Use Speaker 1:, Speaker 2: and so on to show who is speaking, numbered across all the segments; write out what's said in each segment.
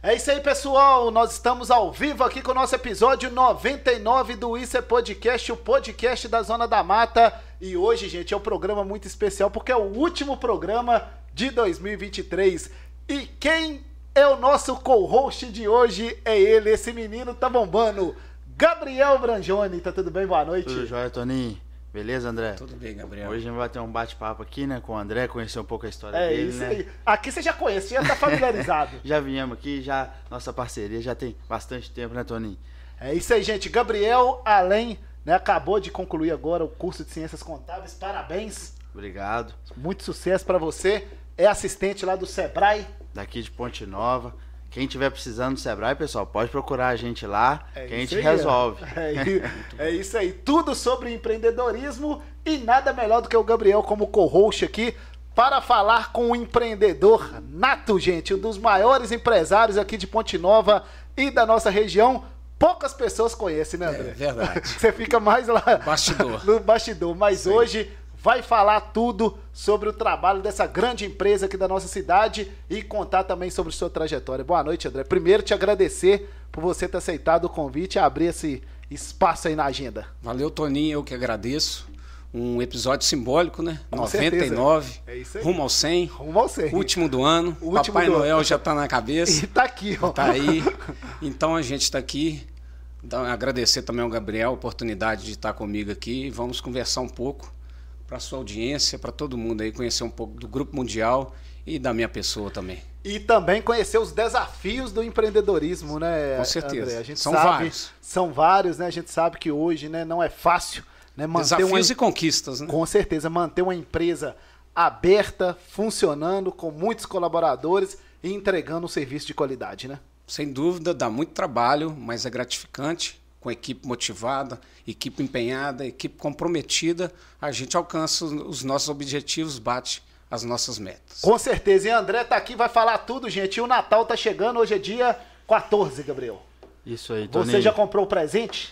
Speaker 1: É isso aí, pessoal. Nós estamos ao vivo aqui com o nosso episódio 99 do Isso é Podcast, o podcast da Zona da Mata. E hoje, gente, é um programa muito especial porque é o último programa de 2023. E quem é o nosso co-host de hoje? É ele, esse menino tá bombando. Gabriel Brangione. Tá tudo bem? Boa noite.
Speaker 2: Tudo jóia, Toninho? Beleza, André?
Speaker 3: Tudo bem, Gabriel.
Speaker 2: Hoje a gente vai ter um bate-papo aqui, né, com o André, conhecer um pouco a história
Speaker 1: É
Speaker 2: dele,
Speaker 1: isso
Speaker 2: né?
Speaker 1: aí. Aqui você já conhece, já tá familiarizado.
Speaker 2: Já viemos aqui, já nossa parceria já tem bastante tempo, né, Toninho?
Speaker 1: É isso aí, gente. Gabriel, além, né, acabou de concluir agora o curso de Ciências Contábeis. Parabéns.
Speaker 2: Obrigado.
Speaker 1: Muito sucesso pra você. É assistente lá do Sebrae.
Speaker 2: Daqui de Ponte Nova. Quem tiver precisando do Sebrae, pessoal, pode procurar a gente lá,
Speaker 1: É
Speaker 2: que a gente
Speaker 1: aí,
Speaker 2: resolve.
Speaker 1: É, é isso aí. Tudo sobre empreendedorismo e nada melhor do que o Gabriel como co-host aqui para falar com o empreendedor nato, gente, um dos maiores empresários aqui de Ponte Nova e da nossa região. Poucas pessoas conhecem, né, André?
Speaker 3: É verdade.
Speaker 1: Você fica mais lá
Speaker 3: Bastidor.
Speaker 1: no bastidor, mas hoje vai falar tudo sobre o trabalho dessa grande empresa aqui da nossa cidade e contar também sobre sua trajetória. Boa noite, André. Primeiro te agradecer por você ter aceitado o convite e abrir esse espaço aí na agenda.
Speaker 3: Valeu, Toninho, eu que agradeço. Um episódio simbólico, né?
Speaker 1: Com
Speaker 3: 99.
Speaker 1: certeza. É isso aí.
Speaker 3: Rumo ao 100.
Speaker 1: Rumo ao 100.
Speaker 3: Último do ano.
Speaker 1: O último
Speaker 3: Papai Noel
Speaker 1: ano.
Speaker 3: já tá na
Speaker 1: E
Speaker 3: cabeça.
Speaker 1: tá aqui, ó.
Speaker 3: Tá aí. Então a gente tá aqui. Agradecer também ao Gabriel a oportunidade de estar comigo aqui. Vamos conversar um pouco para sua audiência, para todo mundo aí conhecer um pouco do Grupo Mundial e da minha pessoa também.
Speaker 1: E também conhecer os desafios do empreendedorismo, né?
Speaker 3: Com certeza.
Speaker 1: André? A gente
Speaker 3: São
Speaker 1: sabe,
Speaker 3: vários.
Speaker 1: São vários, né? A gente sabe que hoje, né, não é fácil, né, manter uma
Speaker 3: Desafios e conquistas, né?
Speaker 1: Com certeza, manter uma empresa aberta, funcionando, com muitos colaboradores e entregando um serviço de qualidade, né?
Speaker 3: Sem dúvida, dá muito trabalho, mas é gratificante. Com equipe motivada, equipe empenhada, equipe comprometida, a gente alcança os- os nossos objetivos, bate as nossas metas.
Speaker 1: Com certeza. E André tá aqui, vai falar tudo, gente. E o Natal tá chegando, hoje é dia 14, Gabriel.
Speaker 2: Isso aí, Toninho.
Speaker 1: Você já comprou o presente?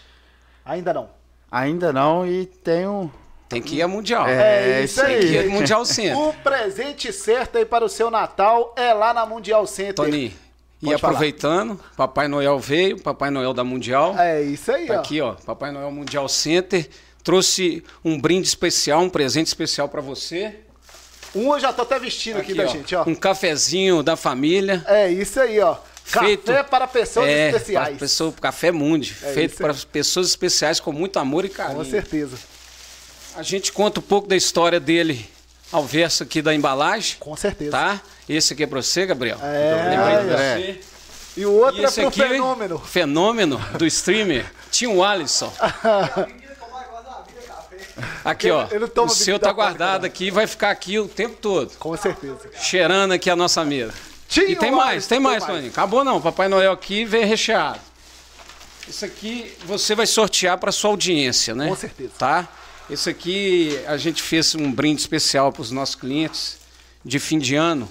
Speaker 1: Ainda não.
Speaker 2: Ainda não e tem um...
Speaker 3: Tem que ir a Mundial.
Speaker 2: É,
Speaker 1: isso
Speaker 2: isso
Speaker 1: aí.
Speaker 3: Tem que ir a Mundial Centro.
Speaker 1: O presente certo aí para o seu Natal é lá na Mundial Center.
Speaker 3: Tony, e
Speaker 1: Pode falar.
Speaker 3: aproveitando, Papai Noel veio, Papai Noel da Mundial.
Speaker 1: É isso aí,
Speaker 3: Tá
Speaker 1: ó.
Speaker 3: aqui, ó, Papai Noel Mundial Center. Trouxe um brinde especial, um presente especial para você.
Speaker 1: Um eu já tô até vestindo aqui, da
Speaker 3: ó,
Speaker 1: gente, ó.
Speaker 3: Um cafezinho da família.
Speaker 1: É isso aí, ó.
Speaker 3: Feito-
Speaker 1: Café para pessoas
Speaker 3: é,
Speaker 1: especiais.
Speaker 3: Para pessoa, Café Mundi,
Speaker 1: É
Speaker 3: feito para pessoas especiais com muito amor e carinho.
Speaker 1: Com certeza.
Speaker 3: A gente conta um pouco da história dele ao verso aqui da embalagem,
Speaker 1: Com certeza.
Speaker 3: tá? Esse aqui é para você, Gabriel.
Speaker 1: É,
Speaker 3: você.
Speaker 1: E o outro
Speaker 3: E
Speaker 1: é pro
Speaker 3: aqui,
Speaker 1: fenômeno.
Speaker 3: fenômeno do streamer, Tim Alisson. Aqui, ó.
Speaker 1: Ele- ele toma
Speaker 3: o seu tá guardado
Speaker 1: não.
Speaker 3: aqui e vai ficar aqui o tempo todo,
Speaker 1: Com certeza.
Speaker 3: cheirando aqui a nossa mesa.
Speaker 1: Tim
Speaker 3: e tem mais, tem mais, Toninho. Acabou não. Papai Noel aqui veio recheado. Isso aqui você vai sortear para sua audiência, né?
Speaker 1: Com certeza.
Speaker 3: Tá? Isso aqui a gente fez um brinde especial para os nossos clientes de fim de ano,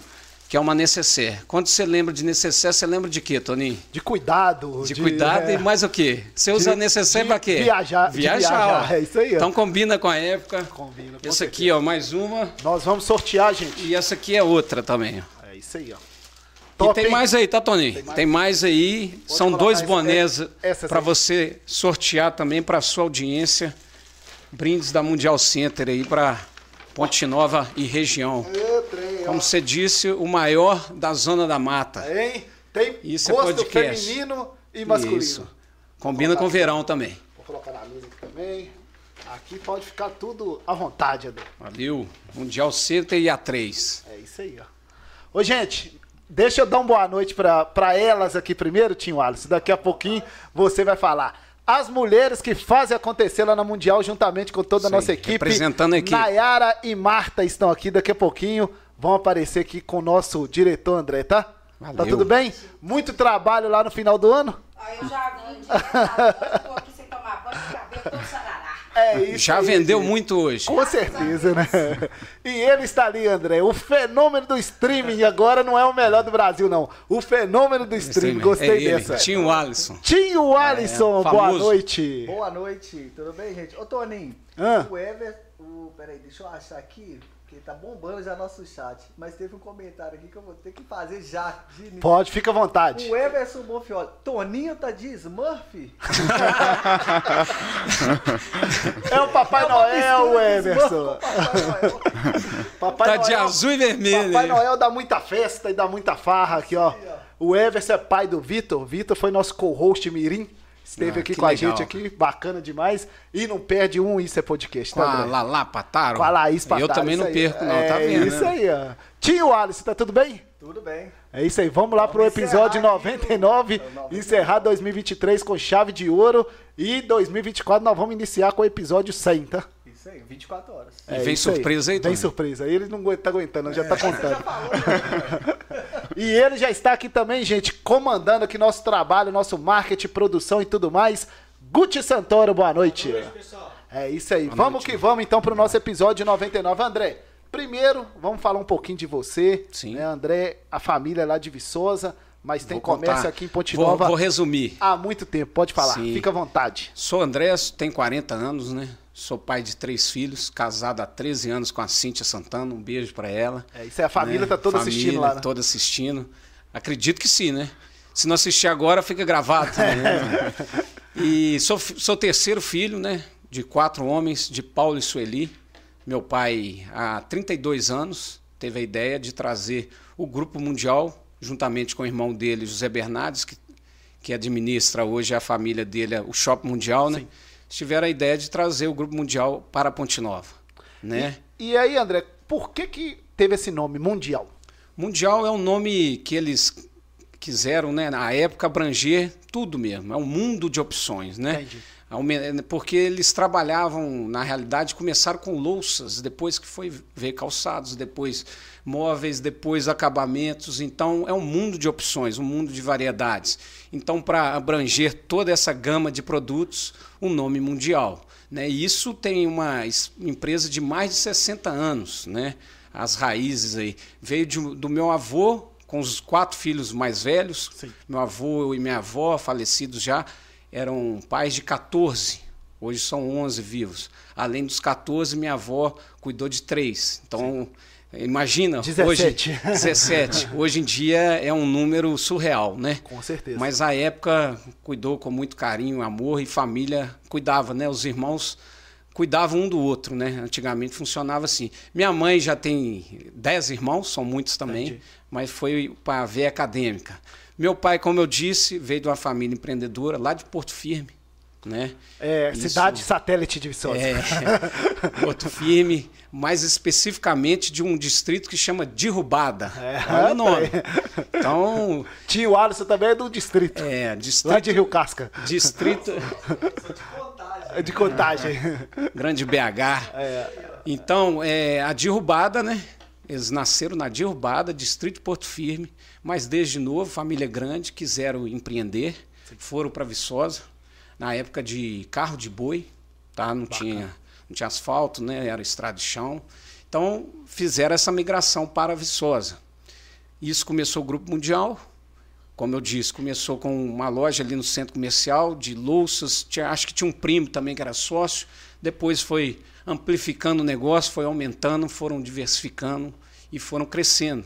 Speaker 3: que é uma necessaire. Quando você lembra de necessaire, você lembra de quê, Toninho?
Speaker 1: De cuidado.
Speaker 3: De, cuidado
Speaker 1: é,
Speaker 3: e mais o quê? Você usa
Speaker 1: de-
Speaker 3: necessaire
Speaker 1: de
Speaker 3: para quê?
Speaker 1: viajar- de
Speaker 3: Viajar.
Speaker 1: viajar, é isso aí, ó.
Speaker 3: Então combina com a época.
Speaker 1: Combina, com
Speaker 3: Essa aqui, ó, mais uma.
Speaker 1: Nós vamos sortear, gente.
Speaker 3: E essa aqui é outra também, ó.
Speaker 1: É isso aí, ó.
Speaker 3: E
Speaker 1: Top,
Speaker 3: tem
Speaker 1: hein?
Speaker 3: mais aí, tá, Toninho? Tem
Speaker 1: mais?
Speaker 3: mais, aí. São
Speaker 1: colocar
Speaker 3: dois bonés para você sortear também para sua audiência. Brindes da Mundial Center aí para Ponte Nova e região.
Speaker 1: É.
Speaker 3: Como você disse, o maior da Zona da Mata.
Speaker 1: Hein? Tem
Speaker 3: Isso é
Speaker 1: gosto
Speaker 3: podcast.
Speaker 1: feminino e masculino.
Speaker 3: Isso. Combina com o verão também.
Speaker 1: Vou colocar na mesa aqui também. Aqui pode ficar tudo à vontade, André.
Speaker 3: Valeu. Mundial Center e A3.
Speaker 1: É isso aí, ó. Ô, gente, deixa eu dar uma boa noite pra elas aqui primeiro, Tinho Alisson. Daqui a pouquinho você vai falar. As mulheres que fazem acontecer lá na Mundial, juntamente com toda a
Speaker 3: Isso
Speaker 1: nossa equipe.
Speaker 3: representando a equipe.
Speaker 1: Nayara e Marta estão aqui daqui a pouquinho. Vão aparecer aqui com o nosso diretor André, tá? Tá
Speaker 3: Valeu.
Speaker 1: tudo bem? Muito trabalho lá no final do ano?
Speaker 4: Aí eu já eu tô aqui sem tomar banho, cabelo todo sarará.
Speaker 1: É isso.
Speaker 3: Já
Speaker 1: aí,
Speaker 3: vendeu
Speaker 1: gente.
Speaker 3: muito hoje.
Speaker 1: Com certeza, né? E ele está ali, André. O fenômeno do streaming agora não é o melhor do Brasil, não. O fenômeno do streaming. Gostei
Speaker 3: é
Speaker 1: dessa.
Speaker 3: Tinho Alisson.
Speaker 1: Tinho Alisson, boa
Speaker 3: famoso.
Speaker 1: noite.
Speaker 5: Boa noite, tudo bem, gente? Ô, Toninho,
Speaker 1: Ah.
Speaker 5: o Ever... O, peraí, deixa eu achar aqui. Porque tá bombando já nosso chat. Mas teve um comentário aqui que eu vou ter que fazer já. de.
Speaker 1: Pode, fica à vontade.
Speaker 5: O Everson Bonfioli. Toninho tá de Smurf?
Speaker 1: É o Papai
Speaker 5: É
Speaker 1: Noel,
Speaker 5: de
Speaker 1: Everson.
Speaker 5: Papai Noel.
Speaker 1: Papai
Speaker 3: Tá de
Speaker 1: Noel-
Speaker 3: azul e vermelho.
Speaker 1: Papai. Noel dá muita festa e dá muita farra aqui, ó. O Everson é pai do Vitor. Vitor foi nosso co-host Mirim. Esteve
Speaker 3: Ah,
Speaker 1: aqui com a
Speaker 3: legal.
Speaker 1: gente aqui, bacana demais. E não perde um Isso é Podcast,
Speaker 3: Com
Speaker 1: tá,
Speaker 3: a? Lala Pataro.
Speaker 1: Com a Laís Pataro,
Speaker 3: Eu também
Speaker 1: isso
Speaker 3: não
Speaker 1: aí.
Speaker 3: perco, não,
Speaker 1: é,
Speaker 3: tá vendo?
Speaker 1: isso
Speaker 3: né?
Speaker 1: aí, ó. Tio Alisson, tá tudo bem?
Speaker 5: Tudo bem.
Speaker 1: É isso aí, vamos lá pro
Speaker 5: Vamos
Speaker 1: episódio
Speaker 5: encerrar aqui
Speaker 1: 99,
Speaker 5: o- o 99.
Speaker 1: encerrar 2023 com chave de ouro e 2024 nós vamos iniciar com o episódio 100, tá?
Speaker 5: Isso aí, 24 horas.
Speaker 3: E vem
Speaker 1: isso
Speaker 3: surpresa aí,
Speaker 1: Vem
Speaker 3: Tony?
Speaker 1: surpresa, aí ele não tá aguentando, já tá
Speaker 5: Você
Speaker 1: contando.
Speaker 5: já falou?
Speaker 1: E ele já está aqui também, gente, comandando aqui nosso trabalho, nosso marketing, produção e tudo mais. Guti Santoro, boa noite. É isso aí. vamos que vamos então para o nosso episódio 99. André, primeiro vamos falar um pouquinho de você.
Speaker 3: Sim.
Speaker 1: Né, André, a família é lá de Viçosa, mas tem
Speaker 3: Vou
Speaker 1: comércio
Speaker 3: contar.
Speaker 1: aqui em Ponte
Speaker 3: Vou-
Speaker 1: Nova
Speaker 3: Vou resumir.
Speaker 1: há muito tempo. Pode falar,
Speaker 3: Sim.
Speaker 1: fica à vontade.
Speaker 3: Sou André, tenho 40 anos, né? Sou pai de três filhos, casado há 13 anos com a Cíntia Santana. Um beijo pra ela.
Speaker 1: É isso aí, a família
Speaker 3: né?
Speaker 1: tá toda
Speaker 3: Família
Speaker 1: assistindo lá. Né?
Speaker 3: toda assistindo. Acredito que sim, né? Se não assistir agora, fica gravado né? E sou, sou terceiro filho, né? De quatro homens, de Paulo e Sueli. Meu pai, há 32 anos, teve a ideia de trazer o Grupo Mundial, juntamente com o irmão dele, José Bernardes, que, que administra hoje a família dele, o Shopping Mundial, né? Tiveram a ideia de trazer o Grupo Mundial para Ponte Nova, né?
Speaker 1: E aí, André, por que que teve esse nome, Mundial?
Speaker 3: Mundial é um nome que eles quiseram, né, na época, abranger tudo mesmo. É um mundo de opções, né?
Speaker 1: Entendi.
Speaker 3: Aume- Porque eles trabalhavam, na realidade, começaram com louças, depois que foi ver calçados, depois móveis, depois acabamentos. Então, é um mundo de opções, um mundo de variedades. Então, para abranger toda essa gama de produtos, um nome mundial. Né? E isso tem uma es- empresa de mais de 60 anos, né? as raízes aí. Veio de- do meu avô, com os quatro filhos mais velhos.
Speaker 1: Sim.
Speaker 3: Meu avô e minha avó, falecidos já, eram pais de 14. Hoje são 11 vivos. Além dos 14, minha avó cuidou de três. Então, imagina.
Speaker 1: 17.
Speaker 3: Hoje, 17. Hoje em dia é um número surreal, né?
Speaker 1: Com certeza.
Speaker 3: Mas a época cuidou com muito carinho, amor e família cuidava, né? Os irmãos cuidavam um do outro, né? Antigamente funcionava assim. Minha mãe já tem 10 irmãos, são muitos também,
Speaker 1: Entendi.
Speaker 3: mas foi para a veia acadêmica. Meu pai, como eu disse, veio de uma família empreendedora lá de Porto Firme, né?
Speaker 1: É,
Speaker 3: Isso.
Speaker 1: cidade satélite de Viçosa.
Speaker 3: É, Porto Firme, mais especificamente de um distrito que chama Derrubada.
Speaker 1: É,
Speaker 3: Olha o nome.
Speaker 1: bem.
Speaker 3: Então,
Speaker 1: Tio Alisson também é do distrito.
Speaker 3: é,
Speaker 1: Lá
Speaker 3: distrito,
Speaker 1: de Rio Casca.
Speaker 3: distrito
Speaker 1: É de contagem.
Speaker 3: Grande BH. Então, é, a derrubada, né? Eles nasceram na derrubada, distrito de Porto Firme, mas desde novo, família grande, quiseram empreender, foram para Viçosa, na época de carro de boi, tá? Não tinha, não tinha asfalto, né? Era estrada de chão. Então, fizeram essa migração para Viçosa. Isso começou o Grupo Mundial, como eu disse, começou com uma loja ali no centro comercial de louças. Tinha, acho que tinha um primo também que era sócio. Depois foi amplificando o negócio, foi aumentando, foram diversificando e foram crescendo.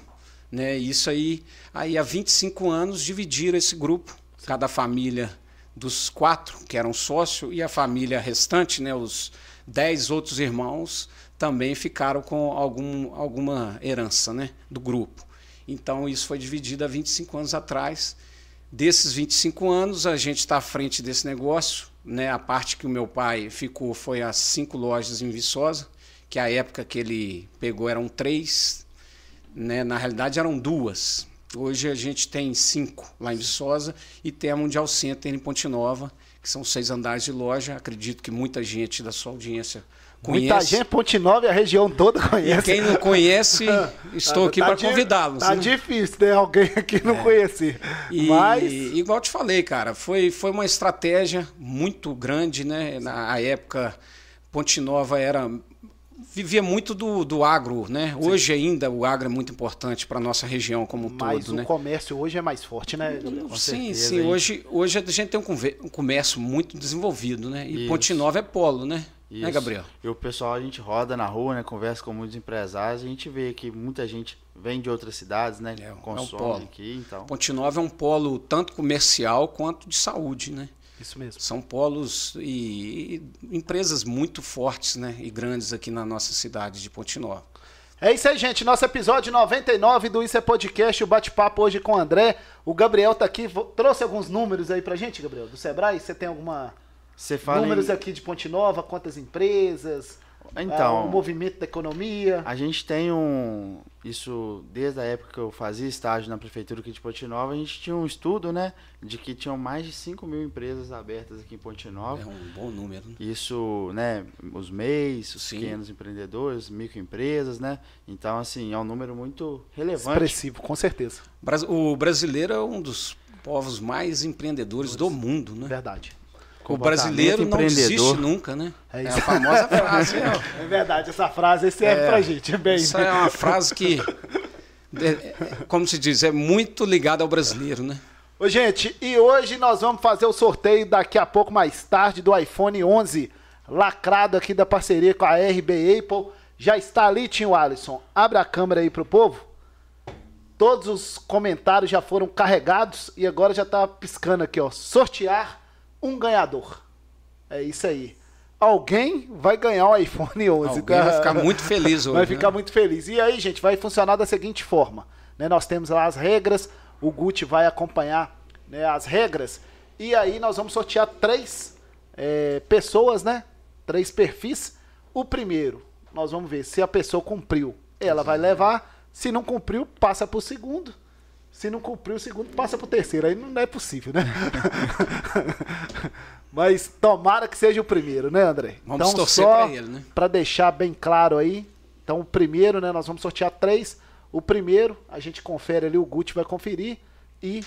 Speaker 3: Né? Isso aí, aí há 25 anos dividiram esse grupo, cada família dos quatro que eram sócios e a família restante, né, os dez outros irmãos, também ficaram com algum, alguma herança né, do grupo. Então, isso foi dividido há 25 anos atrás. Desses 25 anos, a gente está à frente desse negócio. Né? A parte que o meu pai ficou foi as cinco lojas em Viçosa, que a época que ele pegou eram três, né? na realidade eram duas. Hoje a gente tem cinco lá em Viçosa e tem a Mundial Center em Ponte Nova, que são seis andares de loja. Acredito que muita gente da sua audiência conhece.
Speaker 1: Muita gente, Ponte Nova e a região toda
Speaker 3: E
Speaker 1: conhece.
Speaker 3: quem não conhece, estou aqui
Speaker 1: Tá
Speaker 3: para convidá-los.
Speaker 1: Tá
Speaker 3: né?
Speaker 1: difícil, né? Alguém aqui não conhecer.
Speaker 3: E,
Speaker 1: Mas.
Speaker 3: igual te falei, cara, foi, foi uma estratégia muito grande, né? Na época, Ponte Nova era vivia muito do, do agro, né? Hoje ainda o agro é muito importante para nossa região como um
Speaker 1: Mas
Speaker 3: todo,
Speaker 1: o
Speaker 3: né?
Speaker 1: comércio hoje é mais forte, né, Gabriel?
Speaker 3: sim,
Speaker 2: certeza,
Speaker 3: sim.
Speaker 2: hein?
Speaker 3: Hoje, hoje a gente tem um, um comércio muito desenvolvido, né? E
Speaker 2: Isso.
Speaker 3: Ponte Nova é polo, né? Né,
Speaker 2: Isso.
Speaker 3: Gabriel?
Speaker 2: E o pessoal, a gente roda na rua, né? Conversa com muitos empresários, a gente vê que muita gente vem de outras cidades, né?
Speaker 3: É, é um
Speaker 2: consome
Speaker 3: polo.
Speaker 2: aqui, então.
Speaker 3: Ponte Nova é um polo tanto comercial quanto de saúde, né?
Speaker 1: Isso mesmo.
Speaker 3: São polos e, e empresas muito fortes, né? E grandes aqui na nossa cidade de Ponte Nova.
Speaker 1: É isso aí, gente. Nosso episódio 99 do Isso é Podcast, o bate-papo hoje com o André. O Gabriel tá aqui. Trouxe alguns números aí pra gente, Gabriel, do Sebrae? Você tem alguma
Speaker 2: Você fala.
Speaker 1: números
Speaker 2: em-
Speaker 1: aqui de Ponte Nova, quantas empresas?
Speaker 2: Então,
Speaker 1: ah, o movimento da economia.
Speaker 2: A gente tem um. Isso desde a época que eu fazia estágio na prefeitura aqui de Ponte Nova, a gente tinha um estudo, né? De que tinham mais de 5 mil empresas abertas aqui em Ponte Nova.
Speaker 3: É um bom número. Né?
Speaker 2: Isso, né? Os MEIs, os
Speaker 3: Sim.
Speaker 2: pequenos empreendedores, microempresas, né? Então, assim, é um número muito relevante.
Speaker 1: Expressivo, com certeza.
Speaker 3: O brasileiro é um dos povos mais empreendedores do mundo, né?
Speaker 1: Verdade.
Speaker 3: O brasileiro não desiste nunca, né?
Speaker 1: É
Speaker 3: É, a famosa frase. ó.
Speaker 1: É verdade, essa frase serve pra gente. É bem.
Speaker 3: Isso é uma frase que, é- é- como se diz, é muito ligada ao brasileiro, né?
Speaker 1: Ô, gente, e hoje nós vamos fazer o sorteio daqui a pouco mais tarde do iPhone 11, lacrado aqui da parceria com a RB Apple. Já está ali, tio Alisson. Abre a câmera aí pro povo. Todos os comentários já foram carregados e agora já tá piscando aqui, ó. Sortear um ganhador. É isso aí. Alguém vai ganhar o iPhone 11.
Speaker 3: Alguém
Speaker 1: tá?
Speaker 3: vai ficar muito feliz hoje.
Speaker 1: Vai
Speaker 3: né?
Speaker 1: ficar muito feliz. E aí, gente, vai funcionar da seguinte forma. né? Nós temos lá as regras, o Gucci vai acompanhar né, as regras. E aí nós vamos sortear três é, pessoas, né? Três perfis. O primeiro, nós vamos ver se a pessoa cumpriu. Ela vai levar. Se não cumpriu, passa pro segundo. Se não cumpriu o segundo, passa pro terceiro. Aí não é possível, né? Mas tomara que seja o primeiro, né, André?
Speaker 3: Vamos torcer
Speaker 1: só
Speaker 3: pra ele, né?
Speaker 1: Pra deixar bem claro aí. Então, o primeiro, né? Nós vamos sortear três. O primeiro, a gente confere ali, o Gucci vai conferir. E,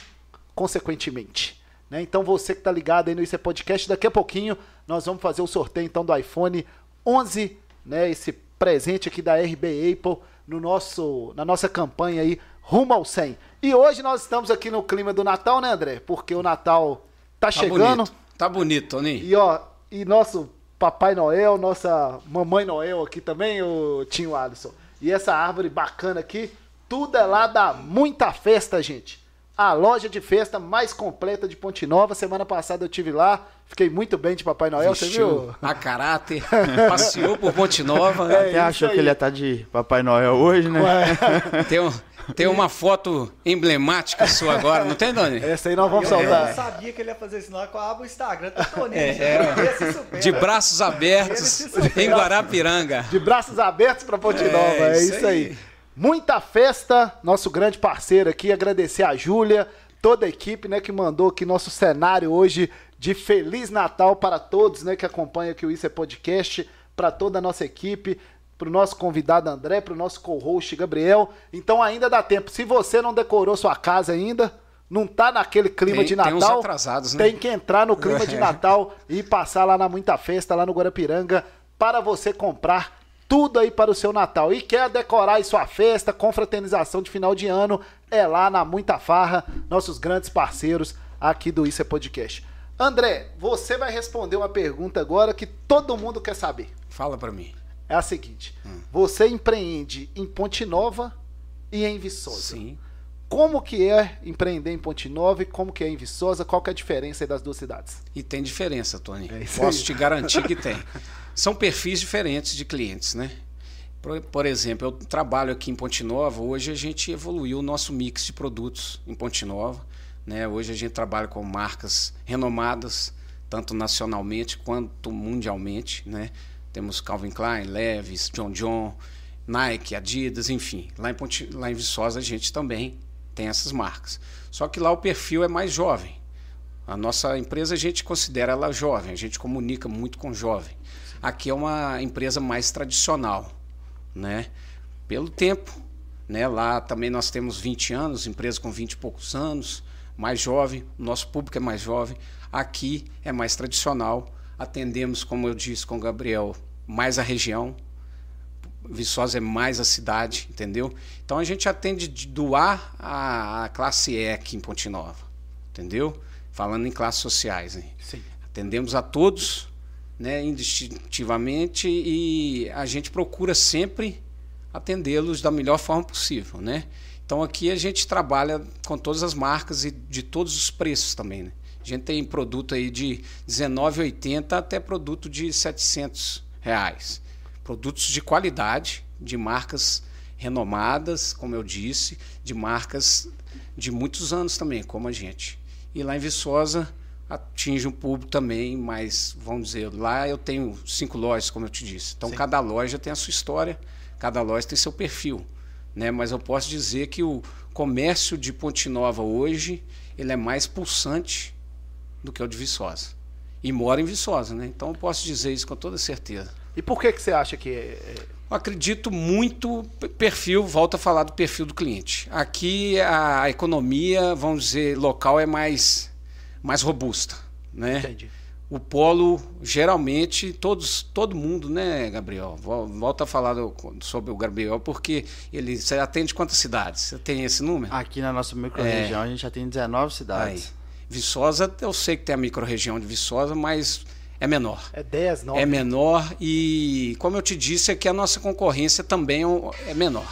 Speaker 1: consequentemente. Né? Então, você que tá ligado aí no Isso é Podcast, daqui a pouquinho nós vamos fazer o sorteio então do iPhone 11, né? Esse presente aqui da RB Apple no nosso, na nossa campanha aí rumo ao 100. E hoje nós estamos aqui no clima do Natal, né, André? Porque o Natal tá,
Speaker 3: Tá
Speaker 1: chegando.
Speaker 3: bonito. Tá bonito, Toninho.
Speaker 1: E ó, e nosso Papai Noel, nossa Mamãe Noel aqui também, o Tinho Alisson. E essa árvore bacana aqui, tudo é lá da muita festa, gente. A loja de festa mais completa de Ponte Nova. Semana passada eu tive lá, fiquei muito bem de Papai Noel, você viu?
Speaker 3: a caráter, passeou por Ponte Nova.
Speaker 1: É,
Speaker 2: Até achou
Speaker 1: aí.
Speaker 2: que ele ia estar de Papai Noel hoje, né?
Speaker 3: Tem, um- tem uma foto emblemática sua agora, não tem, Doni?
Speaker 1: Essa aí nós vamos
Speaker 5: Eu, eu não
Speaker 1: soltar.
Speaker 5: sabia que ele ia fazer isso, não. Que eu abro o Instagram do Toninho.
Speaker 3: É,
Speaker 5: se supera.
Speaker 3: De braços abertos em Guarapiranga.
Speaker 1: De braços abertos para Ponte
Speaker 3: É,
Speaker 1: Nova, é
Speaker 3: isso
Speaker 1: isso aí.
Speaker 3: aí.
Speaker 1: Muita festa, nosso grande parceiro aqui, agradecer a Júlia, toda a equipe, né, que mandou aqui nosso cenário hoje de Feliz Natal para todos, né, que acompanham aqui o Isso é Podcast, para toda a nossa equipe, para o nosso convidado André, para o nosso co-host Gabriel. Então ainda dá tempo. Se você não decorou sua casa ainda, não tá naquele clima
Speaker 3: Tem-
Speaker 1: de
Speaker 3: tem uns
Speaker 1: Natal,
Speaker 3: atrasados, né?
Speaker 1: tem que entrar no clima de Natal e passar lá na Muita Festa, lá no Guarapiranga, para você comprar tudo aí para o seu Natal. E quer decorar aí sua festa, confraternização de final de ano, é lá na Muita Farra, nossos grandes parceiros aqui do Isso é Podcast. André, você vai responder uma pergunta agora que todo mundo quer saber.
Speaker 3: Fala pra mim.
Speaker 1: É a seguinte: você empreende em Ponte Nova e em Viçosa.
Speaker 3: Sim.
Speaker 1: Como que é empreender em Ponte Nova e como que é em Viçosa? Qual que é a diferença das duas cidades?
Speaker 3: E tem diferença, Tony.
Speaker 1: É
Speaker 3: Posso
Speaker 1: aí.
Speaker 3: te garantir que tem. São perfis diferentes de clientes, né? Por, por exemplo, eu trabalho aqui em Ponte Nova. Hoje a gente evoluiu o nosso mix de produtos em Ponte Nova. Né? Hoje a gente trabalha com marcas renomadas, tanto nacionalmente quanto mundialmente. Né? Temos Calvin Klein, Levi's, John John, Nike, Adidas, enfim. Lá em, Ponte, lá em Viçosa a gente também tem essas marcas. Só que lá o perfil é mais jovem. A nossa empresa a gente considera ela jovem, a gente comunica muito com jovem. Aqui é uma empresa mais tradicional, né? Pelo tempo, né? Lá também nós temos 20 anos, empresa com 20 e poucos anos, mais jovem, nosso público é mais jovem. Aqui é mais tradicional, atendemos, como eu disse com o Gabriel, mais a região, Viçosa é mais a cidade, entendeu? Então a gente atende de- do A à classe E aqui em Ponte Nova, entendeu? Falando em classes sociais, hein?
Speaker 1: Sim.
Speaker 3: Atendemos a todos né, indistintivamente, e a gente procura sempre atendê-los da melhor forma possível, né? Então aqui a gente trabalha com todas as marcas e de todos os preços também, né? A gente tem produto aí de R$19,80 até produto de 700 reais. Produtos de qualidade, de marcas renomadas, como eu disse, de marcas de muitos anos também, como a gente. E lá em Viçosa atinge um público também, mas vamos dizer, lá eu tenho cinco lojas, como eu te disse. Então
Speaker 1: Sim.
Speaker 3: cada loja tem a sua história, cada loja tem seu perfil. Né? Mas eu posso dizer que o comércio de Ponte Nova hoje ele é mais pulsante do que o de Viçosa. E mora em Viçosa, né? Então eu posso dizer isso com toda certeza.
Speaker 1: E por que, que você acha que é-
Speaker 3: Eu acredito muito perfil, volto a falar do perfil do cliente. Aqui a economia, vamos dizer, local é mais, mais robusta, né?
Speaker 1: Entendi.
Speaker 3: O polo, geralmente, todos, todo mundo, né, Gabriel? Vol- Volta a falar do- sobre o Gabriel, porque ele você atende quantas cidades? Você tem esse número?
Speaker 2: Aqui na nossa microrregião a gente já tem 19
Speaker 3: Aí. Viçosa, eu sei que tem a microrregião de Viçosa, mas é menor.
Speaker 1: É 10, 9?
Speaker 3: É menor e, como eu te disse, aqui a nossa concorrência também é é menor.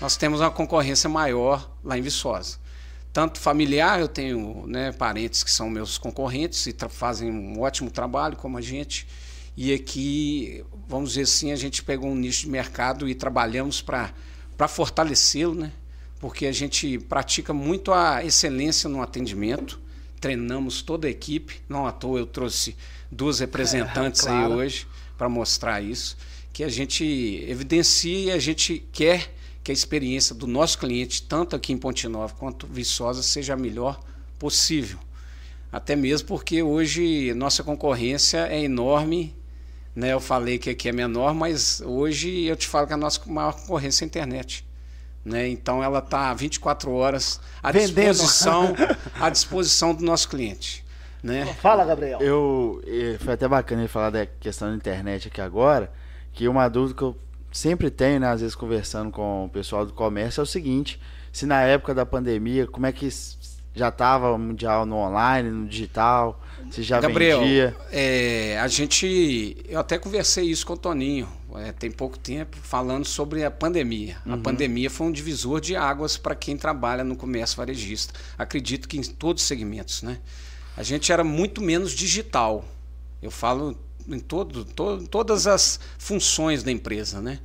Speaker 3: Nós temos uma concorrência maior lá em Viçosa. Tanto familiar, eu tenho né, parentes que são meus concorrentes e fazem um ótimo trabalho como a gente. E aqui, vamos dizer assim, a gente pegou um nicho de mercado e trabalhamos para fortalecê-lo, né? porque a gente pratica muito a excelência no atendimento, treinamos toda a equipe, não à toa eu trouxe duas representantes
Speaker 1: claro.
Speaker 3: aí hoje para mostrar isso, que a gente evidencia e a gente quer que a experiência do nosso cliente, tanto aqui em Ponte Nova quanto Viçosa, seja a melhor possível. Até mesmo porque hoje nossa concorrência é enorme. Né? Eu falei que aqui é menor, mas hoje eu te falo que a nossa maior concorrência é a internet. Né? Então ela está 24 horas à
Speaker 1: Vendendo.
Speaker 3: disposição, à disposição do nosso cliente. Né?
Speaker 1: Fala, Gabriel.
Speaker 2: Eu, foi até bacana ele falar da questão da internet aqui agora, que uma dúvida que eu sempre tenho, né, às vezes conversando com o pessoal do comércio, é o seguinte, se na época da pandemia, como é que já estava mundial no online, no digital, se já
Speaker 3: Gabriel,
Speaker 2: vendia?
Speaker 3: é, a gente. Eu até conversei isso com o Toninho, é, tem pouco tempo, falando sobre a pandemia. A pandemia foi um divisor de águas para quem trabalha no comércio varejista. Acredito que em todos os segmentos. Né? A gente era muito menos digital. Eu falo em todo, to- todas as funções da empresa, né?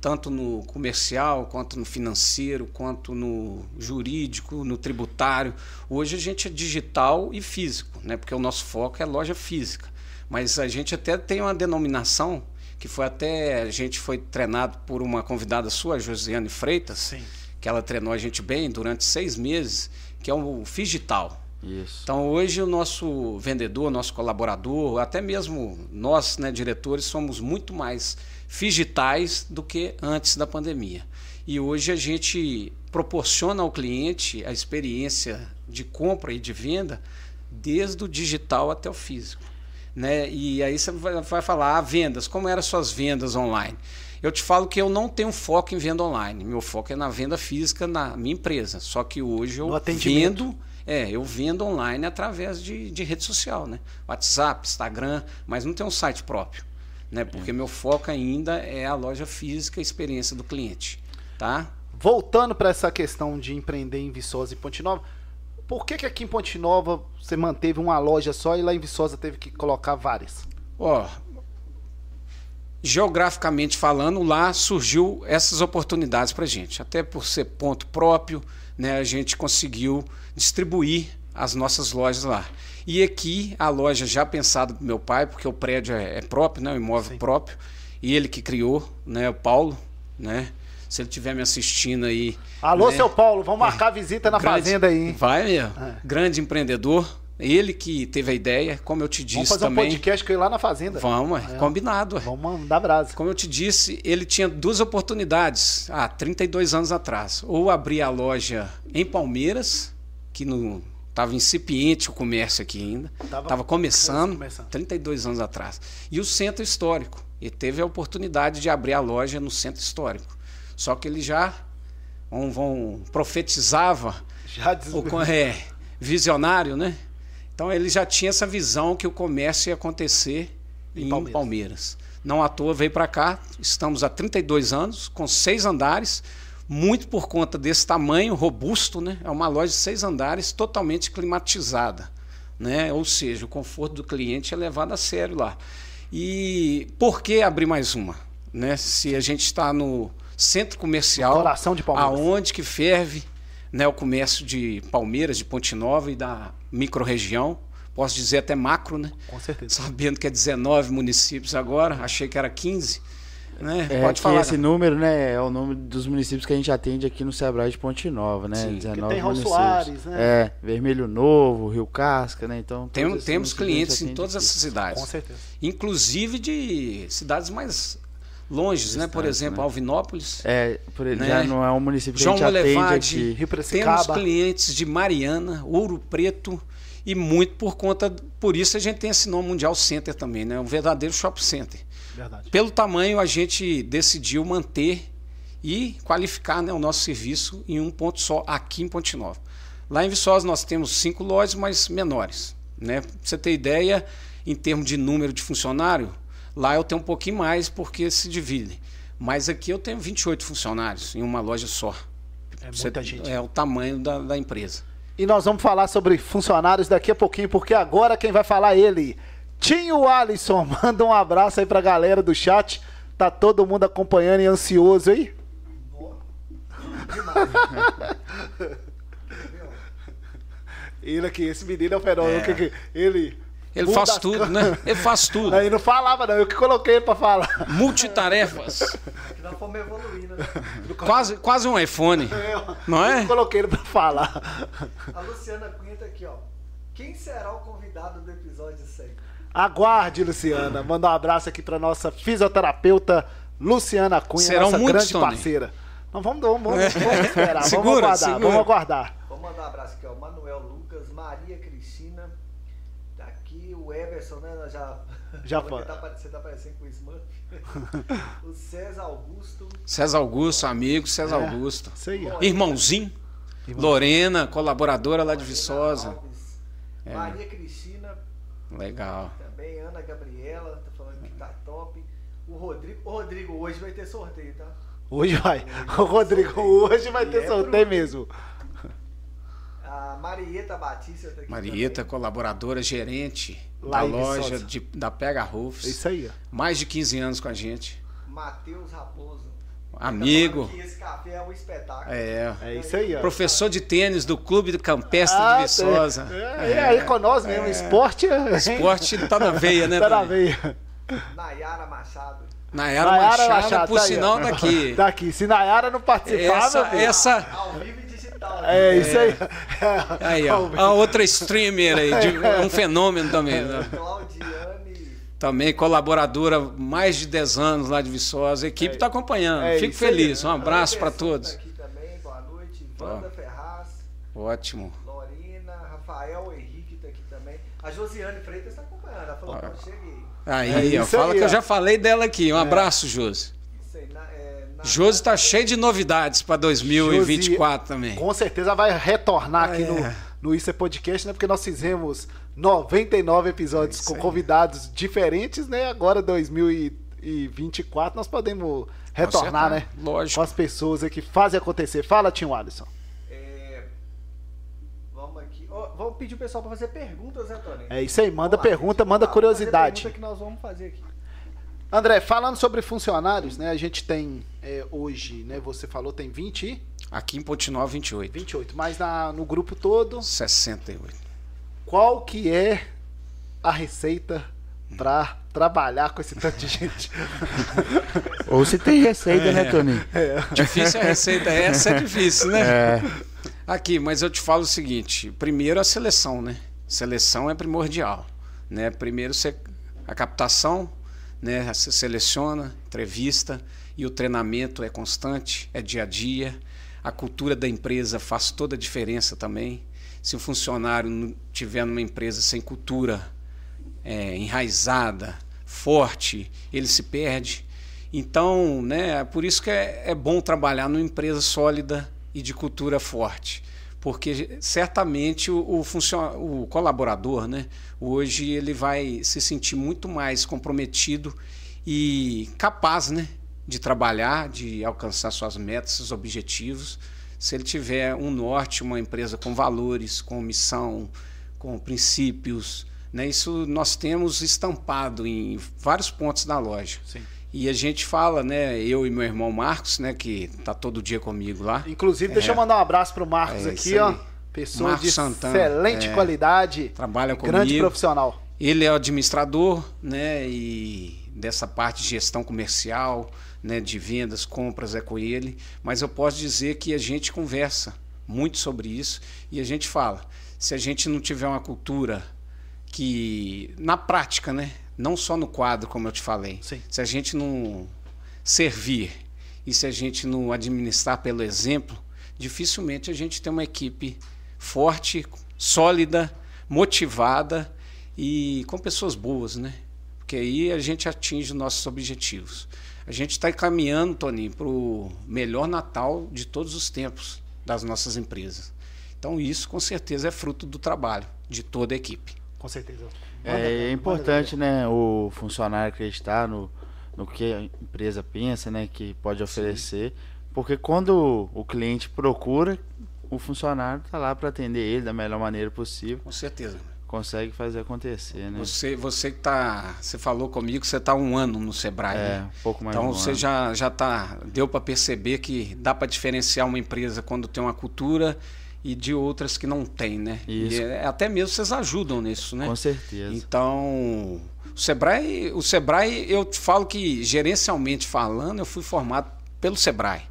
Speaker 3: tanto no comercial, quanto no financeiro, quanto no jurídico, no tributário. Hoje a gente é digital e físico, né? porque o nosso foco é loja física. Mas a gente até tem uma denominação que foi até a gente foi treinado por uma convidada sua, Josiane Freitas,
Speaker 1: Sim.
Speaker 3: que ela treinou a gente bem durante seis meses, que é o Figital.
Speaker 2: Isso.
Speaker 3: Então hoje o nosso vendedor, nosso colaborador, até mesmo nós, né, diretores, somos muito mais digitais do que antes da pandemia. E hoje a gente proporciona ao cliente a experiência de compra e de venda desde o digital até o físico. Né? E aí você vai falar, ah, vendas, como eram suas vendas online? Eu te falo que eu não tenho foco em venda online. Meu foco é na venda física na minha empresa. Só que hoje eu vendo é, eu vendo online através de, de rede social, né? WhatsApp, Instagram, mas não tem um site próprio, né? Porque meu foco ainda é a loja física, a experiência do cliente, tá?
Speaker 1: Voltando para essa questão de empreender em Viçosa e Ponte Nova, por que, que aqui em Ponte Nova você manteve uma loja só e lá em Viçosa teve que colocar várias?
Speaker 3: Ó, geograficamente falando, lá surgiu essas oportunidades para gente. Até por ser ponto próprio, né, a gente conseguiu distribuir as nossas lojas lá. E aqui a loja já pensada do meu pai, porque o prédio é, é próprio, né, o imóvel
Speaker 1: Sim.
Speaker 3: próprio, e ele que criou, né, o Paulo, né? Se ele estiver me assistindo aí.
Speaker 1: Alô,
Speaker 3: né,
Speaker 1: seu Paulo, vamos marcar a visita na
Speaker 3: grande-
Speaker 1: fazenda aí. hein?
Speaker 3: Vai mesmo.
Speaker 1: É.
Speaker 3: Grande empreendedor. Ele que teve a ideia, como eu te disse
Speaker 1: Vamos fazer um
Speaker 3: também.
Speaker 1: podcast com ele lá na fazenda.
Speaker 3: Vamos, é,
Speaker 1: É.
Speaker 3: combinado. é.
Speaker 1: Vamos mandar brasa.
Speaker 3: Como eu te disse, ele tinha duas oportunidades há 32 anos atrás. Ou abrir a loja em Palmeiras, que não estava incipiente o comércio aqui ainda,
Speaker 1: Tava
Speaker 3: estava começando,
Speaker 1: começando.
Speaker 3: 32 anos atrás. E o centro histórico. Ele teve a oportunidade de abrir a loja no centro histórico. Só que ele já vão, vão, profetizava
Speaker 1: Já
Speaker 3: o é, visionário, né? Então ele já tinha essa visão que o comércio ia acontecer em
Speaker 1: Palmeiras.
Speaker 3: Palmeiras. Não à toa veio para cá, estamos há 32 anos, com seis andares, muito por conta desse tamanho robusto, né? É uma loja de seis andares totalmente climatizada, né? Ou seja, o conforto do cliente é levado a sério lá. E por que abrir mais uma? Né? Se a gente está no centro comercial,
Speaker 1: No coração de Palmeiras.
Speaker 3: aonde que ferve né, o comércio de Palmeiras, de Ponte Nova e da microrregião, posso dizer até macro, né?
Speaker 1: Com certeza.
Speaker 3: Sabendo que é 19 municípios agora, achei que era 15. Né?
Speaker 2: É
Speaker 3: Pode falar.
Speaker 2: esse número, né, é o número dos municípios que a gente atende aqui no Sebrae de Ponte Nova, né?
Speaker 3: Sim, que
Speaker 2: 19
Speaker 1: tem Raul
Speaker 2: municípios.
Speaker 1: Soares, né?
Speaker 2: É, Vermelho Novo, Rio Casca, né? Então,
Speaker 3: Tem- temos clientes em todas
Speaker 2: aqui.
Speaker 3: essas cidades.
Speaker 1: Com certeza.
Speaker 3: Inclusive de cidades mais longes, né? Por exemplo,
Speaker 2: né?
Speaker 3: Alvinópolis.
Speaker 2: É, por ele
Speaker 3: Né?
Speaker 2: já não é um município que
Speaker 3: João
Speaker 2: a gente atende
Speaker 3: Molevade,
Speaker 2: aqui.
Speaker 1: Rio
Speaker 3: Temos clientes de Mariana, Ouro Preto e muito por conta. Por isso a gente tem esse nome Mundial Center também, né? Um verdadeiro shopping center.
Speaker 1: Verdade.
Speaker 3: Pelo tamanho, a gente decidiu manter e qualificar né, o nosso serviço em um ponto só, aqui em Ponte Nova. Lá em Viçosa nós temos cinco lojas, mas menores. Né? Pra você ter ideia, em termos de número de funcionário, lá eu tenho um pouquinho mais porque se divide. Mas aqui eu tenho 28 funcionários em uma loja só.
Speaker 1: É
Speaker 3: Você-
Speaker 1: muita gente.
Speaker 3: É o tamanho da, da empresa.
Speaker 1: E nós vamos falar sobre funcionários daqui a pouquinho, porque agora quem vai falar é ele. Tinho Alisson, manda um abraço aí pra galera do chat. Tá todo mundo acompanhando e ansioso aí? Ele aqui, esse menino é o fenômeno. que- Ele.
Speaker 3: Ele
Speaker 1: muda
Speaker 3: faz tudo,
Speaker 1: can-
Speaker 3: né? Ele faz tudo.
Speaker 1: Aí não falava, não. Eu que coloquei ele pra falar.
Speaker 3: Multitarefas.
Speaker 5: Que nós fomos evoluindo, né?
Speaker 3: quase, quase um iPhone. Não é?
Speaker 1: Eu coloquei ele pra falar.
Speaker 5: A Luciana Cunha tá aqui, ó. Quem será o convidado do episódio 100?
Speaker 1: Aguarde, Luciana. Manda um abraço aqui pra nossa fisioterapeuta Luciana Cunha,
Speaker 3: Serão
Speaker 1: nossa
Speaker 3: muitos,
Speaker 1: grande
Speaker 3: Tony.
Speaker 1: parceira. Não, vamos, vamos, vamos,
Speaker 3: É.
Speaker 1: vamos esperar.
Speaker 3: Segura,
Speaker 1: vamos aguardar,
Speaker 3: segura.
Speaker 1: vamos aguardar.
Speaker 5: Vou mandar um abraço aqui, ó. Manuel Lucas, Maria Cristina. Tá Everson, né? Já,
Speaker 1: Já
Speaker 5: que tá Você tá parecendo com o Smurf. o César Augusto.
Speaker 3: César Augusto, amigo, César
Speaker 1: É.
Speaker 3: Augusto.
Speaker 1: Isso aí, ó.
Speaker 3: Irmãozinho. Lorena, colaboradora lá de Viçosa. É.
Speaker 5: Maria Cristina.
Speaker 3: Legal.
Speaker 5: Também Ana Gabriela, tá falando que tá top. O Rodrigo. O Rodrigo, hoje vai ter sorteio, tá?
Speaker 1: Hoje vai. O Rodrigo, hoje vai ter
Speaker 5: é
Speaker 1: sorteio mesmo.
Speaker 5: A Marieta Batista tá aqui.
Speaker 3: Marieta,
Speaker 5: também.
Speaker 3: colaboradora, gerente
Speaker 1: Lá
Speaker 3: da loja de, da Pega Roofs.
Speaker 1: É isso aí, ó.
Speaker 3: Mais de 15 anos com a gente.
Speaker 5: Matheus Raposo.
Speaker 3: Amigo.
Speaker 5: Tá que esse café é um espetáculo.
Speaker 3: É.
Speaker 1: É isso aí, ó.
Speaker 3: Professor de tênis do Clube do Campestre
Speaker 1: Ah,
Speaker 3: de Viçosa.
Speaker 1: É, é, aí com nós mesmo. Esporte. é-
Speaker 3: Esporte tá na veia, né?
Speaker 1: Tá na veia.
Speaker 5: Nayara Machado.
Speaker 3: Nayara
Speaker 1: Nayara
Speaker 3: Machado,
Speaker 1: Machado,
Speaker 3: por
Speaker 1: tá aí,
Speaker 3: sinal,
Speaker 1: ó.
Speaker 3: daqui.
Speaker 1: Tá aqui. Se Nayara não participar,
Speaker 3: Essa,
Speaker 1: meu filho,
Speaker 3: essa,
Speaker 5: Ao vivo.
Speaker 1: É isso aí.
Speaker 3: aí, ó, a outra streamer aí, de- é um fenômeno também. né?
Speaker 5: Claudiane.
Speaker 3: Também colaboradora, mais de 10 anos lá de Viçosa. A equipe está acompanhando.
Speaker 1: é
Speaker 3: Fico feliz. Um abraço para
Speaker 5: Anderson
Speaker 3: todos.
Speaker 5: Tá aqui também, boa noite. Wanda Ferraz,
Speaker 3: Ótimo.
Speaker 5: Lorena, Rafael Henrique tá aqui também. A Josiane Freitas tá acompanhando. Ela falou,
Speaker 3: Ah.
Speaker 5: "Pô, cheguei.
Speaker 3: Aí,
Speaker 1: É
Speaker 3: ó, fala
Speaker 1: aí,
Speaker 3: que
Speaker 1: ó.
Speaker 3: eu já falei dela aqui. Um abraço, Josi.
Speaker 5: Isso aí, na, é, na,
Speaker 3: Josi está cheio de novidades para 2024 também.
Speaker 1: Com certeza vai retornar aqui
Speaker 3: É.
Speaker 1: no, no Isso é Podcast, né? Porque nós fizemos 99 episódios
Speaker 3: É
Speaker 1: com
Speaker 3: aí.
Speaker 1: convidados diferentes, né? Agora 2024 nós podemos retornar, né?
Speaker 3: lógico.
Speaker 1: Com as pessoas aí que fazem acontecer. Fala, Tim Alisson.
Speaker 5: é, vamos aqui. Vamos pedir o pessoal para fazer perguntas, né, Tony?
Speaker 1: É isso aí, manda
Speaker 5: Vamos lá,
Speaker 1: pergunta,
Speaker 5: gente.
Speaker 1: manda
Speaker 5: Vamos lá,
Speaker 1: curiosidade.
Speaker 5: fazer pergunta que nós vamos fazer aqui.
Speaker 1: André, falando sobre funcionários, né? A gente tem é, hoje, né? Você falou, tem 20 e
Speaker 3: Aqui em Pontinol, 28.
Speaker 1: 28, mas na, no grupo todo,
Speaker 3: 68.
Speaker 1: qual que é a receita para trabalhar com esse tanto de gente?
Speaker 2: Ou se tem receita,
Speaker 3: É.
Speaker 2: né, Toninho?
Speaker 3: Difícil a receita, essa é difícil, né?
Speaker 2: É.
Speaker 3: Aqui, mas eu te falo o seguinte: primeiro a seleção, né? Seleção é primordial, né? Primeiro você, a captação, né? Você seleciona, entrevista e o treinamento é constante, é dia a dia. A cultura da empresa faz toda a diferença também. Se o funcionário tiver numa empresa sem cultura é, enraizada, forte, ele se perde. Então, né, é por isso que é, é bom trabalhar numa empresa sólida e de cultura forte. Porque certamente o, o, o colaborador, né, hoje ele vai se sentir muito mais comprometido e capaz, né, de trabalhar, de alcançar suas metas, seus objetivos, se ele tiver um norte, uma empresa com valores, com missão, com princípios, né? Isso nós temos estampado em vários pontos da loja.
Speaker 1: Sim.
Speaker 3: E a gente fala, né? Eu e meu irmão Marcos, né? Que tá todo dia comigo lá.
Speaker 1: Inclusive, deixa
Speaker 3: É.
Speaker 1: eu mandar um abraço pro Marcos
Speaker 3: É,
Speaker 1: aqui, ó. Pessoa
Speaker 3: Marcos
Speaker 1: de
Speaker 3: Santana,
Speaker 1: excelente
Speaker 3: é.
Speaker 1: qualidade.
Speaker 3: Trabalha
Speaker 1: Grande
Speaker 3: comigo.
Speaker 1: profissional.
Speaker 3: Ele é o administrador, né? E dessa parte de gestão comercial, né? De vendas, compras é com ele. Mas eu posso dizer que a gente conversa muito sobre isso e a gente fala. Se a gente não tiver uma cultura que na prática, né? Não só no quadro, como eu te falei.
Speaker 1: Sim.
Speaker 3: Se a gente não servir e se a gente não administrar pelo exemplo, dificilmente a gente tem uma equipe forte, sólida, motivada e com pessoas boas, né? Porque aí a gente atinge os nossos objetivos. A gente está caminhando, Toninho, para o melhor Natal de todos os tempos das nossas empresas. Então isso com certeza é fruto do trabalho de toda a equipe.
Speaker 1: Com certeza.
Speaker 2: É, é importante, né, o funcionário acreditar no, no que a empresa pensa, né, que pode oferecer, porque quando o cliente procura, o funcionário está lá para atender ele da melhor maneira possível,
Speaker 3: Com certeza.
Speaker 2: consegue fazer acontecer, né?
Speaker 3: Você, você que tá, você falou comigo que você está um ano no Sebrae.
Speaker 2: É,
Speaker 3: né?
Speaker 2: um pouco mais
Speaker 3: Então
Speaker 2: um
Speaker 3: você
Speaker 2: ano.
Speaker 3: já já tá deu para perceber que dá para diferenciar uma empresa quando tem uma cultura e de outras que não tem, né?
Speaker 2: Isso.
Speaker 3: E é- até mesmo vocês ajudam nisso, né?
Speaker 2: Com certeza.
Speaker 3: Então, o Sebrae, o Sebrae, eu te falo que gerencialmente falando, eu fui formado pelo Sebrae,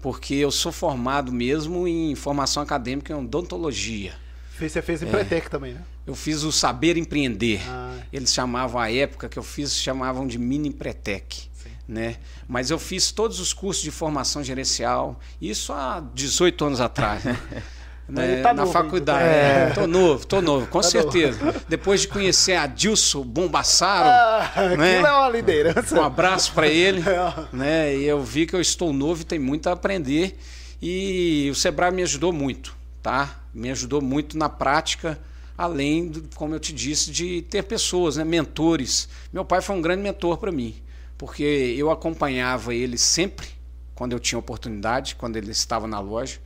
Speaker 3: porque eu sou formado mesmo em formação acadêmica em odontologia.
Speaker 1: Fez- Você fez
Speaker 3: É.
Speaker 1: em Pretec também, né?
Speaker 3: Eu fiz o Saber Empreender.
Speaker 1: Ah.
Speaker 3: Eles chamavam a época que eu fiz, chamavam de mini Pretec. Né? Mas eu fiz todos os cursos de formação gerencial, isso há 18 anos atrás. Né? Né?
Speaker 1: Tá
Speaker 3: Na
Speaker 1: novo
Speaker 3: faculdade.
Speaker 1: ainda.
Speaker 3: É, tô novo, tô novo, com
Speaker 1: Tá
Speaker 3: certeza. Depois de conhecer a Dilson Bombassaro,
Speaker 1: Ah,
Speaker 3: né?
Speaker 1: É uma liderança.
Speaker 3: um abraço para ele,
Speaker 1: É.
Speaker 3: né? E eu vi que eu estou novo e tem muito a aprender. E o Sebrae me ajudou muito, tá? Me ajudou muito na prática, além, do, como eu te disse, de ter pessoas, né? mentores. Meu pai foi um grande mentor para mim, porque eu acompanhava ele sempre quando eu tinha oportunidade, quando ele estava na loja.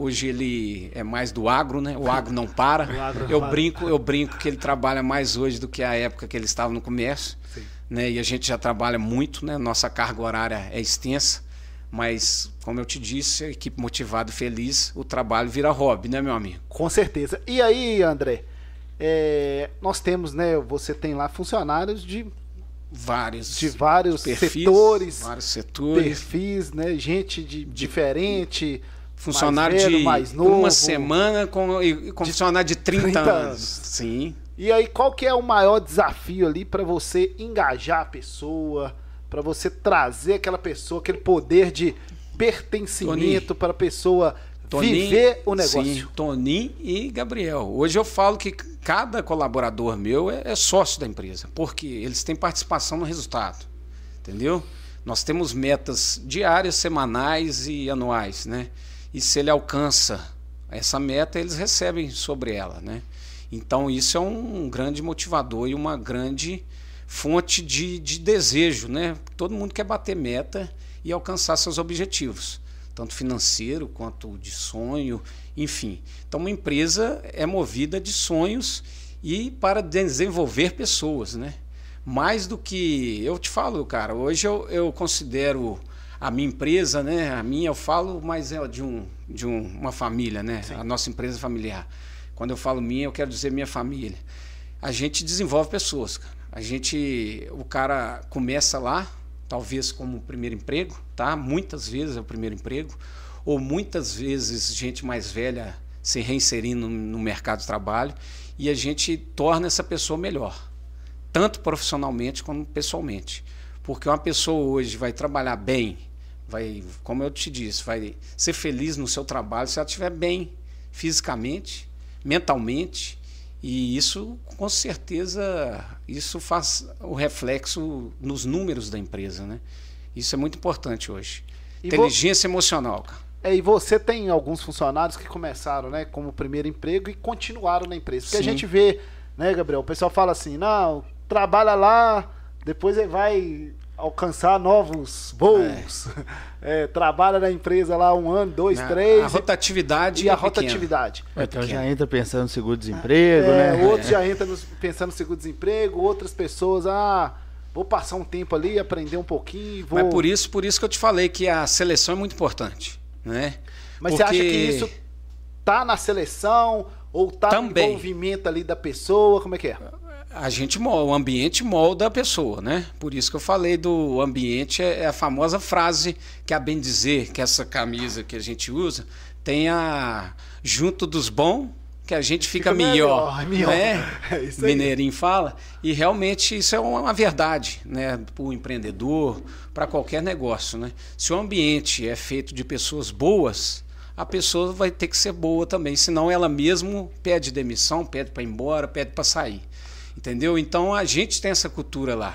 Speaker 3: Hoje ele é mais do agro, né? O agro não para.
Speaker 1: Agro
Speaker 3: eu
Speaker 1: para.
Speaker 3: brinco, eu brinco que ele trabalha mais hoje do que a época que ele estava no comércio
Speaker 1: Sim.
Speaker 3: né? E a gente já trabalha muito, né? Nossa carga horária é extensa, mas como eu te disse, a equipe motivada e feliz, o trabalho vira hobby, né, meu amigo?
Speaker 1: Com certeza. E aí, André? é, nós temos, né? Você tem lá funcionários de,
Speaker 3: Vários
Speaker 1: de vários
Speaker 3: perfis,
Speaker 1: setores,
Speaker 3: vários setores,
Speaker 1: perfis, né? Gente de, diferente.
Speaker 3: Funcionário
Speaker 1: velho,
Speaker 3: de
Speaker 1: mais novo.
Speaker 3: uma semana com, e- com funcionário de 30,
Speaker 1: 30
Speaker 3: anos.
Speaker 1: anos.
Speaker 3: Sim.
Speaker 1: E aí, qual que é o maior desafio ali para você engajar a pessoa, para você trazer aquela pessoa, aquele poder de pertencimento para a pessoa viver o negócio?
Speaker 3: Sim, Toninho e Gabriel. Hoje eu falo que cada colaborador meu é, é sócio da empresa, porque eles têm participação no resultado. Entendeu? Nós temos metas diárias, semanais e anuais, né? E se ele alcança essa meta, eles recebem sobre ela, né? Então isso é um grande motivador e uma grande fonte de, de desejo, né? Todo mundo quer bater meta e alcançar seus objetivos tanto financeiro quanto de sonho, enfim. Então, uma empresa é movida de sonhos e para desenvolver pessoas, né? Mais do que eu te falo, cara. Hoje eu, eu considero a minha empresa, né? A minha eu falo, mas é de um de um, uma família, né? A nossa empresa familiar. Quando eu falo minha, eu quero dizer minha família. A gente desenvolve pessoas, cara. A gente, o cara começa lá, talvez como primeiro emprego, tá? Muitas vezes é o primeiro emprego, ou muitas vezes gente mais velha se reinserindo no mercado de trabalho e a gente torna essa pessoa melhor, tanto profissionalmente como pessoalmente. Porque uma pessoa hoje vai trabalhar bem, vai, como eu te disse, vai ser feliz no seu trabalho se ela estiver bem fisicamente, mentalmente, e isso, com certeza, isso faz o reflexo nos números da empresa, né? Isso é muito importante hoje.
Speaker 1: E
Speaker 3: Inteligência emocional, cara.
Speaker 1: É, e você tem alguns funcionários que começaram, né, como primeiro emprego e continuaram na empresa. Porque a
Speaker 3: Sim.
Speaker 1: gente vê, né, Gabriel? O pessoal fala assim, não, trabalha lá, depois ele vai alcançar novos voos. É, trabalha na empresa lá um ano, dois,
Speaker 3: A-
Speaker 1: três.
Speaker 3: A rotatividade
Speaker 1: e a
Speaker 3: é pequena.
Speaker 1: rotatividade.
Speaker 3: É
Speaker 2: Então já entra pensando no seguro-desemprego,
Speaker 1: É,
Speaker 2: né?
Speaker 1: Outros já entram pensando no seguro-desemprego, outras pessoas, ah, vou passar um tempo ali, aprender um pouquinho, vou.
Speaker 3: Mas por isso, por isso que eu te falei que a seleção é muito importante, né?
Speaker 1: Mas você acha
Speaker 3: Porque-
Speaker 1: que isso tá na seleção ou tá
Speaker 3: Também.
Speaker 1: no envolvimento ali da pessoa? Como é que é?
Speaker 3: A gente molda, o ambiente molda a pessoa, né? Por isso que eu falei do ambiente, é é a famosa frase que a bem dizer, que essa camisa que a gente usa, tem a junto dos bons que a gente fica,
Speaker 1: Fica
Speaker 3: melhor,
Speaker 1: melhor, melhor.
Speaker 3: né?
Speaker 1: É.
Speaker 3: Mineirinho fala, e realmente isso é uma verdade, né? Para o empreendedor, para qualquer negócio, né? Se o ambiente é feito de pessoas boas, a pessoa vai ter que ser boa também, senão ela mesmo pede demissão, pede para ir embora, pede para sair. Entendeu? Então a gente tem essa cultura lá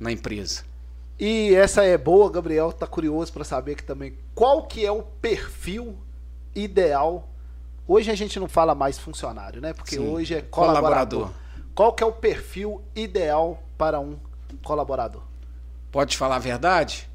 Speaker 3: na empresa.
Speaker 1: E essa é boa, Gabriel tá curioso para saber que também qual que é o perfil ideal. Hoje a gente não fala mais funcionário, né? Porque
Speaker 3: Sim,
Speaker 1: hoje é colaborador.
Speaker 3: colaborador.
Speaker 1: Qual que é o perfil ideal para um colaborador?
Speaker 3: Pode falar a verdade?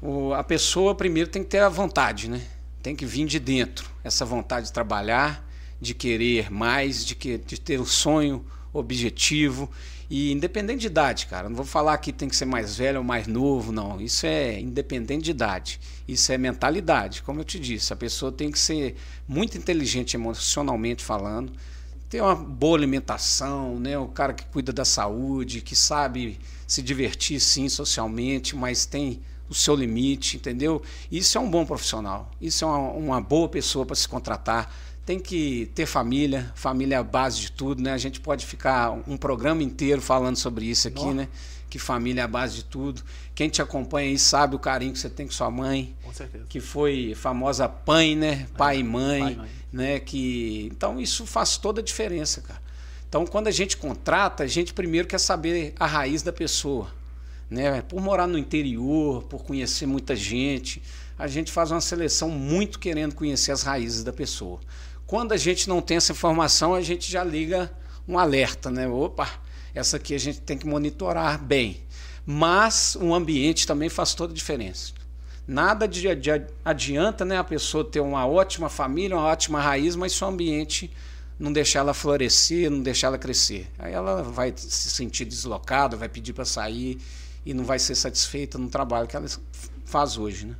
Speaker 3: O- a pessoa primeiro tem que ter a vontade, né? Tem que vir de dentro. Essa vontade de trabalhar, de querer mais, de, que, de ter um sonho, objetivo. E independente de idade, cara. Não vou falar que tem que ser mais velho ou mais novo, não. Isso é independente de idade. Isso é mentalidade. Como eu te disse, a pessoa tem que ser muito inteligente emocionalmente falando, ter uma boa alimentação, né? O cara que cuida da saúde, que sabe se divertir sim socialmente, mas tem o seu limite, entendeu? Isso é um bom profissional. Isso é uma, uma boa pessoa para se contratar. Tem que ter família, família é a base de tudo, né? A gente pode ficar um programa inteiro falando sobre isso aqui,
Speaker 1: Nó.
Speaker 3: né? Que família é a base de tudo. Quem te acompanha aí sabe o carinho que você tem com sua mãe,
Speaker 1: Com certeza.
Speaker 3: que foi famosa pai, né? Pai e mãe,
Speaker 1: pai mãe.
Speaker 3: né? Que então isso faz toda a diferença, cara. Então quando a gente contrata, a gente primeiro quer saber a raiz da pessoa, né? Por morar no interior, por conhecer muita gente, a gente faz uma seleção muito querendo conhecer as raízes da pessoa. Quando a gente não tem essa informação, a gente já liga um alerta, né? Opa, essa aqui a gente tem que monitorar bem. Mas o ambiente também faz toda a diferença. Nada de, de adianta né, a pessoa ter uma ótima família, uma ótima raiz, mas se o ambiente não deixar ela florescer, não deixar ela crescer. Aí ela vai se sentir deslocada, vai pedir para sair e não vai ser satisfeita no trabalho que ela faz hoje. Né?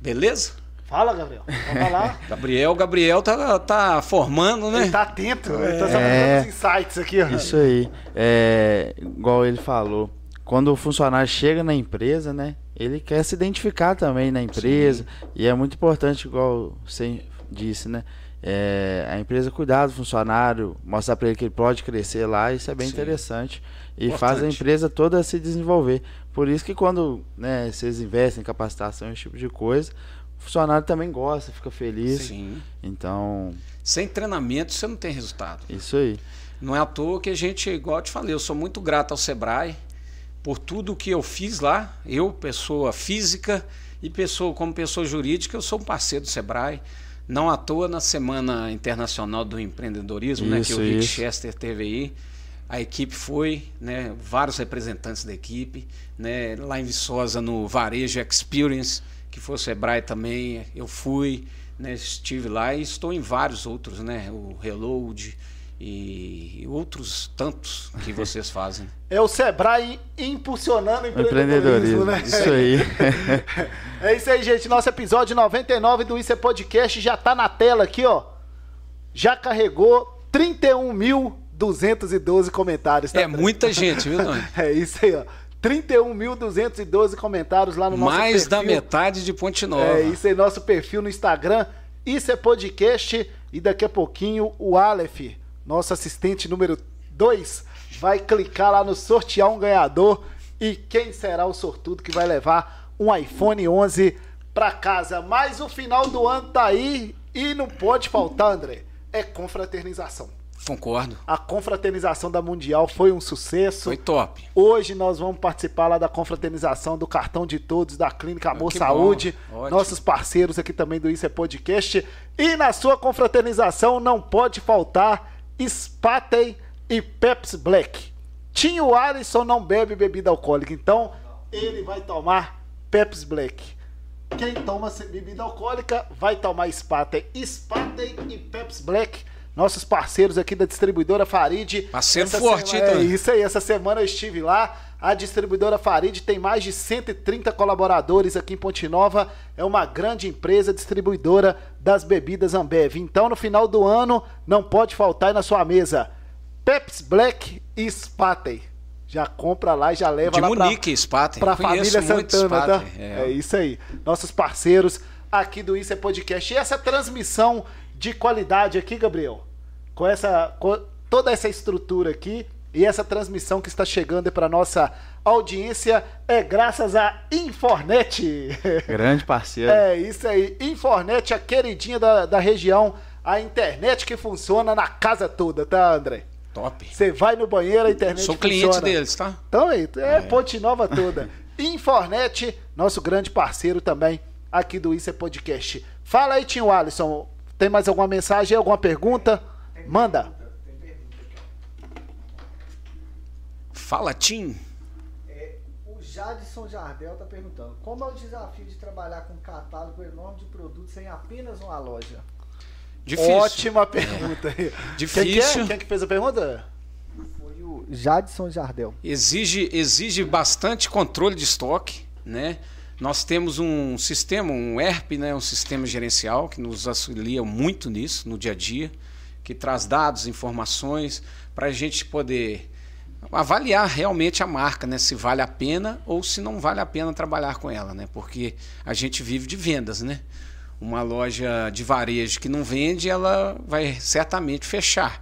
Speaker 3: Beleza?
Speaker 1: Fala, Gabriel. Vamos falar.
Speaker 3: Gabriel, Gabriel tá, tá formando, né?
Speaker 1: Ele tá atento, ele tá
Speaker 2: É.
Speaker 1: sabendo os insights aqui, ó.
Speaker 2: Isso aí. É, igual ele falou, quando o funcionário chega na empresa, né? Ele quer se identificar também na empresa. E é muito importante, igual você disse, né? É, a empresa cuidar do funcionário, mostrar para ele que ele pode crescer lá, isso é bem
Speaker 3: Sim.
Speaker 2: interessante. E
Speaker 3: Importante.
Speaker 2: faz a empresa toda se desenvolver. Por isso que quando né, vocês investem em capacitação, esse tipo de coisa, o funcionário também gosta, fica feliz.
Speaker 3: Sim.
Speaker 2: Então,
Speaker 3: Sem treinamento você não tem resultado.
Speaker 2: isso aí.
Speaker 3: Não é à toa que a gente, igual eu te falei, eu sou muito grato ao Sebrae por tudo que eu fiz lá. Eu, pessoa física e pessoa como pessoa jurídica, eu sou um parceiro do Sebrae. Não à toa na Semana Internacional do Empreendedorismo, né, que
Speaker 2: Isso,
Speaker 3: o Rick
Speaker 2: isso.
Speaker 3: Chester teve aí. A equipe foi, né, vários representantes da equipe, né, lá em Viçosa no Varejo Experience, que foi o Sebrae também, eu fui, né, estive lá e estou em vários outros, né, o Reload e outros tantos que vocês fazem.
Speaker 1: É o Sebrae impulsionando o
Speaker 2: O
Speaker 1: empreendedorismo,
Speaker 2: empreendedorismo.
Speaker 1: né?
Speaker 2: Isso aí.
Speaker 1: É isso aí, gente. Nosso episódio 99 do Isso é Podcast já tá na tela aqui, ó. Já carregou 31.212 comentários. tá,
Speaker 3: É muita gente, viu, Tony?
Speaker 1: É isso aí, ó. 31.212 comentários lá no nosso
Speaker 3: Mais da
Speaker 1: perfil.
Speaker 3: metade de Ponte Nova.
Speaker 1: É isso aí, nosso perfil no Instagram. Isso é podcast. E daqui a pouquinho o Aleph, nosso assistente número 2, vai clicar lá no sortear um ganhador. E quem será o sortudo que vai levar um iPhone 11 pra casa? Mas o final do ano tá aí e não pode faltar, André. É confraternização.
Speaker 3: Concordo.
Speaker 1: A confraternização da Mundial foi um sucesso.
Speaker 3: Foi top.
Speaker 1: Hoje nós vamos participar lá da confraternização do Cartão de Todos da Clínica Amor
Speaker 3: Ah, que
Speaker 1: Saúde. Nossos parceiros aqui também do Isso é Podcast. E na sua confraternização não pode faltar Spatei e Pepsi Black. Tinho Alisson não bebe bebida alcoólica, então ele vai tomar Pepsi Black. Quem toma bebida alcoólica vai tomar Spatei. Spatei e Pepsi Black. Nossos parceiros aqui da distribuidora Farid.
Speaker 3: Parceiro
Speaker 1: Essa
Speaker 3: forte,
Speaker 1: semana-
Speaker 3: hein,
Speaker 1: É isso aí, essa semana eu estive lá. A distribuidora Farid tem mais de 130 colaboradores aqui em Ponte Nova. É uma grande empresa distribuidora das bebidas Ambev. Então, no final do ano, não pode faltar aí na sua mesa Pepsi Black e Spatei. Já compra lá e já leva
Speaker 3: De
Speaker 1: lá
Speaker 3: Munique, Spaten.
Speaker 1: pra
Speaker 3: Conheço
Speaker 1: família Santana, tá?
Speaker 3: Spaten,
Speaker 1: É.
Speaker 3: é.
Speaker 1: isso aí. Nossos parceiros aqui do Isso é Podcast. E essa transmissão de qualidade aqui, Gabriel, com essa com toda essa estrutura aqui e essa transmissão que está chegando para nossa audiência é graças a Infornet.
Speaker 2: Grande parceiro.
Speaker 1: É isso aí. Infornet, a queridinha da, da região, a internet que funciona na casa toda, tá, André?
Speaker 3: Top.
Speaker 1: Você vai no banheiro, a internet
Speaker 3: Sou cliente
Speaker 1: funciona.
Speaker 3: deles, tá?
Speaker 1: Então, aí, é, Ponte Nova toda. Infornet, nosso grande parceiro também aqui do Isso é Podcast. Fala aí, Tinho Alisson. Tem mais alguma mensagem, alguma pergunta? Manda.
Speaker 5: Tem pergunta aqui,
Speaker 3: Fala, Tim.
Speaker 5: É, o Jadson Jardel tá perguntando: como é o desafio de trabalhar com um catálogo enorme de produtos em apenas uma loja?
Speaker 3: Difícil.
Speaker 1: Ótima pergunta. aí.
Speaker 3: Difícil.
Speaker 1: Quem, que é? Quem que fez a pergunta?
Speaker 5: Foi o Jadson Jardel.
Speaker 3: Exige, exige bastante controle de estoque, né? Nós temos um sistema, um ERP, né? um sistema gerencial que nos auxilia muito nisso, no dia a dia, que traz dados, informações, para a gente poder avaliar realmente a marca, né? se vale a pena ou se não vale a pena trabalhar com ela, né? porque a gente vive de vendas. Né? Uma loja de varejo que não vende, ela vai certamente fechar.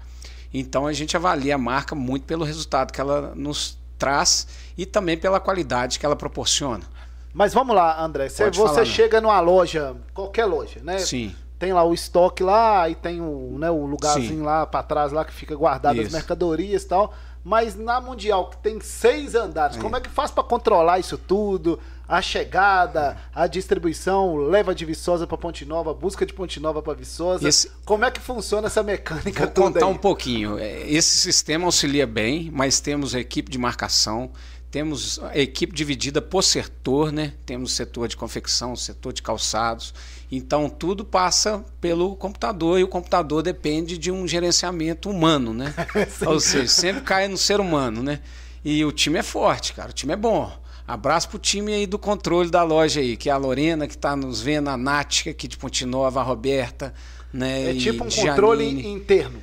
Speaker 3: Então a gente avalia a marca muito pelo resultado que ela nos traz e também pela qualidade que ela proporciona.
Speaker 1: Mas vamos lá, André.
Speaker 3: Pode
Speaker 1: você
Speaker 3: falar, né?
Speaker 1: chega numa loja, qualquer loja, né?
Speaker 3: Sim.
Speaker 1: Tem lá o estoque lá, e tem o, né, o lugarzinho
Speaker 3: Sim.
Speaker 1: lá pra trás lá que fica guardado as
Speaker 3: Isso.
Speaker 1: mercadorias e tal. Mas na Mundial, que tem seis andares,
Speaker 3: É.
Speaker 1: como é que faz pra controlar isso tudo? A chegada, a distribuição, leva de Viçosa pra Ponte Nova, busca de Ponte Nova pra Viçosa.
Speaker 3: Esse-
Speaker 1: Como é que funciona essa mecânica
Speaker 3: Vou
Speaker 1: toda
Speaker 3: contar
Speaker 1: aí?
Speaker 3: um pouquinho. É, Esse sistema auxilia bem, mas temos a equipe de marcação, temos a equipe dividida por setor, né? Temos setor de confecção, setor de calçados. Então tudo passa pelo computador e o computador depende de um gerenciamento humano, né? Ou seja, sempre cai no ser humano, né? E o time é forte, cara. O time é bom. Abraço pro time aí do controle da loja aí, que é a Lorena que está nos vendo, a Nath aqui de Ponte Nova, a Roberta, né?
Speaker 1: É tipo um
Speaker 3: Janine.
Speaker 1: controle interno.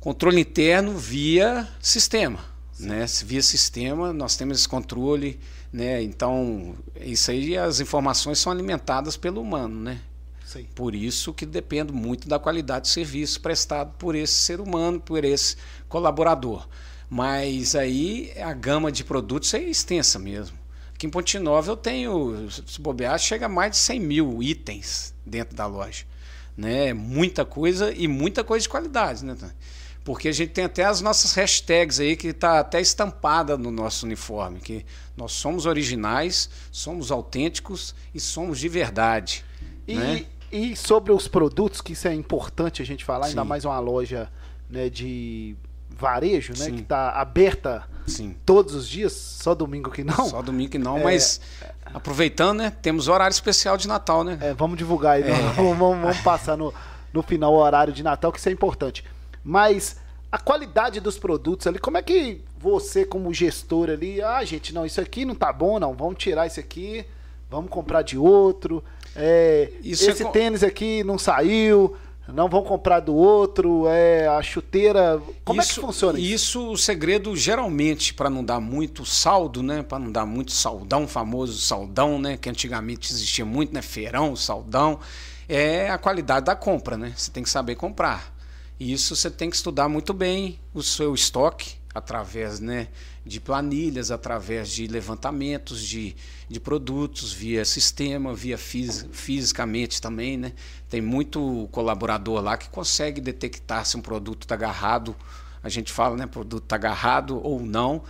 Speaker 3: Controle interno via sistema, né? Via sistema, nós temos esse controle, né? Então, isso aí, as informações são alimentadas pelo humano, né?
Speaker 1: Sim.
Speaker 3: Por isso que depende muito da qualidade do serviço prestado por esse ser humano, por esse colaborador. Mas aí a gama de produtos é extensa mesmo. Aqui em Ponte Nova eu tenho, se bobear, chega a mais de 100 mil itens dentro da loja. Né? Muita coisa e muita coisa de qualidade, né? Porque a gente tem até as nossas hashtags aí que está até estampada no nosso uniforme, que nós somos originais, somos autênticos e somos de verdade.
Speaker 1: E,
Speaker 3: né?
Speaker 1: e sobre os produtos, que isso é importante a gente falar, ainda
Speaker 3: Sim.
Speaker 1: mais uma loja né, de varejo, né?
Speaker 3: Sim.
Speaker 1: Que está aberta
Speaker 3: Sim.
Speaker 1: todos os dias, só domingo que não.
Speaker 3: Só domingo que não,
Speaker 1: É.
Speaker 3: mas aproveitando, né? Temos horário especial de Natal, né?
Speaker 1: É, vamos divulgar aí,
Speaker 3: É.
Speaker 1: vamos, vamos- vamos passar no, no final o horário de Natal, que isso é importante. Mas a qualidade dos produtos ali, como é que você, como gestor ali, ah, gente, não, isso aqui não tá bom, não, vamos tirar isso aqui, vamos comprar de outro. é,
Speaker 3: Isso é
Speaker 1: esse
Speaker 3: co-
Speaker 1: tênis aqui não saiu, não vão comprar do outro, é, a chuteira. Como é que funciona isso?
Speaker 3: Isso, o segredo, geralmente, para não dar muito saldo, né? Para não dar muito saldão, famoso saldão, né? Que antigamente existia muito, né? Feirão, saldão. É a qualidade da compra, né? Você tem que saber comprar. E isso você tem que estudar muito bem o seu estoque, através né, de planilhas, através de levantamentos de, de produtos, via sistema, via fis, fisicamente também. Né? Tem muito colaborador lá que consegue detectar se um produto está agarrado, a gente fala, né, produto está agarrado ou não,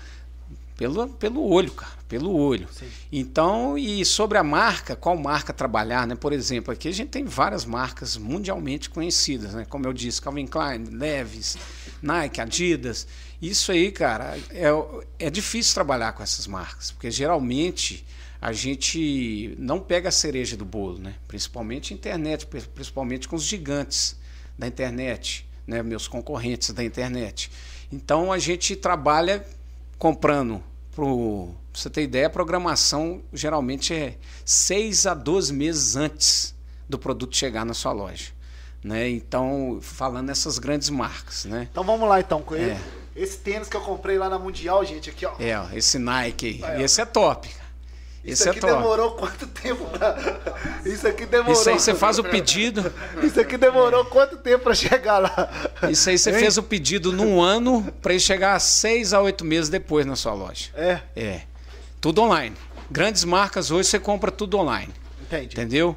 Speaker 3: pelo, pelo olho, cara, pelo olho. Sim. Então, e sobre a marca, qual marca trabalhar, né? Por exemplo, aqui a gente tem várias marcas mundialmente conhecidas, né? Como eu disse, Calvin Klein, Levi's, Nike, Adidas. Isso aí, cara, é, é difícil trabalhar com essas marcas, porque geralmente a gente não pega a cereja do bolo, né? Principalmente internet, principalmente com os gigantes da internet, né? Meus concorrentes da internet. Então a gente trabalha comprando para você ter ideia, a programação geralmente é 6 a 12 meses antes do produto chegar na sua loja. Né? Então, falando nessas grandes marcas. Né?
Speaker 1: Então vamos lá então com ele. É. Esse tênis que eu comprei lá na Mundial, gente, aqui ó.
Speaker 3: É, ó, esse Nike aí. esse é top.
Speaker 1: Isso Esse aqui é demorou quanto tempo pra... Isso aqui demorou.
Speaker 3: Isso aí você faz o pedido.
Speaker 1: Isso aqui demorou quanto tempo para chegar lá?
Speaker 3: Isso aí você hein? fez o pedido num ano para ele chegar seis a oito meses depois na sua loja.
Speaker 1: É.
Speaker 3: É. Tudo online. Grandes marcas hoje você compra tudo online.
Speaker 1: Entendi.
Speaker 3: Entendeu?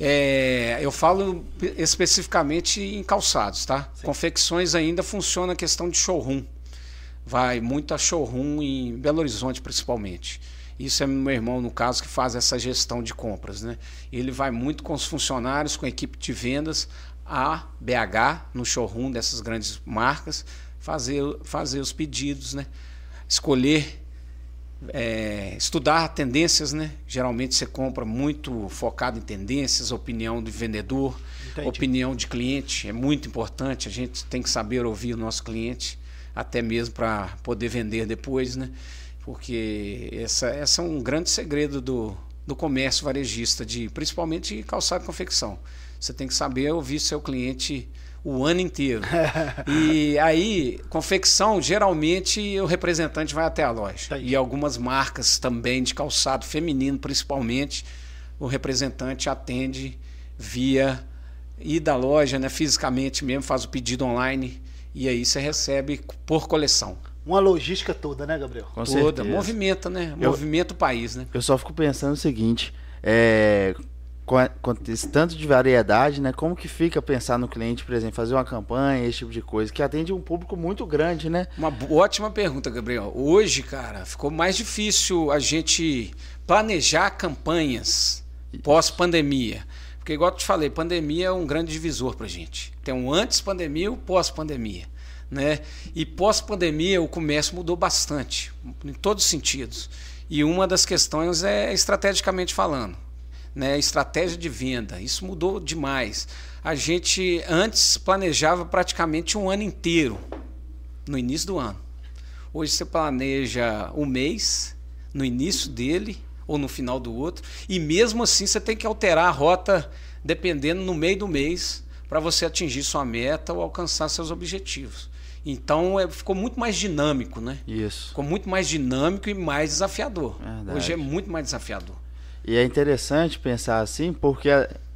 Speaker 3: É, eu falo especificamente em calçados, tá? Sim. Confecções ainda funciona a questão de showroom. Vai muito a showroom em Belo Horizonte, principalmente. Isso é meu irmão, no caso, que faz essa gestão de compras. Né? Ele vai muito com os funcionários, com a equipe de vendas, a BH, no showroom dessas grandes marcas, fazer, fazer os pedidos, né? escolher, é, estudar tendências. Né? Geralmente você compra muito focado em tendências, opinião do vendedor, Entendi. opinião de cliente. É muito importante, a gente tem que saber ouvir o nosso cliente, até mesmo para poder vender depois. Né? Porque essa, essa é um grande segredo do, do comércio varejista, de principalmente de calçado e confecção. Você tem que saber ouvir seu cliente o ano inteiro. e aí, confecção, geralmente o representante vai até a loja. Tá e algumas marcas também de calçado feminino, principalmente, o representante atende via ir da loja, né, fisicamente mesmo, faz o pedido online e aí você recebe por coleção
Speaker 1: uma logística toda, né, Gabriel?
Speaker 3: Com toda, certeza. movimenta, né? Eu, movimenta o país, né?
Speaker 2: Eu só fico pensando o seguinte, é, com, com esse tanto de variedade, né? Como que fica pensar no cliente, por exemplo, fazer uma campanha, esse tipo de coisa, que atende um público muito grande, né?
Speaker 3: Uma ótima pergunta, Gabriel. Hoje, cara, ficou mais difícil a gente planejar campanhas pós-pandemia. Porque, igual eu te falei, pandemia é um grande divisor pra gente. Tem um antes pandemia e o pós-pandemia. Né? E pós-pandemia o comércio mudou bastante, em todos os sentidos. E uma das questões é estrategicamente falando, né? Estratégia de venda. Isso mudou demais. A gente antes planejava praticamente um ano inteiro no início do ano. Hoje você planeja um mês no início dele ou no final do outro, e mesmo assim você tem que alterar a rota dependendo no meio do mês para você atingir sua meta ou alcançar seus objetivos. Então é, ficou muito mais dinâmico, né?
Speaker 2: Isso.
Speaker 3: Ficou muito mais dinâmico e mais desafiador. Verdade. Hoje é muito mais desafiador.
Speaker 2: E é interessante pensar assim, porque,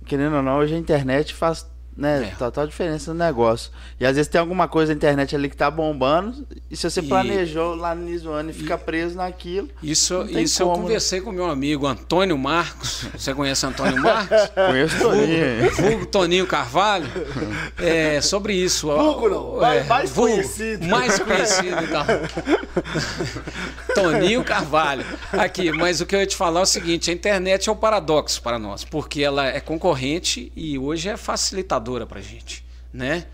Speaker 2: querendo ou não, hoje a internet faz né? É. Total diferença no negócio. E às vezes tem alguma coisa na internet ali que tá bombando, e se você e... planejou lá no início do ano e fica preso naquilo.
Speaker 3: Isso, isso como, eu né? conversei né? com meu amigo Antônio Marcos. Você conhece Antônio Marcos?
Speaker 2: Conheço Toninho.
Speaker 3: Vulgo Toninho Carvalho. É, sobre isso.
Speaker 1: Vulgo não, é, mais vulgo, conhecido.
Speaker 3: Mais conhecido, então. Toninho Carvalho. Aqui, mas o que eu ia te falar é o seguinte: a internet é um paradoxo para nós, porque ela é concorrente e hoje é facilitadora facilitadora para a gente, né?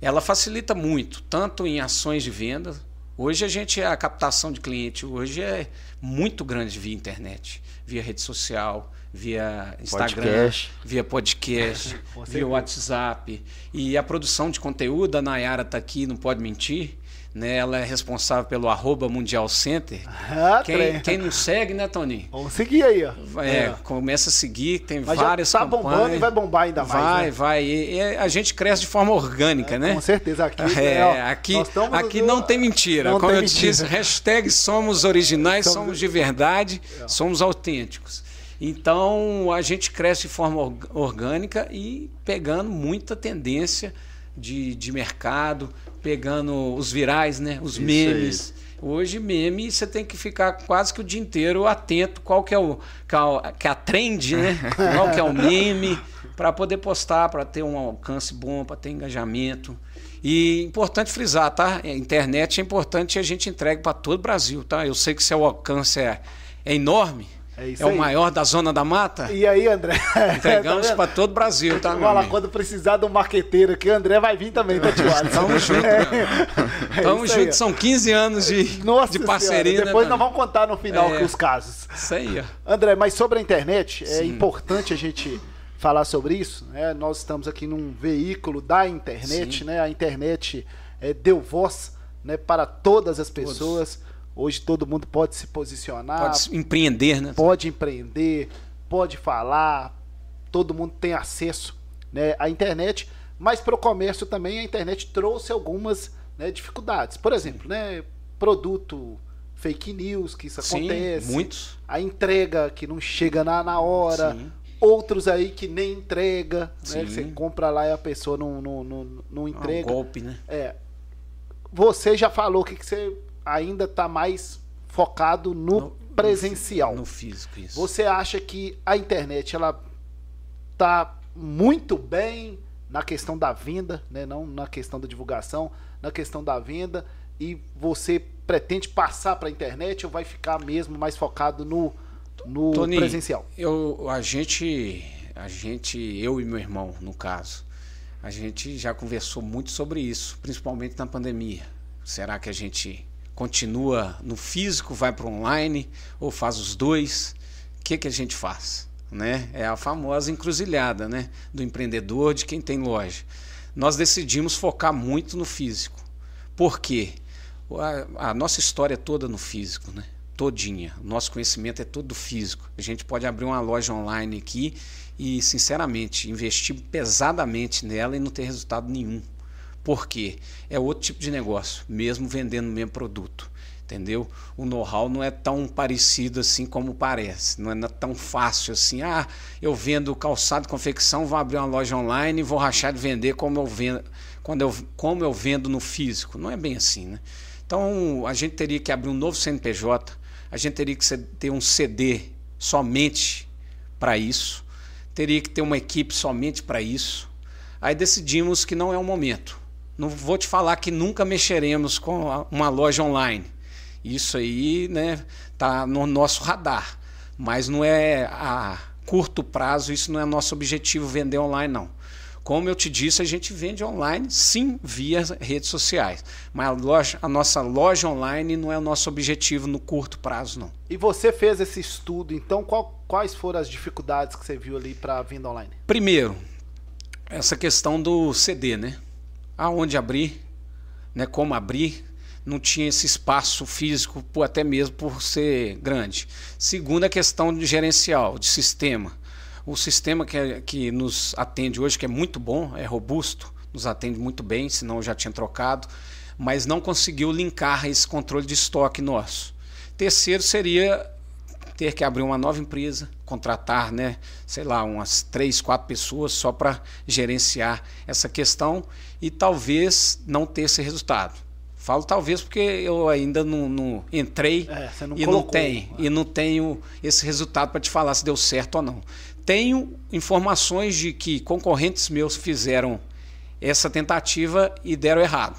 Speaker 3: Ela facilita muito, tanto em ações de venda. Hoje a gente a captação de cliente hoje é muito grande via internet, via rede social, via Instagram, podcast. via podcast, via WhatsApp e a produção de conteúdo. A Nayara está aqui, não pode mentir. Né? Ela é responsável pelo arroba Mundial Center. Ah, quem, quem não segue, né, Tony?
Speaker 1: Vamos seguir aí, ó.
Speaker 3: É, é. começa a seguir, tem Mas várias já tá campanhas. bombando
Speaker 1: e vai bombar ainda mais.
Speaker 3: Vai,
Speaker 1: né?
Speaker 3: vai. E, e, a gente cresce de forma orgânica,
Speaker 1: é,
Speaker 3: né?
Speaker 1: Com certeza. Aqui,
Speaker 3: é, é aqui, aqui não tem mentira. Não Como eu mentira. disse, hashtag somos originais, somos, somos de verdade, é. somos autênticos. Então a gente cresce de forma orgânica e pegando muita tendência de, de mercado, pegando os virais, né? Os
Speaker 2: Isso
Speaker 3: memes. Hoje, meme, você tem que ficar quase que o dia inteiro atento qual que é, o, que a, que é a trend, né? qual que é o meme, para poder postar, para ter um alcance bom, para ter engajamento. E importante frisar, tá? A internet é importante e a gente entrega para todo o Brasil, tá? Eu sei que seu alcance é, é enorme,
Speaker 1: É
Speaker 3: é o maior da zona da mata.
Speaker 1: E aí, André?
Speaker 3: Entregamos
Speaker 1: Tá
Speaker 3: para todo o Brasil, tá,
Speaker 1: quando precisar de um marqueteiro aqui, o André vai vir também, tá, Alisson?
Speaker 3: Tamo junto,
Speaker 1: É. É
Speaker 3: Tamo junto, são 15 anos de,
Speaker 1: Nossa
Speaker 3: de parceria,
Speaker 1: Senhora,
Speaker 3: né,
Speaker 1: Depois nós
Speaker 3: mano?
Speaker 1: vamos contar no final
Speaker 3: É.
Speaker 1: os casos.
Speaker 3: Isso aí, ó.
Speaker 1: André, mas sobre a internet, é
Speaker 3: Sim.
Speaker 1: importante a gente falar sobre isso. Né? Nós estamos aqui num veículo da internet,
Speaker 3: Sim.
Speaker 1: né? A internet é, deu voz né, para todas as pessoas. Hoje todo mundo pode se posicionar,
Speaker 3: Pode empreender, né?
Speaker 1: pode empreender, pode falar, todo mundo tem acesso né, à internet, mas para o comércio também a internet trouxe algumas né, dificuldades. Por exemplo, né, produto fake news, que isso
Speaker 3: Sim,
Speaker 1: acontece,
Speaker 3: muitos.
Speaker 1: a entrega que não chega na, na hora,
Speaker 3: Sim.
Speaker 1: outros aí que nem entrega, né, você compra lá e a pessoa não, não, não, não
Speaker 3: É um
Speaker 1: entrega.
Speaker 3: golpe, né?
Speaker 1: É, você já falou que que você ainda está mais focado no,
Speaker 3: No-
Speaker 1: presencial.
Speaker 3: No físico, isso.
Speaker 1: Você acha que a internet ela tá muito bem na questão da venda, né? Não na questão da divulgação, na questão da venda e você pretende passar para a internet ou vai ficar mesmo mais focado no no
Speaker 3: Tony,
Speaker 1: presencial?
Speaker 3: Eu, a gente, a gente, eu e meu irmão, no caso, a gente já conversou muito sobre isso, principalmente na pandemia. Será que a gente continua no físico, vai para online ou faz os dois? O que que a gente faz? Né? É a famosa encruzilhada, né, do empreendedor, de quem tem loja. Nós decidimos focar muito no físico. Por quê? A, a nossa história é toda no físico, né? Todinha. O nosso conhecimento é todo do físico. A gente pode abrir uma loja online aqui e, sinceramente, investir pesadamente nela e não ter resultado nenhum. Por quê? É outro tipo de negócio, mesmo vendendo o mesmo produto. Entendeu? O know-how não é tão parecido assim como parece. Não é tão fácil assim. Ah, eu vendo calçado confecção, vou abrir uma loja online e vou rachar de vender como eu vendo, quando eu, como eu vendo no físico. Não é bem assim, né? Então a gente teria que abrir um novo CNPJ, a gente teria que ter um CD somente para isso, teria que ter uma equipe somente para isso. Aí decidimos que não é o momento. Não vou te falar que nunca mexeremos com uma loja online. Isso aí, né, tá no nosso radar, mas não é a curto prazo, isso não é nosso objetivo vender online não. Como eu te disse, a gente vende online sim via redes sociais, mas a, loja- a nossa loja online não é o nosso objetivo no curto prazo não.
Speaker 1: E você fez esse estudo, então qual- quais foram as dificuldades que você viu ali para a venda online?
Speaker 3: Primeiro, essa questão do CD, né? Aonde abrir, né? Como abrir, não tinha esse espaço físico, até mesmo por ser grande. Segundo, a questão de gerencial, de sistema. O sistema que, é- que nos atende hoje, que é muito bom, é robusto, nos atende muito bem, senão eu já tinha trocado, mas não conseguiu linkar esse controle de estoque nosso. Terceiro seria ter que abrir uma nova empresa, contratar, né, sei lá, umas três, quatro pessoas só para gerenciar essa questão e talvez não ter esse resultado. Falo talvez porque eu ainda não, não entrei
Speaker 1: É, não
Speaker 3: e não
Speaker 1: colocou.
Speaker 3: tem e não tenho esse resultado para te falar se deu certo ou não. Tenho informações de que concorrentes meus fizeram essa tentativa e deram errado.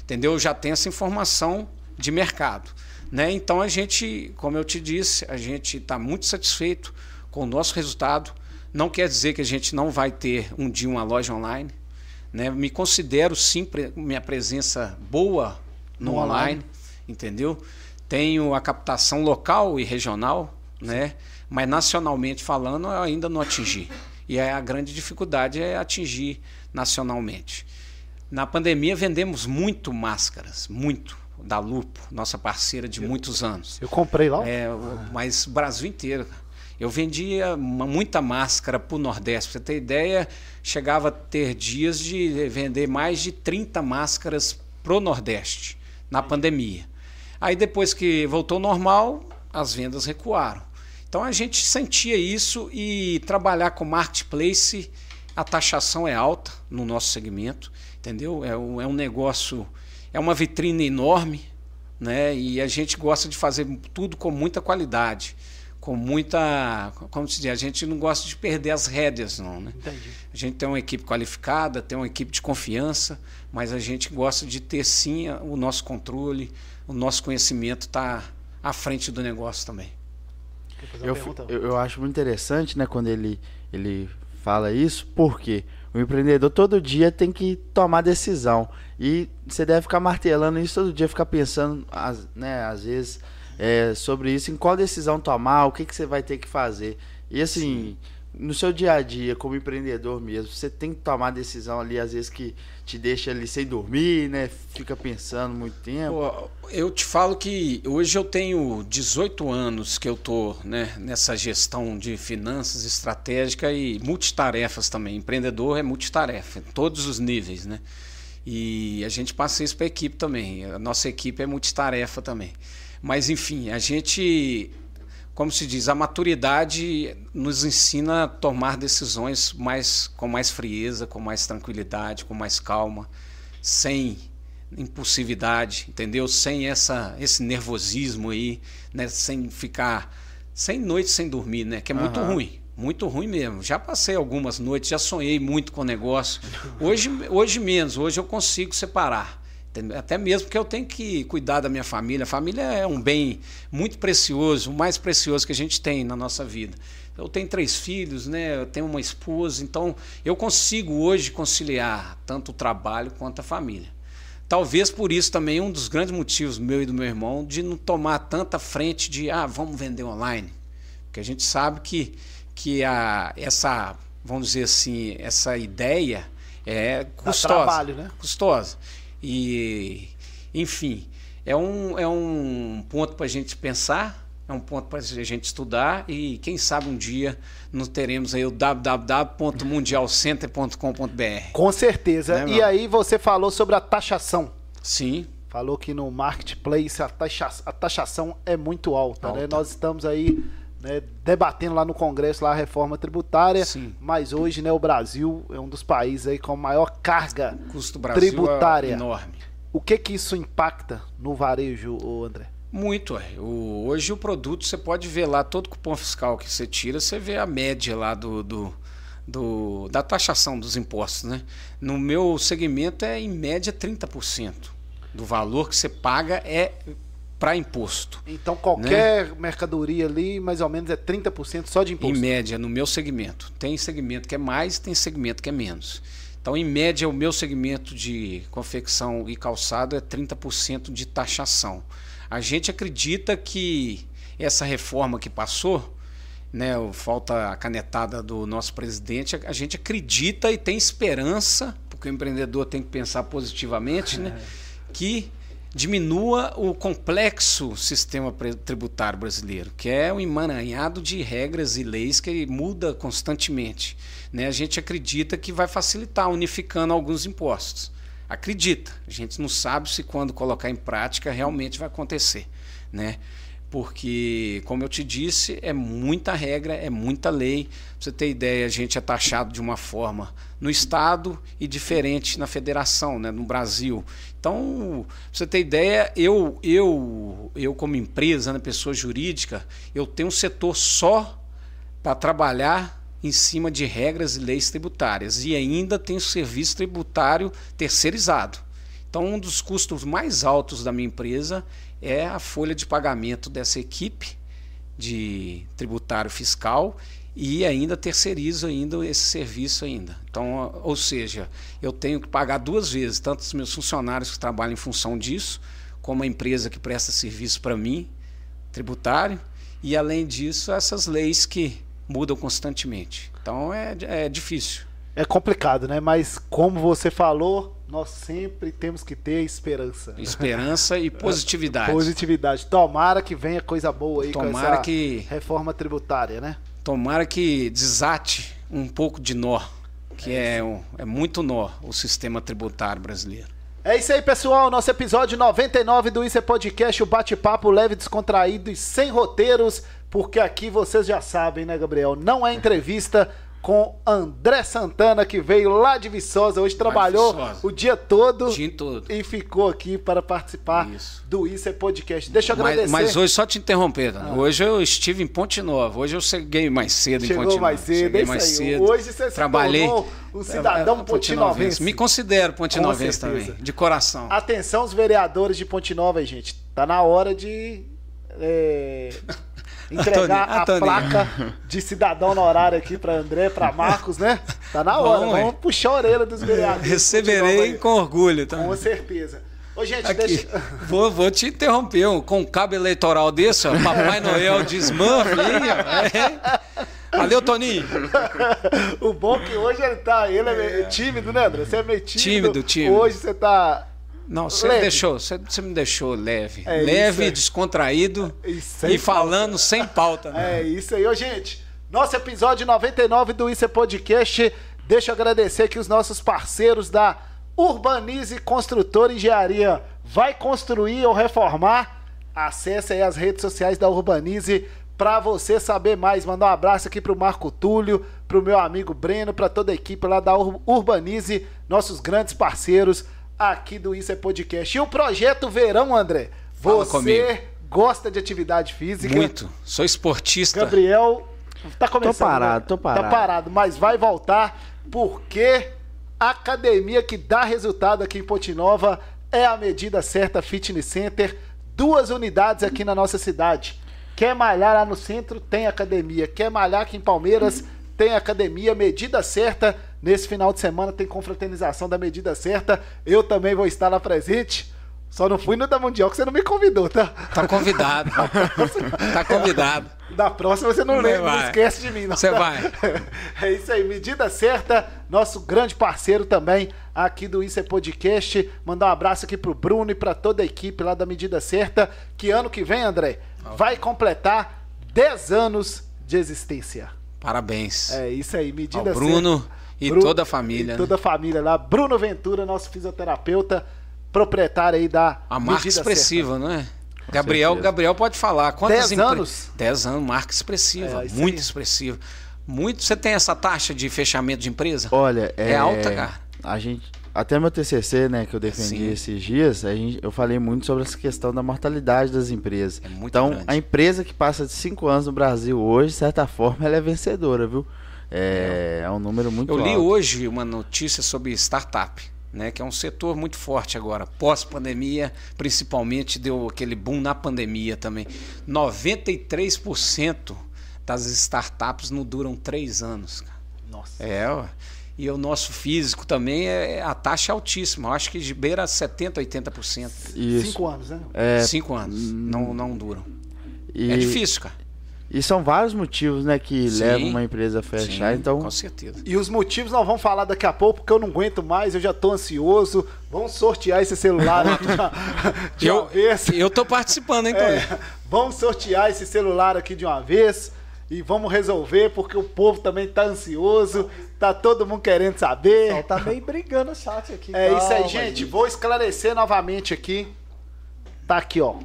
Speaker 3: Entendeu? Eu já tenho essa informação de mercado. Né? Então a gente, como eu te disse, a gente está muito satisfeito com o nosso resultado. Não quer dizer que a gente não vai ter um dia uma loja online. Né? Me considero sim pre- minha presença boa no,
Speaker 1: No
Speaker 3: online,
Speaker 1: online.
Speaker 3: entendeu? Tenho a captação local e regional, né? mas nacionalmente falando eu ainda não atingi. E aí a grande dificuldade é atingir nacionalmente. Na pandemia vendemos muito máscaras, muito, da Lupo, nossa parceira de muitos anos.
Speaker 1: Eu comprei lá.
Speaker 3: É, o- mas o Brasil inteiro. Eu vendia muita máscara para o Nordeste. Pra você ter ideia, chegava a ter dias de vender mais de 30 máscaras pro Nordeste na pandemia. Aí depois que voltou ao normal, as vendas recuaram. Então a gente sentia isso e trabalhar com marketplace, a taxação é alta no nosso segmento. entendeu? É um, é um negócio, é uma vitrine enorme, né? E a gente gosta de fazer tudo com muita qualidade, com muita, como se diz, a gente não gosta de perder as rédeas, não, né?
Speaker 1: Entendi.
Speaker 3: A gente tem uma equipe qualificada, tem uma equipe de confiança, mas a gente gosta de ter sim o nosso controle, o nosso conhecimento está à frente do negócio também.
Speaker 2: Eu, eu, eu acho muito interessante, né, quando ele, ele fala isso, porque o empreendedor todo dia tem que tomar decisão. E você deve ficar martelando isso todo dia, ficar pensando, né, às vezes, é, sobre isso, em qual decisão tomar, o que, que você vai ter que fazer. E assim, no seu dia a dia, como empreendedor mesmo, você tem que tomar decisão ali, às vezes, que te deixa ali sem dormir, né? Fica pensando muito tempo.
Speaker 3: Eu te falo que hoje eu tenho 18 anos que eu tô né, nessa gestão de finanças estratégica e multitarefas também. Empreendedor é multitarefa, em todos os níveis, né? E a gente passa isso para a equipe também. A nossa equipe é multitarefa também. Mas enfim, a gente, como se diz, a maturidade nos ensina a tomar decisões mais com mais frieza, com mais tranquilidade, com mais calma, sem impulsividade, entendeu? Sem essa esse nervosismo aí, né? Sem ficar sem noite sem dormir, né? Que é muito
Speaker 2: Aham.
Speaker 3: ruim, muito ruim mesmo. Já passei algumas noites, já sonhei muito com o negócio. Hoje hoje menos, hoje eu consigo separar. Até mesmo porque eu tenho que cuidar da minha família. A família é um bem muito precioso, o mais precioso que a gente tem na nossa vida. Eu tenho três filhos, né? Eu tenho uma esposa, então eu consigo hoje conciliar tanto o trabalho quanto a família. Talvez por isso também um dos grandes motivos meu e do meu irmão de não tomar tanta frente de ah, vamos vender online. Porque a gente sabe que, que a, essa, vamos dizer assim, essa ideia é custosa.
Speaker 1: trabalho, né?
Speaker 3: Custosa. E, enfim, é um, é um ponto para a gente pensar, é um ponto para a gente estudar e quem sabe um dia nós teremos aí o www.mundialcenter.com.br.
Speaker 1: Com certeza.
Speaker 3: Né,
Speaker 1: e aí você falou sobre a taxação.
Speaker 3: Sim,
Speaker 1: Falou que no marketplace a, taxa, a taxação é muito alta, né?
Speaker 3: Alta.
Speaker 1: Nós estamos aí né, debatendo lá no Congresso lá a reforma tributária,
Speaker 3: Sim.
Speaker 1: mas hoje né, o Brasil é um dos países aí com maior carga.
Speaker 3: Brasil
Speaker 1: Tributária.
Speaker 3: é enorme.
Speaker 1: O que que isso impacta no varejo, André?
Speaker 3: Muito, é. O- hoje o produto você pode ver lá, todo cupom fiscal que você tira, você vê a média lá do, do, do- da taxação dos impostos. Né? No meu segmento é em média 30% do valor que você paga é para imposto.
Speaker 1: Então qualquer mercadoria ali, mais ou menos, é 30% só de
Speaker 3: Em
Speaker 1: imposto.
Speaker 3: média, no meu segmento. Tem segmento que é mais, tem segmento que é menos. Então, em média, o meu segmento de confecção e calçado é 30% de taxação. A gente acredita que essa reforma que passou, né, falta a canetada do nosso presidente, a gente acredita e tem esperança, porque o empreendedor tem que pensar positivamente, né, que diminua o complexo sistema tributário brasileiro, que é um emaranhado de regras e leis que muda constantemente. Né? A gente acredita que vai facilitar unificando alguns impostos. Acredita. A gente não sabe se quando colocar em prática realmente vai acontecer. Né? Porque, como eu te disse, é muita regra, é muita lei. Pra você ter ideia, a gente é taxado de uma forma no Estado e diferente na federação, né, no Brasil. Então, pra você ter ideia, eu, eu, eu como empresa, né, pessoa jurídica, eu tenho um setor só para trabalhar em cima de regras e leis tributárias e ainda tem o serviço tributário terceirizado. Então, um dos custos mais altos da minha empresa é a folha de pagamento dessa equipe de tributário fiscal e ainda terceirizo ainda esse serviço ainda. Então, ou seja, eu tenho que pagar duas vezes, tanto os meus funcionários que trabalham em função disso, como a empresa que presta serviço para mim, tributário, e além disso, essas leis que mudam constantemente. Então é, é difícil.
Speaker 1: É complicado, né? Mas como você falou, nós sempre temos que ter esperança.
Speaker 3: Esperança e positividade.
Speaker 1: Positividade. Tomara que venha coisa boa aí com
Speaker 3: Tomara
Speaker 1: essa
Speaker 3: que
Speaker 1: reforma tributária, né?
Speaker 3: tomara que desate um pouco de nó, que é, um- é muito nó o sistema tributário brasileiro.
Speaker 1: É isso aí, pessoal. Nosso episódio 99 do Isso é Podcast, o bate-papo leve, descontraído e sem roteiros, porque aqui vocês já sabem, né, Gabriel? Não é entrevista, com André Santana, que veio lá de Viçosa. Hoje trabalhou
Speaker 3: Viçosa.
Speaker 1: o dia todo
Speaker 3: dia todo.
Speaker 1: e ficou aqui para participar
Speaker 3: Isso.
Speaker 1: do Isso é Podcast. Deixa eu
Speaker 3: Mas,
Speaker 1: agradecer.
Speaker 3: mas hoje, só te interrompendo, hoje eu estive em Ponte Nova. Hoje eu cheguei mais cedo em
Speaker 1: Chegou
Speaker 3: Ponte Nova.
Speaker 1: mais cedo, é
Speaker 3: Cheguei
Speaker 1: isso
Speaker 3: mais cedo.
Speaker 1: Hoje você
Speaker 3: trabalhei.
Speaker 1: um cidadão
Speaker 3: É,
Speaker 1: pontinovense.
Speaker 3: Me considero pontinovense também, de coração.
Speaker 1: Atenção, os vereadores de Ponte Nova, gente. Tá na hora de é, entregar
Speaker 3: Antônio,
Speaker 1: a
Speaker 3: Antônio.
Speaker 1: placa de cidadão honorário aqui para André, para Marcos, né? Tá na hora.
Speaker 3: Vamos,
Speaker 1: puxar a orelha dos vereadores.
Speaker 3: Receberei com orgulho também.
Speaker 1: Com certeza. Ô, gente,
Speaker 3: Aqui,
Speaker 1: deixa.
Speaker 3: vou, vou te interromper. um- Com um cabo eleitoral desse, ó, Papai Noel de Smurf. É. Valeu, Toninho.
Speaker 1: o bom é que hoje ele tá. Ele é meio tímido, né, André? Você é meio tímido.
Speaker 3: Tímido, tímido.
Speaker 1: Hoje você tá.
Speaker 3: Não, você deixou, você, me deixou leve.
Speaker 1: É
Speaker 3: leve,
Speaker 1: isso, é.
Speaker 3: descontraído
Speaker 1: E
Speaker 3: e falando sem pauta. né?
Speaker 1: É isso aí, ô gente. Nosso episódio 99 do Isso é Podcast. Deixa eu agradecer aqui os nossos parceiros da Urbanize Construtora Engenharia. Vai construir ou reformar? Acesse aí as redes sociais da Urbanize para você saber mais. Mandar um abraço aqui pro Marco Túlio, pro meu amigo Breno, para toda a equipe lá da Ur- Urbanize, nossos grandes parceiros aqui do Isso é Podcast. E o projeto Verão, André?
Speaker 3: Fala
Speaker 1: Você
Speaker 3: comigo.
Speaker 1: gosta de atividade física?
Speaker 3: Muito. Sou esportista.
Speaker 1: Gabriel tá começando.
Speaker 2: Tô parado,
Speaker 1: né?
Speaker 2: tô parado.
Speaker 1: Tá parado, mas vai voltar porque a academia que dá resultado aqui em Ponte Nova é a medida certa Fitness Center. Duas unidades aqui na nossa cidade. Quer malhar lá no centro? Tem academia. Quer malhar aqui em Palmeiras? Tem academia. Medida certa. Nesse final de semana tem confraternização da medida certa. Eu também vou estar lá presente. Só não fui no da Mundial que você não me convidou, tá?
Speaker 3: Tá convidado. tá convidado.
Speaker 1: Da próxima você não, lembra, não esquece de mim. Não,
Speaker 3: Você
Speaker 1: tá?
Speaker 3: vai.
Speaker 1: É isso aí, medida certa. Nosso grande parceiro também aqui do Isso é Podcast. Mandar um abraço aqui pro Bruno e pra toda a equipe lá da Medida Certa. Que ano que vem, André, vai completar 10 anos de existência.
Speaker 3: Parabéns.
Speaker 1: É isso aí, medida
Speaker 3: Ao Bruno
Speaker 1: certa.
Speaker 3: E
Speaker 1: Bru-
Speaker 3: toda a família.
Speaker 1: E
Speaker 3: né?
Speaker 1: toda a família lá. Bruno Ventura, nosso fisioterapeuta, proprietário aí da
Speaker 3: A marca expressiva, não é? Gabriel,
Speaker 2: certeza.
Speaker 3: Gabriel pode falar.
Speaker 1: Dez
Speaker 3: empre-
Speaker 1: anos?
Speaker 3: Dez anos, marca expressiva.
Speaker 1: É,
Speaker 3: muito
Speaker 1: aí.
Speaker 3: expressiva. Muito. Você tem essa taxa de fechamento de empresa?
Speaker 2: Olha, é,
Speaker 3: É alta, cara.
Speaker 2: A gente, até meu TCC, né, que eu defendi
Speaker 3: Sim.
Speaker 2: esses dias, a gente, eu falei muito sobre essa questão da mortalidade das empresas.
Speaker 3: É muito
Speaker 2: então,
Speaker 3: grande.
Speaker 2: a empresa que passa de 5 anos no Brasil hoje, de certa forma, ela é vencedora, viu? É, é um número muito
Speaker 3: Eu li
Speaker 2: alto.
Speaker 3: hoje uma notícia sobre startup, né, que é um setor muito forte agora. Pós-pandemia, principalmente, deu aquele boom na pandemia também. 93% das startups não duram três anos. cara.
Speaker 1: Nossa.
Speaker 3: É, ó. e o nosso físico também, é, a taxa é altíssima. Eu acho que de beira 70%, 80%.
Speaker 2: Isso.
Speaker 1: Cinco anos, né?
Speaker 2: É,
Speaker 3: Cinco anos. Não, não duram.
Speaker 2: e,
Speaker 3: É difícil, cara.
Speaker 2: E são vários motivos, né, que
Speaker 3: Sim.
Speaker 2: levam uma empresa a fechar.
Speaker 3: Sim,
Speaker 2: então,
Speaker 3: Com certeza.
Speaker 1: E os motivos nós vamos falar daqui a pouco, porque eu não aguento mais, eu já tô ansioso. Vamos sortear esse celular aqui de uma, de uma
Speaker 3: Eu,
Speaker 1: vez.
Speaker 3: eu tô participando, hein, Tony?
Speaker 1: É, vamos sortear esse celular aqui de uma vez e vamos resolver, porque o povo também tá ansioso, tá todo mundo querendo saber.
Speaker 5: Só tá meio brigando o chat aqui.
Speaker 1: É isso aí,
Speaker 5: Calma,
Speaker 1: gente. Vou esclarecer novamente aqui. Tá aqui, ó.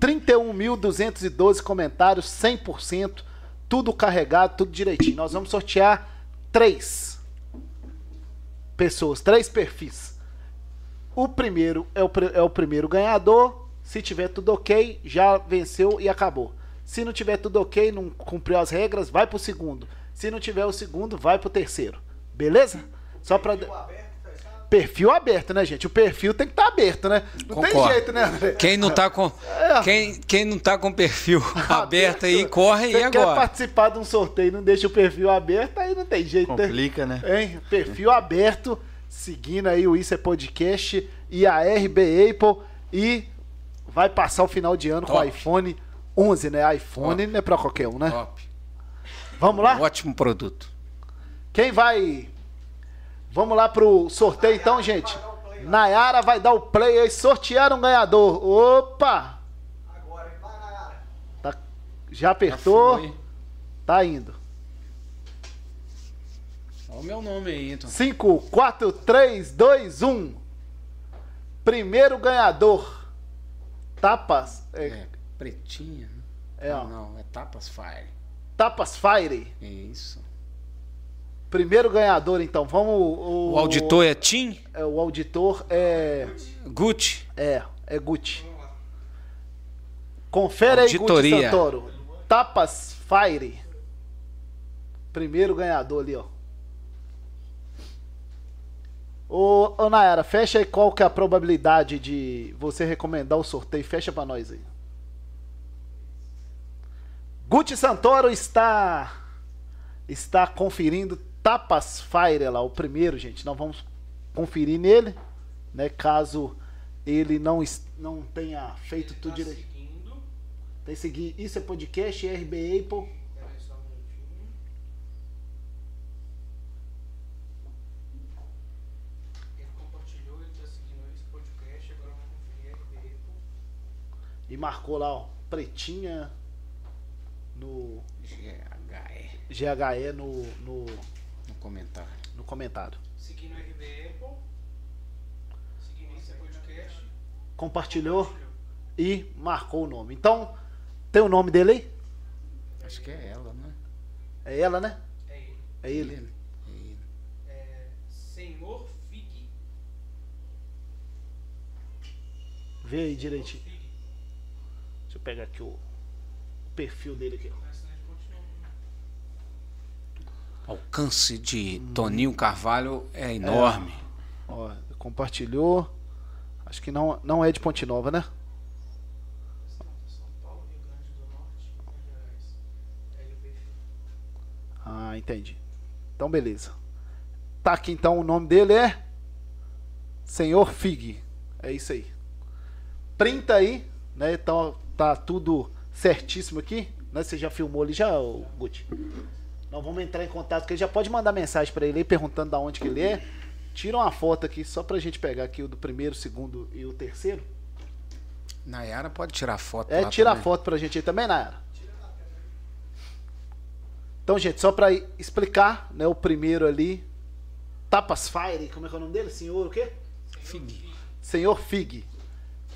Speaker 1: 31.212 comentários, 100%. Tudo carregado, tudo direitinho. Nós vamos sortear três pessoas, três perfis. O primeiro é o, é o primeiro ganhador. Se tiver tudo ok, já venceu e acabou. Se não tiver tudo ok, não cumpriu as regras, vai pro segundo. Se não tiver o segundo, vai pro terceiro. Beleza? Só pra. Perfil aberto, né, gente? O perfil tem que estar aberto, né? Não tem
Speaker 3: Concordo.
Speaker 1: jeito, né, André?
Speaker 3: Quem não tá com
Speaker 1: É.
Speaker 3: quem, quem não tá com perfil aberto aí, corre
Speaker 1: Você
Speaker 3: aí
Speaker 1: quer
Speaker 3: agora.
Speaker 1: participar de um sorteio e não deixa o perfil aberto, aí não tem jeito, né?
Speaker 2: complica, né?
Speaker 1: Hein? Perfil aberto, seguindo aí o Isso é Podcast e a RB Apple e vai passar o final de ano com o
Speaker 3: Top.
Speaker 1: iPhone 11, né? iPhone
Speaker 3: Top.
Speaker 1: não é pra qualquer um, né?
Speaker 3: Top.
Speaker 1: Vamos lá?
Speaker 3: Ótimo produto.
Speaker 1: Quem vai? Vamos lá pro sorteio então, gente. Nayara vai dar o play aí, sortear um ganhador. Opa!
Speaker 5: Agora? Vai, Nayara.
Speaker 1: Tá- já apertou,
Speaker 3: Foi.
Speaker 1: tá indo.
Speaker 3: Olha o meu nome aí, então.
Speaker 1: 5, 4, 3, 2, 1. Primeiro ganhador. Tapas. É,
Speaker 3: É, pretinha. né?
Speaker 1: É, ó.
Speaker 3: não, não, é Tapas Fire.
Speaker 1: Tapas Fire.
Speaker 3: Isso.
Speaker 1: Primeiro ganhador, então. Vamos. O,
Speaker 3: O auditor é Tim
Speaker 1: é, o auditor é.
Speaker 3: Gucci.
Speaker 1: É, é Gucci. Confere aí, Gucci
Speaker 3: Auditoria.
Speaker 1: Santoro. Tapas Fire. Primeiro ganhador ali, ó. Ô, ô Nayara, fecha aí qual que é a probabilidade de você recomendar o sorteio. Fecha pra nós aí. Gucci Santoro está está conferindo Tapas Fire lá, o primeiro, gente. Nós vamos conferir nele, né? Caso ele não, não tenha feito tudo direito. Tem que seguir. Isso é podcast, RB Apple.
Speaker 6: Ele compartilhou, ele tá seguindo esse podcast, agora eu vou conferir RB.
Speaker 1: E marcou lá, ó, pretinha no
Speaker 3: GHE
Speaker 1: GHE no, no
Speaker 3: comentário.
Speaker 1: no comentário.
Speaker 6: Seguindo RB Apple. Seguindo esse podcast.
Speaker 1: Compartilhou e marcou o nome. Então, tem o nome dele aí?
Speaker 3: Acho que é ela, né?
Speaker 1: É ela, né?
Speaker 6: É ele.
Speaker 1: É ele.
Speaker 3: É ele.
Speaker 6: É Senhor Fig.
Speaker 1: Vê aí direitinho. Deixa eu pegar aqui o, o perfil dele aqui. ó.
Speaker 6: Mas senão a gente continua.
Speaker 3: Alcance de Toninho Carvalho é enorme.
Speaker 1: Ó, compartilhou. Acho que não, não é de Ponte Nova, né?
Speaker 6: É.
Speaker 1: Ah, entendi. Então, beleza. Tá aqui então, o nome dele é Senhor Fig. É isso aí. Printa aí, né? Então tá tudo certíssimo aqui, né? Você já filmou ali já, Guti? Nós vamos entrar em contato com ele. Já pode mandar mensagem pra ele aí perguntando da onde que ele é. Tira uma foto aqui só pra gente pegar aqui o do primeiro, segundo e o terceiro.
Speaker 3: Nayara pode tirar foto
Speaker 1: É, tira a
Speaker 3: também.
Speaker 1: foto pra gente aí também, Nayara. Então, gente, só pra explicar, né, o primeiro ali, Tapas Fire, como é que é o nome dele? Senhor o quê?
Speaker 3: Fig.
Speaker 1: Senhor Fig.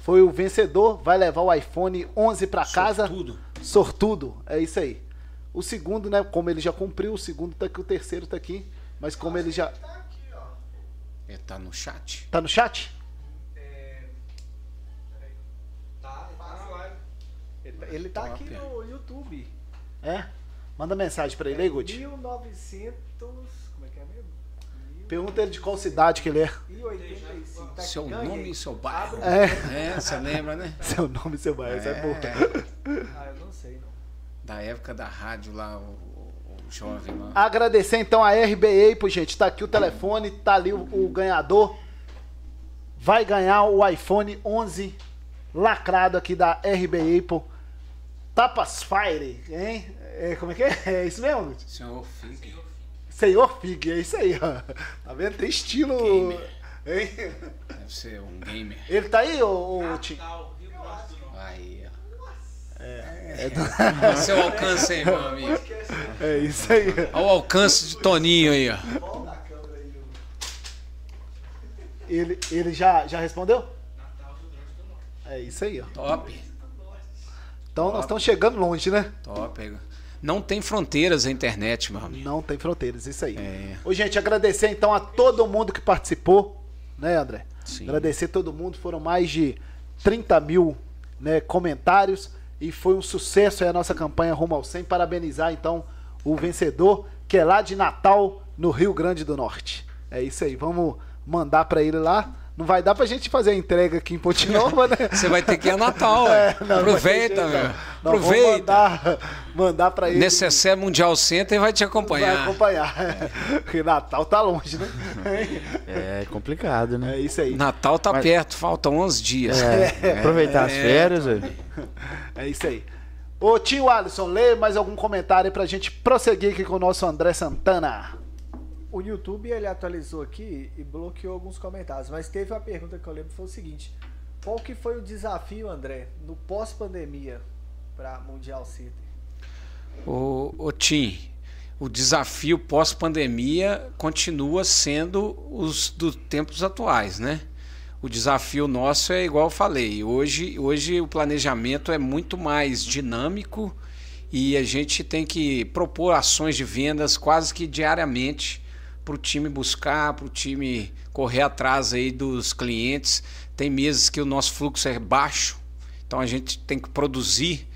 Speaker 1: Foi o vencedor, vai levar o iPhone 11 pra casa.
Speaker 3: Tudo.
Speaker 1: Sortudo, é isso aí. O segundo, né, como ele já cumpriu, o segundo tá aqui, o terceiro tá aqui, mas como ele já
Speaker 3: Ele tá no chat.
Speaker 1: tá no chat?
Speaker 6: É. Peraí. Tá, ele tá.
Speaker 5: Ele tá- Ele tá aqui no YouTube.
Speaker 1: É? Manda mensagem pra ele aí, Guti.
Speaker 5: 1900. Como é que é mesmo?
Speaker 1: Pergunta ele de qual cidade que ele é.
Speaker 5: 1085. Tá aqui,
Speaker 3: Seu
Speaker 5: ganhei.
Speaker 3: nome e seu bairro.
Speaker 1: É.
Speaker 3: É, você lembra, né?
Speaker 1: Seu nome e seu bairro, essa é boa.
Speaker 5: Ah, eu não sei, não.
Speaker 3: Da época da rádio lá, o, o- jovem lá.
Speaker 1: Agradecer então a RB Apple, gente. Tá aqui o telefone, tá ali o, o ganhador. Vai ganhar o iPhone 11 lacrado aqui da RB Apple. Tapas Fire, hein? É, como é que é? É isso mesmo?
Speaker 3: Senhor Fig.
Speaker 1: Senhor Fig, é isso aí, ó. Tá vendo? Tem estilo.
Speaker 3: Gamer.
Speaker 1: Hein?
Speaker 3: Deve ser um gamer.
Speaker 1: Ele tá aí, ô, ô Tim?
Speaker 3: Aí, ó.
Speaker 1: É,
Speaker 3: Seu alcance aí, meu amigo.
Speaker 1: é isso aí.
Speaker 3: Olha o alcance de Toninho aí, ó.
Speaker 1: Ele, ele já, já respondeu?
Speaker 6: Do.
Speaker 1: É isso aí, ó.
Speaker 3: Top,
Speaker 1: Então nós estamos chegando longe, né?
Speaker 3: top. Não tem fronteiras a internet, meu amigo.
Speaker 1: Não tem fronteiras, isso aí.
Speaker 3: É.
Speaker 1: Ô, gente, agradecer então a todo mundo que participou, né, André?
Speaker 3: Sim.
Speaker 1: Agradecer todo mundo, foram mais de 30 mil né, comentários e foi um sucesso a nossa campanha Rumo ao 100. Parabenizar então o vencedor, que é lá de Natal, no Rio Grande do Norte. É isso aí, vamos mandar pra ele lá. Não vai dar pra gente fazer a entrega aqui em Ponte Nova, né?
Speaker 3: Você vai ter que ir a Natal,
Speaker 1: É, não,
Speaker 3: Aproveita,
Speaker 1: jeito,
Speaker 3: meu.
Speaker 1: não. Vamos
Speaker 3: Aproveita.
Speaker 1: mandar, mandar pra ele.
Speaker 3: Necessaire Mundial Center vai te
Speaker 1: Vai
Speaker 3: acompanhar.
Speaker 1: acompanhar. Porque Natal tá longe, né?
Speaker 2: É complicado, né?
Speaker 1: É isso aí.
Speaker 3: Natal tá
Speaker 2: Mas-
Speaker 3: perto, faltam 11 dias.
Speaker 2: É, aproveitar as férias, velho.
Speaker 1: É isso aí. Ô tio Alisson, lê mais algum comentário aí pra gente prosseguir aqui com o nosso André Santana.
Speaker 5: O YouTube ele atualizou aqui e bloqueou alguns comentários, mas teve uma pergunta que eu lembro foi o seguinte: qual que foi o desafio, André, no pós-pandemia para Mundial Center?
Speaker 3: O, o Tim, o desafio pós-pandemia continua sendo os dos tempos atuais, né? O desafio nosso é igual eu falei. Hoje, hoje o planejamento é muito mais dinâmico e a gente tem que propor ações de vendas quase que diariamente para o time buscar, para o time correr atrás aí dos clientes. Tem meses que o nosso fluxo é baixo, então a gente tem que produzir,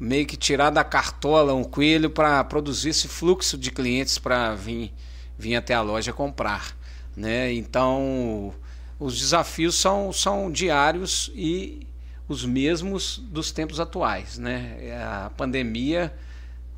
Speaker 3: meio que tirar da cartola um coelho para produzir esse fluxo de clientes para vir, vir até a loja comprar. Né? Então os desafios são, são diários e os mesmos dos tempos atuais. Né? A pandemia,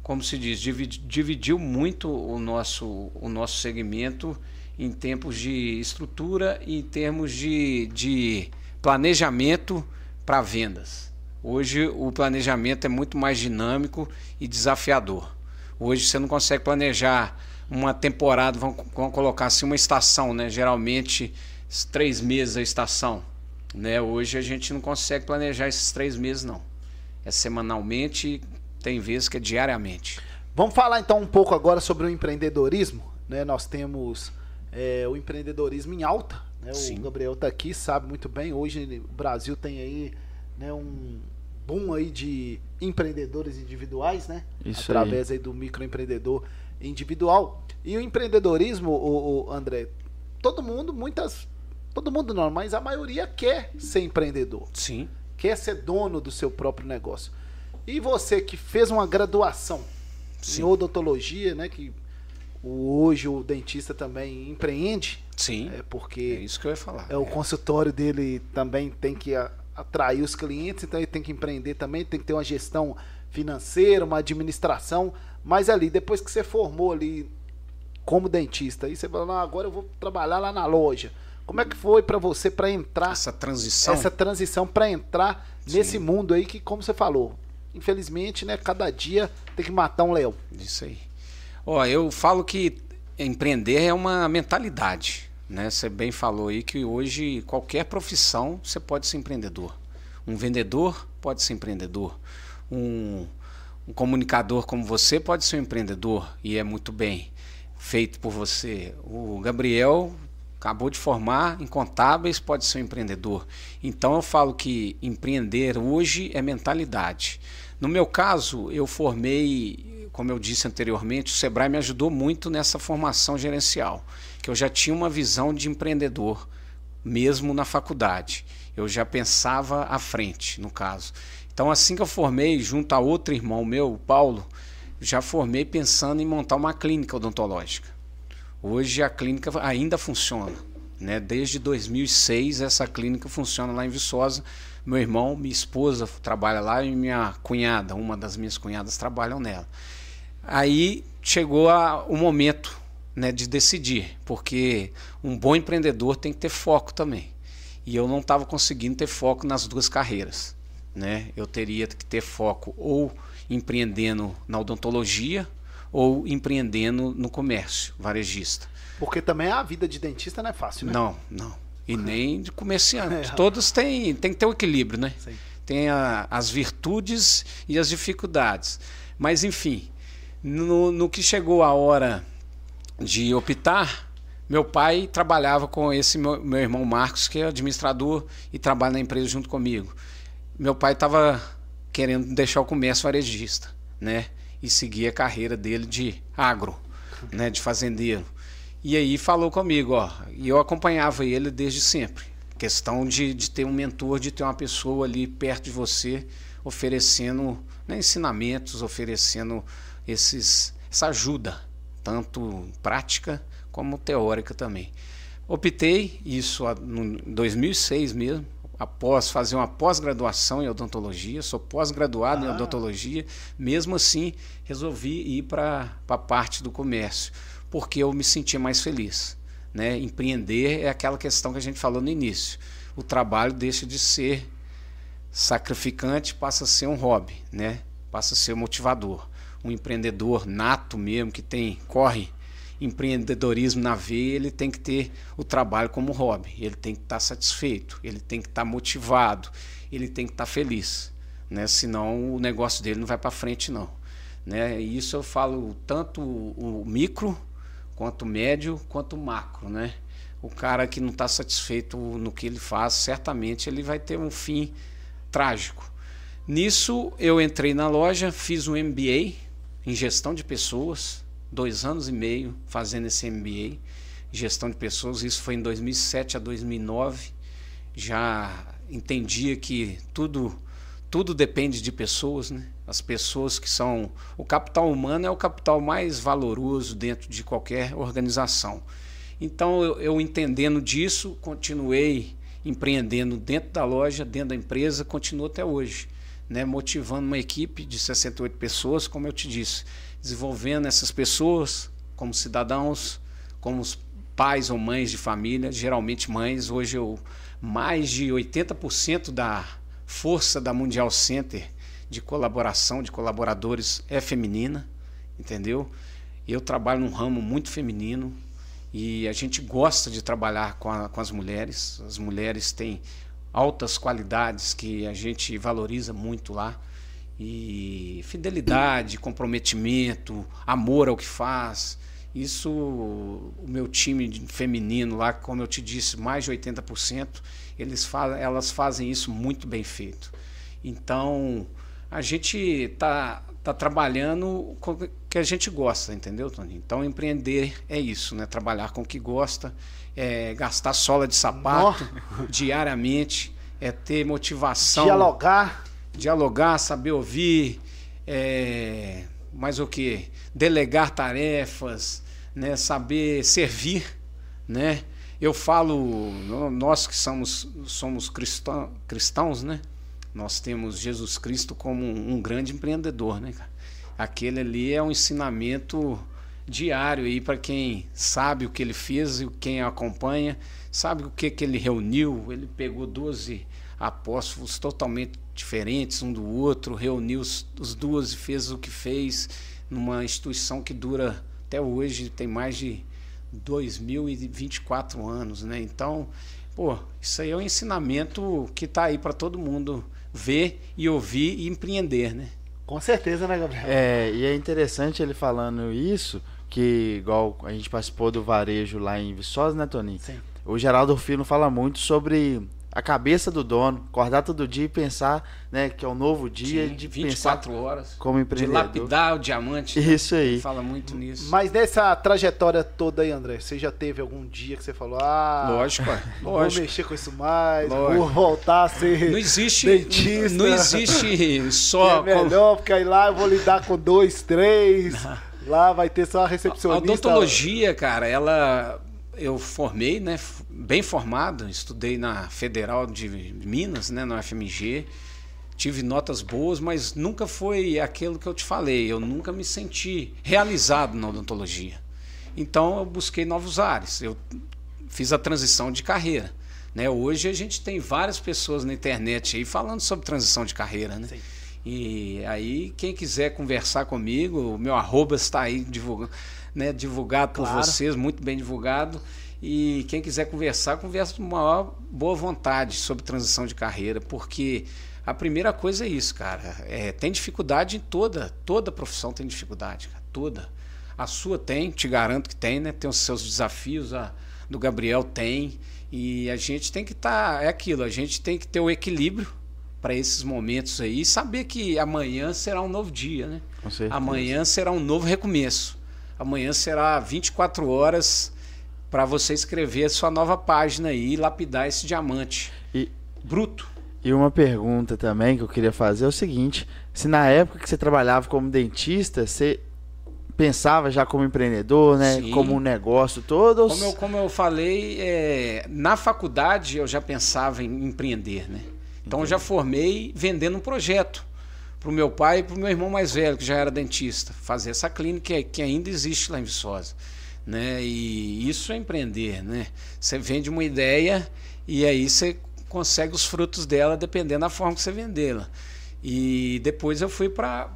Speaker 3: como se diz, dividiu muito o nosso, o nosso segmento em tempos de estrutura e em termos de, de planejamento para vendas. Hoje o planejamento é muito mais dinâmico e desafiador. Hoje você não consegue planejar uma temporada, vamos, vamos colocar assim, uma estação, né? geralmente três meses a estação. Né? Hoje a gente não consegue planejar esses três meses, não. É semanalmente, tem vezes que é diariamente.
Speaker 1: Vamos falar então um pouco agora sobre o empreendedorismo. Né? Nós temos é, o empreendedorismo em alta. Né? O Gabriel está aqui, sabe muito bem. Hoje o Brasil tem aí né, um boom aí de empreendedores individuais, né?
Speaker 2: Isso
Speaker 1: Através
Speaker 2: aí.
Speaker 1: aí do microempreendedor individual. E o empreendedorismo, o, o André, todo mundo, muitas Todo mundo não, mas a maioria quer ser empreendedor.
Speaker 3: Sim.
Speaker 1: Quer ser dono do seu próprio negócio. E você que fez uma graduação Sim. em odontologia, né? Que hoje o dentista também empreende.
Speaker 3: Sim.
Speaker 1: É porque
Speaker 3: é isso que eu ia falar.
Speaker 1: É, o consultório dele também tem que atrair os clientes, então ele tem que empreender também, tem que ter uma gestão financeira, uma administração. Mas ali, depois que você formou ali como dentista, aí você fala, agora eu vou trabalhar lá na loja. Como é que foi para você para entrar
Speaker 3: essa transição?
Speaker 1: Essa transição para entrar Sim. nesse mundo aí que, como você falou, infelizmente, né, cada dia tem que matar um leão.
Speaker 3: Isso aí. Ó, eu falo que empreender é uma mentalidade, né? Você bem falou aí que hoje qualquer profissão você pode ser empreendedor. Um vendedor pode ser empreendedor. Um, um comunicador como você pode ser um empreendedor e é muito bem feito por você. O Gabriel acabou de formar em contábeis, pode ser um empreendedor. Então eu falo que empreender hoje é mentalidade. No meu caso, eu formei, como eu disse anteriormente, o Sebrae me ajudou muito nessa formação gerencial, que eu já tinha uma visão de empreendedor, mesmo na faculdade. Eu já pensava à frente, no caso. Então, assim que eu formei, junto a outro irmão meu, o Paulo, já formei pensando em montar uma clínica odontológica. Hoje a clínica ainda funciona. Né? Desde 2006 essa clínica funciona lá em Viçosa. Meu irmão, minha esposa trabalha lá e minha cunhada, uma das minhas cunhadas trabalham nela. Aí chegou a, o momento né, de decidir, porque um bom empreendedor tem que ter foco também. E eu não estava conseguindo ter foco nas duas carreiras. Né? Eu teria que ter foco ou empreendendo na odontologia ou empreendendo no comércio varejista.
Speaker 1: Porque também a vida de dentista não é fácil, né?
Speaker 3: Não, não. E nem de comerciante. É. Todos têm, têm que ter o um equilíbrio, né? Sim. Tem a, as virtudes e as dificuldades. Mas, enfim, no, no que chegou a hora de optar, meu pai trabalhava com esse meu, meu, irmão Marcos, que é administrador e trabalha na empresa junto comigo. Meu pai estava querendo deixar o comércio varejista, né? e seguir a carreira dele de agro, né, de fazendeiro. E aí falou comigo, ó, e eu acompanhava ele desde sempre. Questão de, de ter um mentor, de ter uma pessoa ali perto de você, oferecendo né, ensinamentos, oferecendo esses, essa ajuda, tanto prática como teórica também. Optei, isso em 2006 mesmo, após fazer uma pós-graduação em odontologia, sou pós-graduado ah. em odontologia, mesmo assim resolvi ir para a parte do comércio, porque eu me sentia mais feliz. Né? Empreender é aquela questão que a gente falou no início. O trabalho deixa de ser sacrificante, passa a ser um hobby, né? passa a ser motivador. Um empreendedor nato mesmo, que tem corre empreendedorismo na veia, ele tem que ter o trabalho como hobby, ele tem que estar satisfeito, ele tem que estar motivado, ele tem que estar feliz, né? Senão o negócio dele não vai para frente não, né? E isso eu falo tanto o micro quanto médio quanto macro, né? O cara que não está satisfeito no que ele faz, certamente ele vai ter um fim trágico. Nisso eu entrei na loja, fiz um MBA em gestão de pessoas, dois anos e meio fazendo esse MBA, gestão de pessoas. Isso foi em 2007 a 2009. Já entendia que tudo tudo depende de pessoas, né? As pessoas que são o capital humano é o capital mais valoroso dentro de qualquer organização. Então eu, eu entendendo disso, continuei empreendendo dentro da loja, dentro da empresa, continuo até hoje, né? Motivando uma equipe de 68 pessoas, como eu te disse, desenvolvendo essas pessoas como cidadãos, como pais ou mães de família, geralmente mães. Hoje eu mais de 80% da força da Mundial Center de colaboração de colaboradores é feminina, entendeu? Eu trabalho num ramo muito feminino e a gente gosta de trabalhar com, a, com as mulheres. As mulheres têm altas qualidades que a gente valoriza muito lá. E fidelidade, comprometimento, amor ao que faz. Isso, o meu time feminino lá, como eu te disse, mais de 80%, eles fazem, elas fazem isso muito bem feito. Então, a gente está tá trabalhando com o que a gente gosta, entendeu, Tony? Então, empreender é isso, né? Trabalhar com o que gosta, é gastar sola de sapato diariamente, é ter motivação.
Speaker 1: Dialogar.
Speaker 3: Dialogar, saber ouvir, é, mais o que? Delegar tarefas, né? saber servir, né? Eu falo, nós que somos, somos cristão, cristãos, né? Nós temos Jesus Cristo como um, um grande empreendedor, né? Aquele ali é um ensinamento diário aí para quem sabe o que ele fez e quem acompanha, sabe o que, que ele reuniu. Ele pegou 12 apóstolos totalmente diferentes um do outro, reuniu os, os 12 e fez o que fez numa instituição que dura até hoje, tem mais de 2024 anos, né? Então, pô, isso aí é um ensinamento que está aí para todo mundo ver e ouvir e empreender, né?
Speaker 1: Com certeza, né, Gabriel?
Speaker 2: É, e é interessante ele falando isso, que igual a gente participou do varejo lá em Viçosa, né, Toninho?
Speaker 1: Sim.
Speaker 2: O Geraldo Fino fala muito sobre a cabeça do dono, acordar todo dia e pensar, né, que é um novo dia
Speaker 3: Sim,
Speaker 2: de
Speaker 3: 24
Speaker 2: pensar
Speaker 3: horas
Speaker 2: como
Speaker 3: de
Speaker 2: empreendedor.
Speaker 3: lapidar o diamante. né?
Speaker 2: Isso aí.
Speaker 3: Ele fala muito nisso.
Speaker 1: Mas nessa trajetória toda aí, André, você já teve algum dia que você falou, ah,
Speaker 3: Lógico,
Speaker 1: não vou
Speaker 3: lógico.
Speaker 1: mexer com isso mais,
Speaker 3: Lógico.
Speaker 1: vou voltar a ser
Speaker 3: Não existe,
Speaker 1: dentista.
Speaker 3: não existe só
Speaker 1: é melhor, porque aí lá eu vou lidar com dois, três, lá vai ter só a
Speaker 3: A
Speaker 1: recepcionista.
Speaker 3: odontologia, cara, ela eu formei, né, bem formado, estudei na Federal de Minas, né, na UFMG. Tive notas boas, mas nunca foi aquilo que eu te falei. Eu nunca me senti realizado na odontologia. Então eu busquei novos ares. Eu fiz a transição de carreira. Né? Hoje a gente tem várias pessoas na internet aí falando sobre transição de carreira. Né?
Speaker 1: Sim.
Speaker 3: E aí, quem quiser conversar comigo, o meu arroba está aí divulgado, né, divulgado por
Speaker 1: Claro.
Speaker 3: vocês, muito bem divulgado. E quem quiser conversar, conversa com maior boa vontade sobre transição de carreira, porque a primeira coisa é isso, cara. É, tem dificuldade em toda, toda profissão tem dificuldade, cara, toda. A sua tem, te garanto que tem, né? Tem os seus desafios, a do Gabriel tem. E a gente tem que estar, é aquilo, a gente tem que ter o equilíbrio para esses momentos aí e saber que amanhã será um novo dia, né?
Speaker 2: Com certeza.
Speaker 3: Amanhã será um novo recomeço. Amanhã será 24 horas para você escrever a sua nova página aí e lapidar esse diamante
Speaker 2: E,
Speaker 3: bruto.
Speaker 2: e uma pergunta também que eu queria fazer é o seguinte: se na época que você trabalhava como dentista, você pensava já como empreendedor, né?
Speaker 3: Sim.
Speaker 2: Como um negócio todo?
Speaker 3: Como eu, como eu falei, é, na faculdade eu já pensava em empreender, né? Então eu já formei vendendo um projeto para o meu pai e para o meu irmão mais velho, que já era dentista, fazer essa clínica que ainda existe lá em Viçosa. Né? E isso é empreender, né? Você vende uma ideia e aí você consegue os frutos dela dependendo da forma que você vendê-la. E depois eu fui para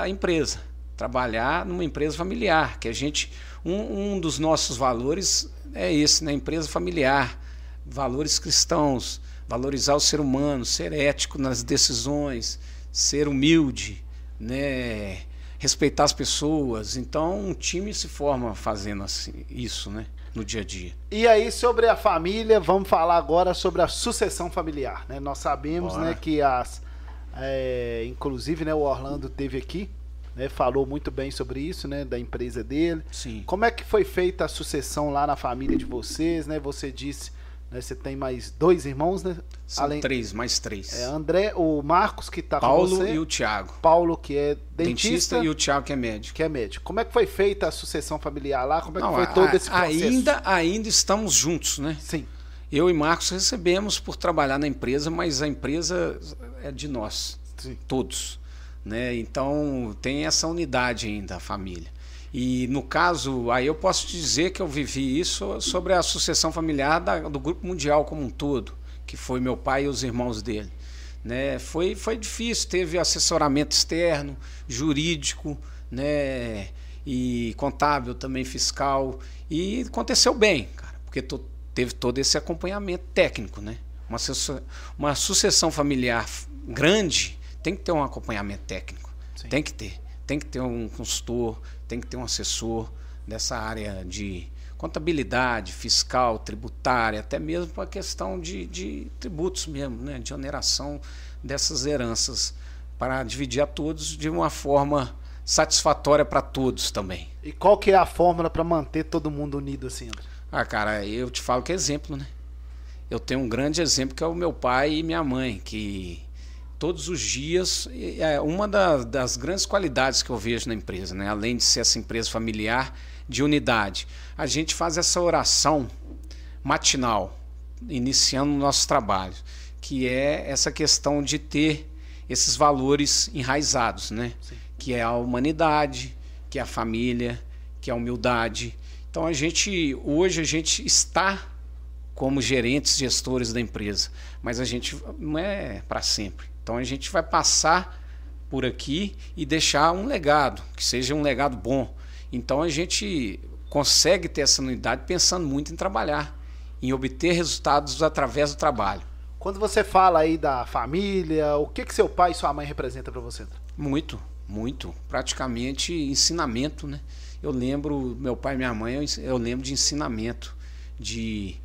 Speaker 3: a empresa, trabalhar numa empresa familiar, que a gente um, um dos nossos valores é esse, né? Empresa familiar, valores cristãos, valorizar o ser humano, ser ético nas decisões, ser humilde, né? respeitar as pessoas. Então, um time se forma fazendo assim, isso, né? No dia a dia.
Speaker 1: E aí, sobre a família, vamos falar agora sobre a sucessão familiar. Né? Nós sabemos
Speaker 3: Bora.
Speaker 1: né, que as. é, inclusive, né, o Orlando teve aqui. né, falou muito bem sobre isso, né, da empresa dele.
Speaker 3: Sim.
Speaker 1: Como é que foi feita a sucessão lá na família de vocês, né? Você disse, né, você tem mais dois irmãos, né?
Speaker 3: São três, mais três.
Speaker 1: É, André, o Marcos que tá com
Speaker 3: Paulo
Speaker 1: você,
Speaker 3: e o Tiago.
Speaker 1: Paulo que é
Speaker 3: Dentista,
Speaker 1: dentista,
Speaker 3: e o Tiago que é médico.
Speaker 1: que é médico. Como é que foi feita a sucessão familiar lá? Como é que
Speaker 3: Não,
Speaker 1: foi
Speaker 3: a-
Speaker 1: todo esse processo?
Speaker 3: ainda, ainda estamos juntos, né?
Speaker 1: Sim.
Speaker 3: Eu e Marcos recebemos por trabalhar na empresa, mas a empresa é de nós,
Speaker 1: Sim.
Speaker 3: todos. Né? Então tem essa unidade ainda, a família. E no caso, aí eu posso dizer que eu vivi isso sobre a sucessão familiar da- do Grupo Mundial como um todo, que foi meu pai e os irmãos dele. Né? Foi, foi difícil, teve assessoramento externo, jurídico, né? e contábil também, fiscal. E aconteceu bem, cara, porque to- teve todo esse acompanhamento técnico. Né? Uma, uma sucessão familiar grande tem que ter um acompanhamento técnico.
Speaker 1: Sim.
Speaker 3: Tem que ter. Tem que ter um consultor, tem que ter um assessor dessa área de contabilidade, fiscal, tributária, até mesmo para a questão de, de tributos mesmo, né? de oneração dessas heranças, para dividir a todos de uma forma satisfatória para todos também.
Speaker 1: E qual que é a fórmula para manter todo mundo unido assim? André?
Speaker 3: Ah, cara, eu te falo que é exemplo, né? Eu tenho um grande exemplo que é o meu pai e minha mãe, que todos os dias é uma da- das grandes qualidades que eu vejo na empresa, né? Além de ser essa empresa familiar de unidade, a gente faz essa oração matinal, iniciando o nosso trabalho, que é essa questão de ter esses valores enraizados, né? Que é a humanidade, que é a família, que é a humildade. Então a gente hoje a gente está como gerentes, gestores da empresa, mas a gente não é para sempre. Então a gente vai passar por aqui e deixar um legado, que seja um legado bom. Então a gente consegue ter essa unidade pensando muito em trabalhar, em obter resultados através do trabalho.
Speaker 1: Quando você fala aí da família, o que que seu pai e sua mãe representam para você?
Speaker 3: Muito, muito. Praticamente ensinamento, né? Eu lembro, meu pai e minha mãe, eu lembro de ensinamento, de,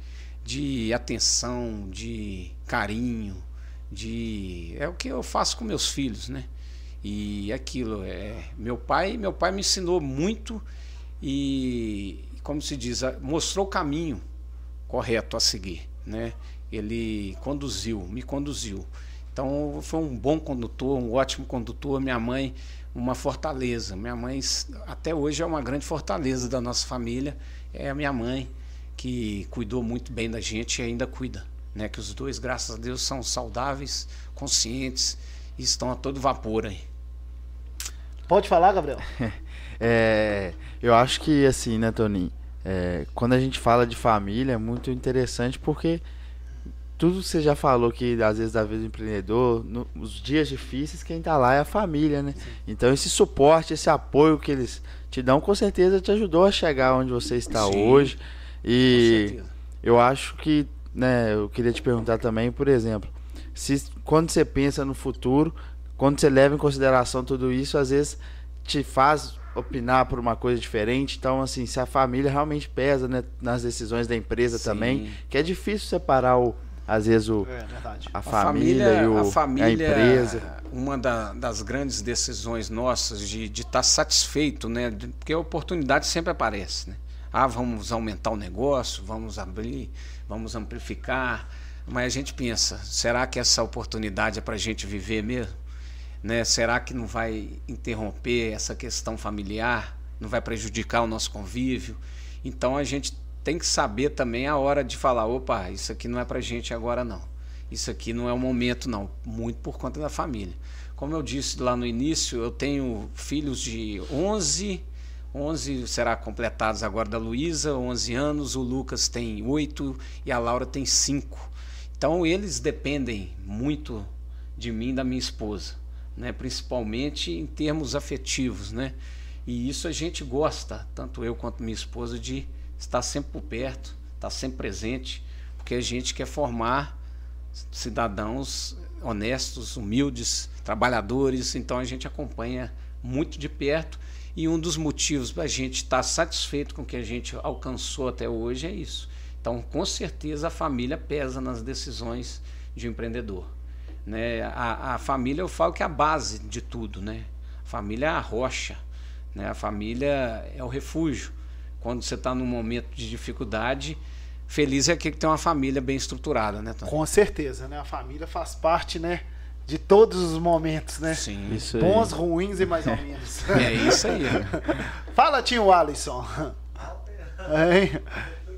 Speaker 3: de atenção, de carinho, de. É o que eu faço com meus filhos, né? E aquilo, é. Meu pai, meu pai me ensinou muito e, como se diz, mostrou o caminho correto a seguir, né? Ele conduziu, me conduziu. Então foi um bom condutor, um ótimo condutor. Minha mãe, uma fortaleza. Minha mãe até hoje é uma grande fortaleza da nossa família. É a minha mãe que cuidou muito bem da gente e ainda cuida, né? Que os dois, graças a Deus, são saudáveis, conscientes e estão a todo vapor aí.
Speaker 1: Pode falar, Gabriel?
Speaker 2: É, eu acho que assim, né, Toninho? É, quando a gente fala de família é muito interessante porque tudo que você já falou que às vezes da vida do empreendedor, no- nos dias difíceis, quem tá lá é a família, né? Então esse suporte, esse apoio que eles te dão, com certeza te ajudou a chegar onde você está
Speaker 3: Sim,
Speaker 2: hoje.
Speaker 3: Com
Speaker 2: E
Speaker 3: certeza.
Speaker 2: eu acho que, né, eu queria te perguntar também, por exemplo, se quando você pensa no futuro, quando você leva em consideração tudo isso, às vezes te faz opinar por uma coisa diferente. Então, assim, se a família realmente pesa né, nas decisões da empresa
Speaker 3: Sim.
Speaker 2: também, que é difícil separar o, às vezes o,
Speaker 1: É verdade.
Speaker 2: a,
Speaker 3: A
Speaker 2: família, e o,
Speaker 3: a família,
Speaker 2: a empresa.
Speaker 3: uma da- das grandes decisões nossas de estar satisfeito, né? de- Porque a oportunidade sempre aparece, né? Ah, vamos aumentar o negócio, vamos abrir, vamos amplificar, mas a gente pensa, será que essa oportunidade é para a gente viver mesmo? Né? Será que não vai interromper essa questão familiar? Não vai prejudicar o nosso convívio? Então a gente tem que saber também a hora de falar, opa, isso aqui não é pra gente agora não. Isso aqui não é o momento não, muito por conta da família. Como eu disse lá no início, eu tenho filhos de 11, 11 será completados agora da Luísa, 11 anos, o Lucas tem 8 e a Laura tem 5. Então eles dependem muito de mim da minha esposa, né? principalmente em termos afetivos. Né? E isso a gente gosta, tanto eu quanto minha esposa, de estar sempre por perto, estar sempre presente, porque a gente quer formar cidadãos honestos, humildes, trabalhadores, então a gente acompanha muito de perto. E um dos motivos para a gente estar satisfeito com o que a gente alcançou até hoje é isso. Então, com certeza, a família pesa nas decisões de um empreendedor. Né? A, a família, eu falo que é a base de tudo. Né? Família é a rocha, né? A família é o refúgio. Quando você está num momento de dificuldade, feliz é aquele que tem uma família bem estruturada, né, Tony?
Speaker 1: Com certeza, né? A família faz parte, né? De todos os momentos, né?
Speaker 3: Sim.
Speaker 2: Isso aí.
Speaker 1: Bons, ruins e mais ou menos.
Speaker 3: É isso aí.
Speaker 1: Fala, Tinho Alisson. Hein?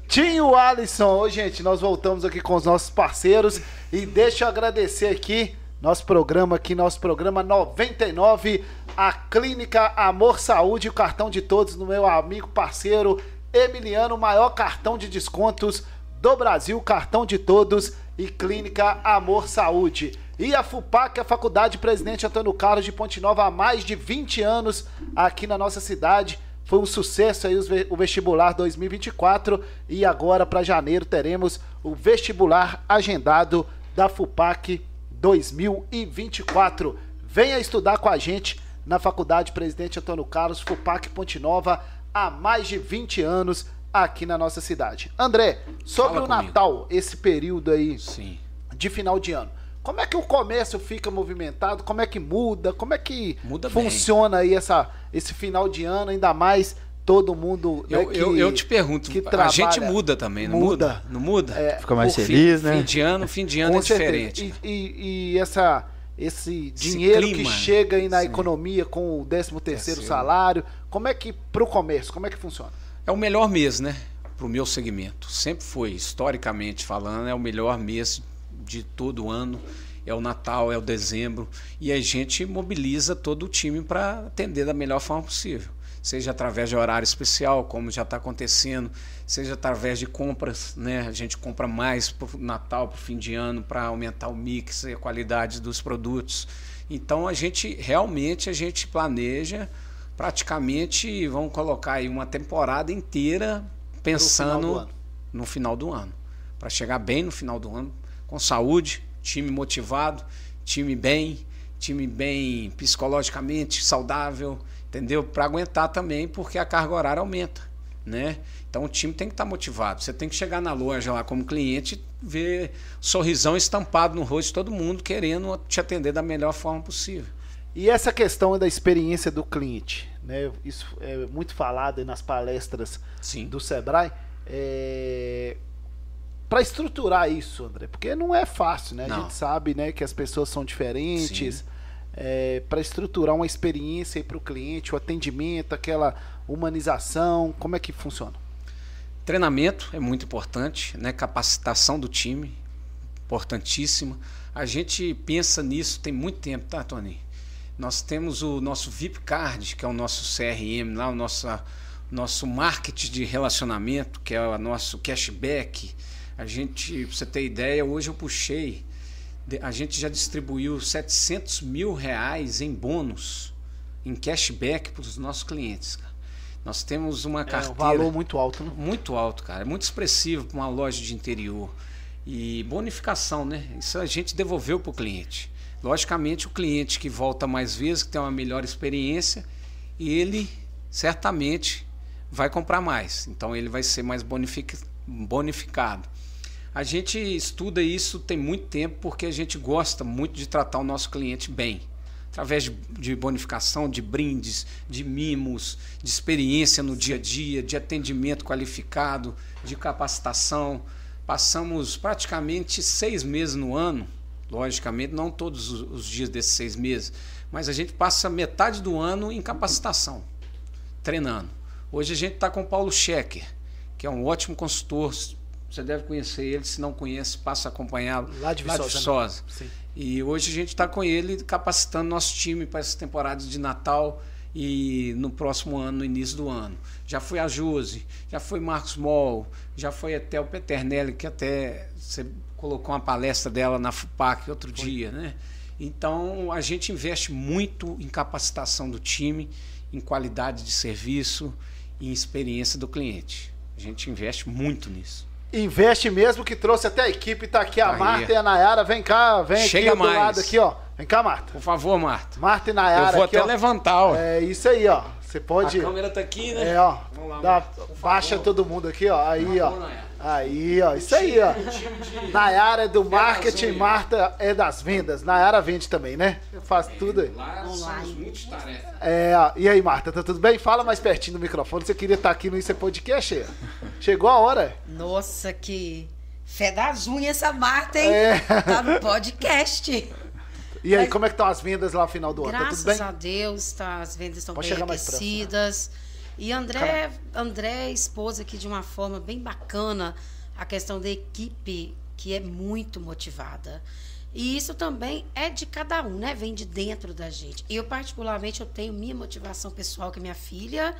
Speaker 1: Tinho Alisson, ô gente, nós voltamos aqui com os nossos parceiros e deixa eu agradecer aqui nosso programa aqui, nosso programa 99, a Clínica Amor Saúde, o cartão de todos no meu amigo parceiro Emiliano, o maior cartão de descontos do Brasil, cartão de todos e Clínica Amor Saúde. E a FUPAC, a Faculdade Presidente Antônio Carlos de Ponte Nova, há mais de 20 anos aqui na nossa cidade. Foi um sucesso aí o vestibular 2024 e agora para janeiro teremos o vestibular agendado da FUPAC 2024. Venha estudar com a gente na Faculdade Presidente Antônio Carlos, FUPAC Ponte Nova, há mais de 20 anos aqui na nossa cidade. André, sobre
Speaker 3: Fala
Speaker 1: o
Speaker 3: comigo.
Speaker 1: Natal, esse período aí
Speaker 3: Sim.
Speaker 1: de final de ano. Como é que o comércio fica movimentado? Como é que muda? Como é que
Speaker 3: Muda bem.
Speaker 1: funciona aí essa, esse final de ano? Ainda mais todo mundo. né,
Speaker 3: Eu, eu,
Speaker 1: que-
Speaker 3: eu te pergunto,
Speaker 1: que
Speaker 3: a gente
Speaker 1: trabalha-
Speaker 3: muda também, não
Speaker 1: Muda.
Speaker 3: muda? Não muda?
Speaker 1: É,
Speaker 2: Fica mais feliz,
Speaker 3: fim,
Speaker 2: né?
Speaker 3: Fim de ano, fim de ano
Speaker 1: Com
Speaker 3: é
Speaker 1: certeza.
Speaker 3: diferente.
Speaker 1: E, e- e essa, esse dinheiro que
Speaker 3: clima.
Speaker 1: chega aí na
Speaker 3: Sim.
Speaker 1: economia com o 13 terceiro salário, como é que pro comércio, como é que funciona?
Speaker 3: É o melhor mês, né? Para o meu segmento. Sempre foi, historicamente falando, é o melhor mês de todo ano. É o Natal, é o dezembro. E a gente mobiliza todo o time para atender da melhor forma possível. Seja através de horário especial, como já está acontecendo, seja através de compras, né? A gente compra mais para o Natal, para o fim de ano, para aumentar o mix e a qualidade dos produtos. Então a gente realmente a gente planeja praticamente vamos colocar aí uma temporada inteira
Speaker 1: do
Speaker 3: pensando no final do ano, para chegar bem no final do ano, com saúde, time motivado, time bem, time bem psicologicamente saudável, entendeu? Para aguentar também, porque a carga horária aumenta, né? Então o time tem que estar motivado. Você tem que chegar na loja lá como cliente e ver sorrisão estampado no rosto de todo mundo querendo te atender da melhor forma possível.
Speaker 1: E essa questão da experiência do cliente, né? Isso é muito falado nas palestras
Speaker 3: Sim.
Speaker 1: do Sebrae. É... Para estruturar isso, André, porque não é fácil, né? A
Speaker 3: Não.
Speaker 1: gente sabe, né, que as pessoas são diferentes. para estruturar uma experiência para o cliente, o atendimento, aquela humanização, como é que funciona?
Speaker 3: Treinamento é muito importante, né? capacitação do time, importantíssima. A gente pensa nisso tem muito tempo, tá, Tony? Nós temos o nosso VIP Card, que é o nosso CRM, lá, o nosso, nosso marketing de relacionamento, que é o nosso cashback. A gente, pra você ter ideia, hoje eu puxei, a gente já distribuiu 700 mil reais em bônus, em cashback para os nossos clientes. cara. Nós temos uma
Speaker 1: É um
Speaker 3: carteira
Speaker 1: valor muito alto, né?
Speaker 3: muito alto, cara. É muito expressivo para uma loja de interior. E bonificação, né? Isso a gente devolveu para o cliente. Logicamente, o cliente que volta mais vezes, que tem uma melhor experiência, ele certamente vai comprar mais. Então, ele vai ser mais bonific- bonificado. A gente estuda isso tem muito tempo porque a gente gosta muito de tratar o nosso cliente bem. Através de, bonificação, de brindes, de mimos, de experiência no dia a dia, de atendimento qualificado, de capacitação. Passamos praticamente seis meses no ano, logicamente, não todos os- os dias desses seis meses, mas a gente passa metade do ano em capacitação, treinando. Hoje a gente está com o Paulo Schecker, que é um ótimo consultor. Você deve conhecer ele, se não conhece, passa a acompanhá-lo.
Speaker 1: Lá de Viçosa, né?
Speaker 3: Viçosa.
Speaker 1: Sim.
Speaker 3: E hoje a gente está com ele capacitando nosso time para essa temporada de Natal e no próximo ano, no início do ano. Já foi a Josi, já foi Marcos Moll, já foi até o Peternelli, que até você colocou uma palestra dela na FUPAC outro dia, né? Então a gente investe muito em capacitação do time, em qualidade de serviço e em experiência do cliente. A gente investe muito nisso.
Speaker 1: Investe mesmo, que trouxe até a equipe, tá aqui a
Speaker 3: Tá aí.
Speaker 1: Marta e a Nayara, vem cá, vem
Speaker 3: Chega
Speaker 1: aqui do
Speaker 3: mais.
Speaker 1: lado aqui, ó. Vem cá, Marta.
Speaker 3: Por favor, Marta.
Speaker 1: Marta e Nayara
Speaker 3: Eu vou
Speaker 1: aqui,
Speaker 3: até
Speaker 1: ó.
Speaker 3: levantar, ó.
Speaker 1: É isso aí, ó. Você pode.
Speaker 3: A câmera tá aqui, né?
Speaker 1: É, ó.
Speaker 3: Vamos lá,
Speaker 1: Dá-
Speaker 3: Marta,
Speaker 1: baixa todo mundo aqui, ó. Aí, ó.
Speaker 3: Vamos lá.
Speaker 1: Aí, ó, isso aí, ó. Nayara é do marketing, Marta é das vendas. Nayara vende também, né? Faz tudo aí.
Speaker 3: Lá somos multitarefas.
Speaker 1: É, ó, e aí, Marta, tá tudo bem? Fala mais pertinho do microfone. Você queria estar aqui no Isso é Podcast? Chegou a hora.
Speaker 4: Nossa, que fé das unhas essa Marta, hein?
Speaker 1: É.
Speaker 4: Tá no podcast.
Speaker 1: E aí,
Speaker 4: Mas-
Speaker 1: como é que estão as vendas lá no final do ano? Tá tudo
Speaker 4: Graças
Speaker 1: bem?
Speaker 4: a Deus, tá, as vendas estão bem
Speaker 1: mais próximo, né?
Speaker 4: E André, André expôs aqui de uma forma bem bacana a questão da equipe, que é muito motivada. E isso também é de cada um, né? Vem de dentro da gente. Eu, particularmente, eu tenho minha motivação pessoal, que é minha filha.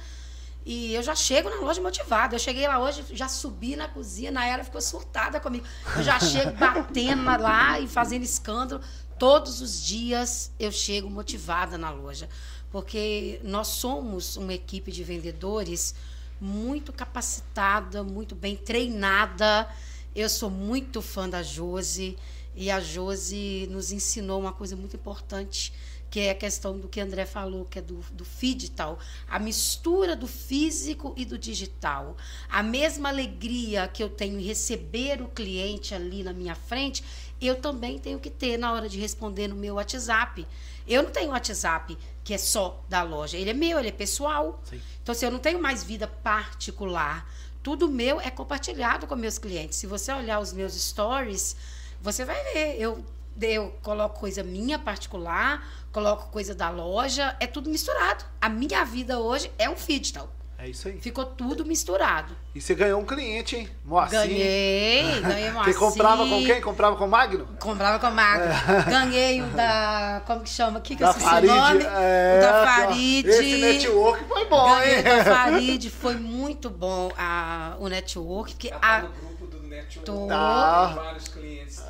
Speaker 4: E eu já chego na loja motivada. Eu cheguei lá hoje, já subi na cozinha, na era ficou surtada comigo. Eu já chego batendo lá e fazendo escândalo. Todos os dias eu chego motivada na loja. Porque nós somos uma equipe de vendedores muito capacitada, muito bem treinada. Eu sou muito fã da Josi. E a Josi nos ensinou uma coisa muito importante, que é a questão do que André falou, que é do, do digital. A mistura do físico e do digital. A mesma alegria que eu tenho em receber o cliente ali na minha frente, eu também tenho que ter na hora de responder no meu WhatsApp. Eu não tenho WhatsApp que é só da loja. Ele é meu, ele é pessoal. Então, se eu não tenho mais vida particular, tudo meu é compartilhado com meus clientes. Se você olhar os meus stories, você vai ver. Eu, eu coloco coisa minha particular, coloco coisa da loja, é tudo misturado. A minha vida hoje é um digital.
Speaker 1: É isso aí.
Speaker 4: Ficou tudo misturado.
Speaker 1: E você ganhou um cliente, hein? Moacir.
Speaker 4: Ganhei, ganhei uma
Speaker 1: Você comprava com quem? Comprava com o Magno?
Speaker 4: Comprava com a marca. Ganhei o da. Como que chama? O que, que eu
Speaker 1: Da
Speaker 4: esqueci
Speaker 1: Farid.
Speaker 4: o nome?
Speaker 1: É,
Speaker 4: o da
Speaker 1: aqui.
Speaker 4: Farid.
Speaker 1: Esse network foi bom,
Speaker 4: Ganhei
Speaker 1: hein?
Speaker 4: o da Farid. Foi muito bom a, o network. Porque
Speaker 3: tá
Speaker 4: a,
Speaker 3: no grupo do Network.
Speaker 4: Tô.
Speaker 1: Tá.
Speaker 3: Vários clientes.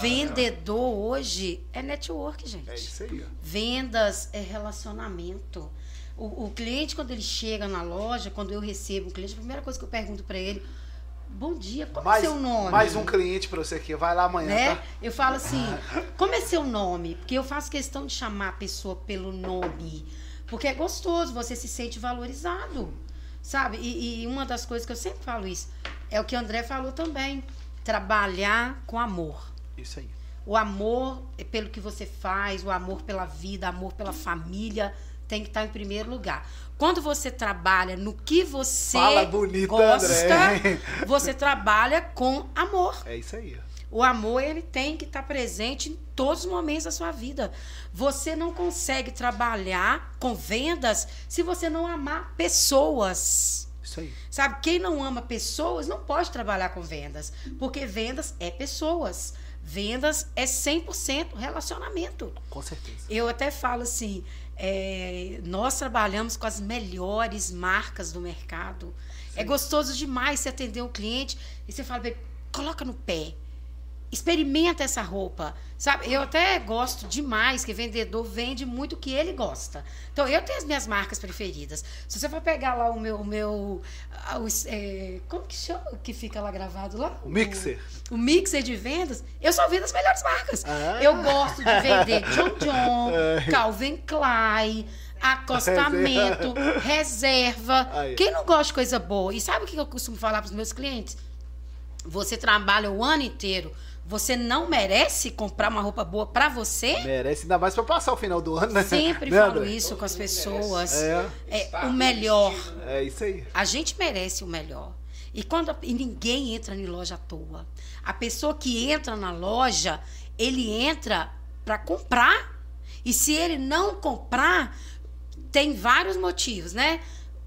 Speaker 4: vendedor hoje é network, gente.
Speaker 1: É isso aí, ó.
Speaker 4: Vendas é relacionamento. O, o cliente, quando ele chega na loja, quando eu recebo um cliente, a primeira coisa que eu pergunto para ele: Bom dia, qual
Speaker 1: Mais,
Speaker 4: é seu nome?
Speaker 1: mais um cliente pra você aqui. Vai lá amanhã,
Speaker 4: né?
Speaker 1: tá?
Speaker 4: Eu falo assim, como é seu nome? Porque eu faço questão de chamar a pessoa pelo nome. Porque é gostoso, você se sente valorizado. Sabe? E, e uma das coisas que eu sempre falo isso é o que o André falou também. Trabalhar com amor.
Speaker 1: Isso aí.
Speaker 4: O amor pelo que você faz, o amor pela vida, amor pela família, tem que estar em primeiro lugar. Quando você trabalha no que você
Speaker 1: Fala
Speaker 4: gosta,
Speaker 1: André.
Speaker 4: você trabalha com amor.
Speaker 1: É isso aí.
Speaker 4: O amor, ele tem que estar presente em todos os momentos da sua vida. Você não consegue trabalhar com vendas se você não amar pessoas.
Speaker 1: Isso aí.
Speaker 4: Sabe, quem não ama pessoas não pode trabalhar com vendas, porque vendas é pessoas. Vendas é 100% relacionamento.
Speaker 1: Com certeza.
Speaker 4: Eu até falo assim, é, nós trabalhamos com as melhores marcas do mercado. É gostoso demais você atender um cliente e você fala, "Bem, coloca no pé. Experimenta essa roupa. Sabe, eu até gosto demais que vendedor vende muito o que ele gosta. Então, eu tenho as minhas marcas preferidas. Se você for pegar lá o meu. O meu ah, o, é, como que chama que fica lá gravado lá?
Speaker 1: O mixer.
Speaker 4: O, o mixer de vendas, eu só vendo as melhores marcas.
Speaker 1: Ah.
Speaker 4: Eu gosto de vender John John, Calvin Klein, acostamento, reserva.
Speaker 1: Aí.
Speaker 4: Quem não gosta de coisa boa? E sabe o que eu costumo falar para os meus clientes? Você trabalha o ano inteiro. Você não merece comprar uma roupa boa para você?
Speaker 1: Merece ainda mais pra passar o final do ano, né?
Speaker 4: Sempre
Speaker 1: Né,
Speaker 4: falo
Speaker 1: André?
Speaker 4: isso com as pessoas.
Speaker 1: É.
Speaker 4: É o melhor.
Speaker 1: É isso aí.
Speaker 4: A gente merece o melhor. E quando e ninguém entra em loja à toa. A pessoa que entra na loja, ele entra para comprar. E se ele não comprar, tem vários motivos, né?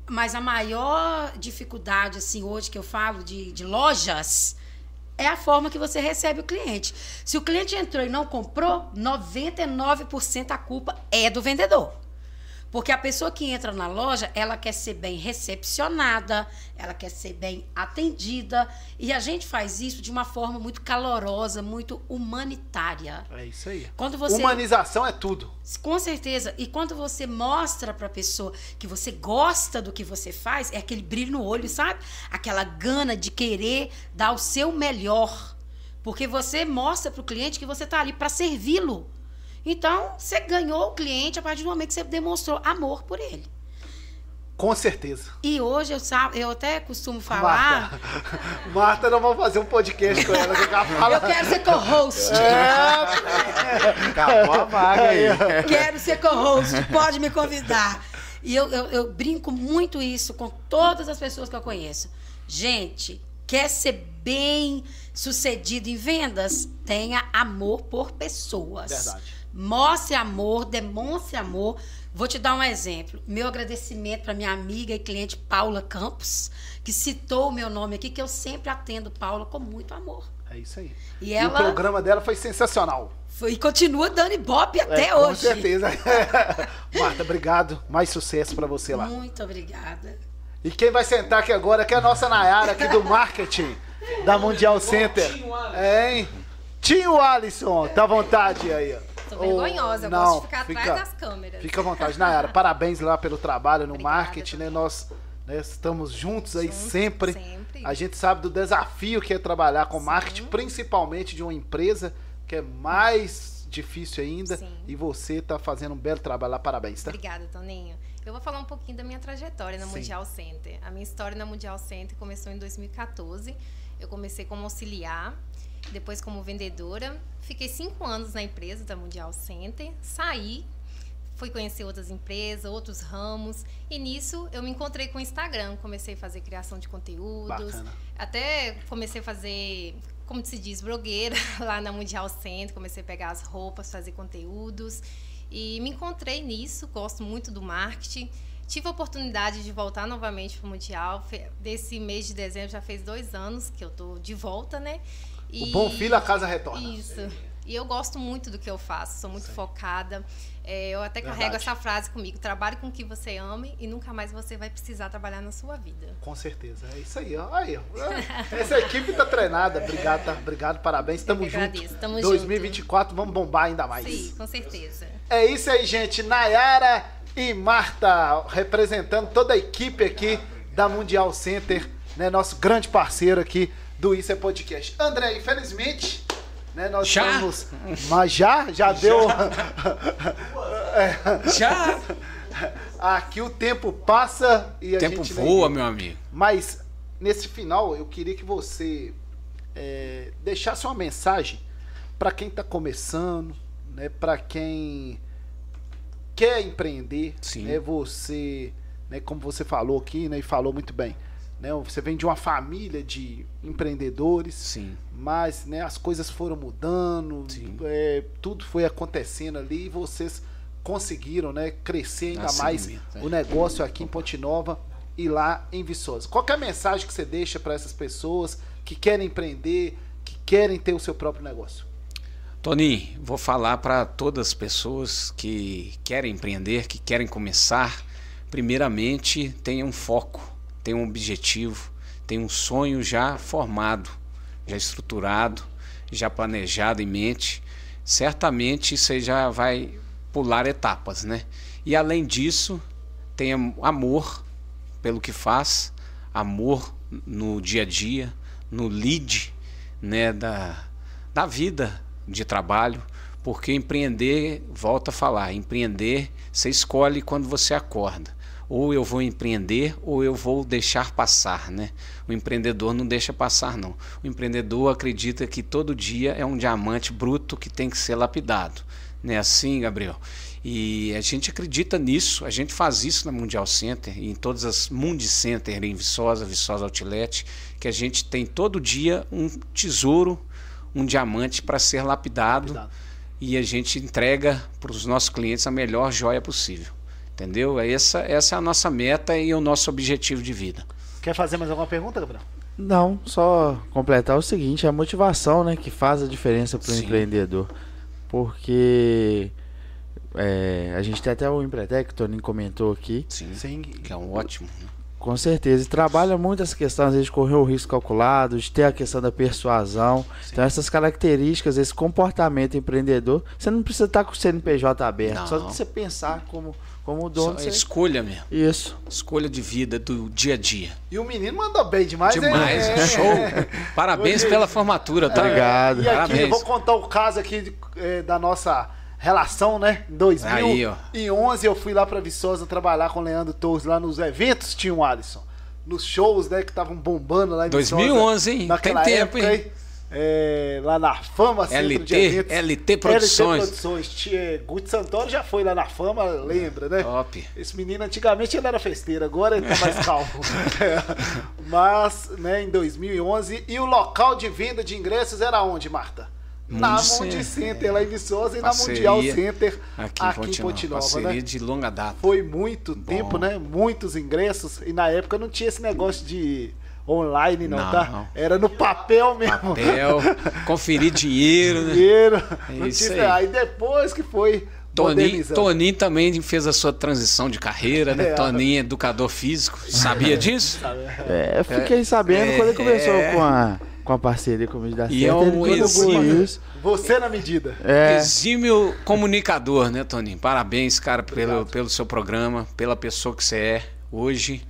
Speaker 4: Mas a maior dificuldade, assim, hoje que eu falo de, de lojas, é a forma que você recebe o cliente. Se o cliente entrou e não comprou, 99% a culpa é do vendedor. Porque a pessoa que entra na loja, ela quer ser bem recepcionada, ela quer ser bem atendida. E a gente faz isso de uma forma muito calorosa, muito humanitária.
Speaker 1: É isso aí.
Speaker 4: Quando você.
Speaker 1: Humanização é tudo.
Speaker 4: Com certeza. E quando você mostra para a pessoa que você gosta do que você faz, é aquele brilho no olho, sabe? Aquela gana de querer dar o seu melhor. Porque você mostra para o cliente que você está ali para servi-lo. Então, você ganhou o cliente a partir do momento que você demonstrou amor por ele.
Speaker 1: Com certeza.
Speaker 4: E hoje eu, eu até costumo falar.
Speaker 1: Marta. Marta, nós vamos fazer um podcast com ela. Que ela fala...
Speaker 4: Eu quero ser co-host.
Speaker 1: É,
Speaker 2: Acabou a vaga aí.
Speaker 4: Quero ser co-host, pode me convidar. E eu, eu, eu brinco muito isso com todas as pessoas que eu conheço. Gente, quer ser bem sucedido em vendas? Tenha amor por pessoas.
Speaker 1: Verdade.
Speaker 4: Mostre amor, demonstre amor. Vou te dar um exemplo. Meu agradecimento para minha amiga e cliente Paula Campos, que citou o meu nome aqui, que eu sempre atendo Paula com muito amor.
Speaker 1: É isso aí.
Speaker 4: E
Speaker 1: E,
Speaker 4: ela-
Speaker 1: o programa dela foi sensacional.
Speaker 4: Foi- E continua dando ibope até
Speaker 1: É,
Speaker 4: hoje.
Speaker 1: Com certeza. Marta, obrigado. Mais sucesso pra você lá.
Speaker 4: Muito obrigada.
Speaker 1: E quem vai sentar aqui agora que é a nossa Nayara aqui do marketing da Mundial Center.
Speaker 6: Tinho Alisson.
Speaker 1: É, hein? Tinho Alisson, tá à vontade aí. ó.
Speaker 7: Tô vergonhosa, eu
Speaker 1: não,
Speaker 7: gosto de ficar
Speaker 1: fica-
Speaker 7: atrás das câmeras.
Speaker 1: Fica à vontade, Nayara. Parabéns lá pelo trabalho no
Speaker 7: Obrigada,
Speaker 1: marketing, né? Nós né, estamos juntos aí
Speaker 7: Juntos,
Speaker 1: sempre.
Speaker 7: sempre.
Speaker 1: A gente sabe do desafio que é trabalhar com marketing, principalmente de uma empresa que é mais difícil ainda.
Speaker 7: Sim.
Speaker 1: E você tá fazendo um belo trabalho lá. Parabéns, tá?
Speaker 7: Obrigada, Toninho. Eu vou falar um pouquinho da minha trajetória na
Speaker 1: Sim.
Speaker 7: Mundial Center. A minha história na Mundial Center começou em 2014. Eu comecei como auxiliar, depois como vendedora. Fiquei cinco anos na empresa da Mundial Center. Saí, fui conhecer outras empresas, outros ramos. E nisso eu me encontrei com o Instagram. Comecei a fazer criação de conteúdos.
Speaker 1: Bacana.
Speaker 7: Até comecei a fazer, como se diz, blogueira lá na Mundial Center. Comecei a pegar as roupas, fazer conteúdos. E me encontrei nisso, gosto muito do marketing. Tive a oportunidade de voltar novamente para o Mundial. Desse mês de dezembro já fez dois anos que eu tô de volta, né?
Speaker 1: O bom filho, a casa retorna.
Speaker 7: Isso. E eu gosto muito do que eu faço, sou muito focada. É, eu até carrego
Speaker 1: Verdade.
Speaker 7: essa frase comigo: trabalhe com o que você ame e nunca mais você vai precisar trabalhar na sua vida.
Speaker 1: Com certeza. É isso aí, ó. Aí, ó. Essa equipe tá treinada. Obrigado, tá? Obrigado, parabéns. Tamo junto.
Speaker 7: agradeço, tamo
Speaker 1: 2024, vamos bombar ainda mais.
Speaker 7: Sim, com certeza.
Speaker 1: É isso aí, gente. Nayara e Marta representando toda a equipe aqui da Mundial Center, né? Nosso grande parceiro aqui do Isso é Podcast. André, infelizmente, né? Nós
Speaker 3: Já?
Speaker 1: estamos. Mas já? Já deu.
Speaker 3: Já!
Speaker 1: aqui o tempo passa e a
Speaker 3: O tempo
Speaker 1: gente nem
Speaker 3: voa, meu amigo.
Speaker 1: Mas nesse final eu queria que você é, deixasse uma mensagem para quem está começando, né? Para quem quer empreender,
Speaker 3: Sim.
Speaker 1: né? Você, né? Como você falou aqui, né? E falou muito bem, né? Você vem de uma família de empreendedores,
Speaker 3: Sim.
Speaker 1: mas né, as coisas foram mudando, é, tudo foi acontecendo ali e vocês conseguiram né, crescer ainda
Speaker 3: Dar
Speaker 1: mais
Speaker 3: é.
Speaker 1: o negócio aqui em Ponte Nova e lá em Viçosa. Qual é a mensagem que você deixa para essas pessoas que querem empreender, que querem ter o seu próprio negócio?
Speaker 3: Tony, vou falar para todas as pessoas que querem empreender, que querem começar. Primeiramente, tenha um foco, tenha um objetivo, tenha um sonho já formado, já estruturado, já planejado em mente. Certamente você já vai pular etapas, né? E além disso, tenha amor pelo que faz, amor no dia a dia, no lead, né, da, da vida de trabalho, porque empreender, volta a falar, empreender você escolhe quando você acorda. Ou eu vou empreender ou eu vou deixar passar, né? O empreendedor não deixa passar, não. O empreendedor acredita que todo dia é um diamante bruto que tem que ser lapidado. Não é assim, Gabriel? E a gente acredita nisso, a gente faz isso na Mundial Center e em todas as Mundi Center em Viçosa, Viçosa Outlet, que a gente tem todo dia um tesouro, um diamante para ser lapidado,
Speaker 1: Lapidado.
Speaker 3: e a gente entrega para os nossos clientes a melhor joia possível. Entendeu? Essa, essa é a nossa meta e o nosso objetivo de vida.
Speaker 1: Quer fazer mais alguma pergunta, Gabriel?
Speaker 2: Não, só completar o seguinte, a motivação, né, que faz a diferença para o
Speaker 3: Sim.
Speaker 2: empreendedor. Porque é, a gente tem até o Empretec, que o Toninho comentou aqui,
Speaker 3: Sim.
Speaker 1: Sim.
Speaker 3: Que é um ótimo.
Speaker 2: com certeza, e trabalha muito essa questão, às vezes, de correr o risco calculado, de ter a questão da persuasão. Então, essas características, esse comportamento empreendedor, você não precisa estar com o CNPJ aberto, só
Speaker 3: Não.
Speaker 2: de você pensar como, como
Speaker 3: Só
Speaker 2: dono. você-
Speaker 3: escolha mesmo.
Speaker 2: Isso.
Speaker 3: Escolha de vida do dia a dia.
Speaker 1: E o menino mandou bem demais, hein?
Speaker 3: Demais,
Speaker 1: É.
Speaker 3: show. Parabéns pela formatura, tá?
Speaker 2: Obrigado.
Speaker 1: E aqui eu
Speaker 3: Parabéns.
Speaker 1: vou contar o caso aqui é, da nossa relação, né? Em 2011
Speaker 3: Aí, ó.
Speaker 1: eu fui lá pra Viçosa trabalhar com o Leandro Torres lá nos eventos, tinha o Alisson. Nos shows, né, que estavam bombando lá em
Speaker 3: 2011, hein?
Speaker 1: Naquela
Speaker 3: Tem tempo,
Speaker 1: época,
Speaker 3: hein?
Speaker 1: É, lá na Fama,
Speaker 3: LT,
Speaker 1: Eventos.
Speaker 3: LT Produções.
Speaker 1: LT Produções. Guti Santoro já foi lá na Fama, lembra, né?
Speaker 3: Top.
Speaker 1: Esse menino antigamente ele era festeiro, agora ele tá mais calmo. Mas, né, em 2011, e o local de venda de ingressos era onde, Marta? na
Speaker 3: Mundi Center.
Speaker 1: Center, lá em Viçosa, e
Speaker 3: Parceria
Speaker 1: na Mundial Center,
Speaker 3: Aqui,
Speaker 1: aqui,
Speaker 3: em
Speaker 1: em
Speaker 3: Ponte
Speaker 1: Ponte
Speaker 3: Nova.
Speaker 1: Nova,
Speaker 3: Parceria
Speaker 1: né?
Speaker 3: de longa data.
Speaker 1: Foi muito tempo, né? Muitos ingressos, e na época não tinha esse negócio de online, não,
Speaker 3: Não,
Speaker 1: tá?
Speaker 3: não.
Speaker 1: Era no papel mesmo.
Speaker 3: Papel, conferir dinheiro, né?
Speaker 1: Dinheiro.
Speaker 3: Isso
Speaker 1: tinha-
Speaker 3: aí.
Speaker 1: aí depois que foi
Speaker 3: Toninho. Toninho também fez a sua transição de carreira, né?
Speaker 1: É.
Speaker 3: Toninho, educador físico. Sabia disso?
Speaker 2: É, eu fiquei sabendo
Speaker 3: É,
Speaker 2: quando ele começou
Speaker 3: é.
Speaker 2: com a, com a parceria com o Mídia da
Speaker 3: E
Speaker 2: Certa,
Speaker 3: é um exímio-.
Speaker 1: Você na medida.
Speaker 2: É,
Speaker 3: Exímio comunicador, né, Toninho? Parabéns, cara, pelo, pelo seu programa, pela pessoa que você é hoje,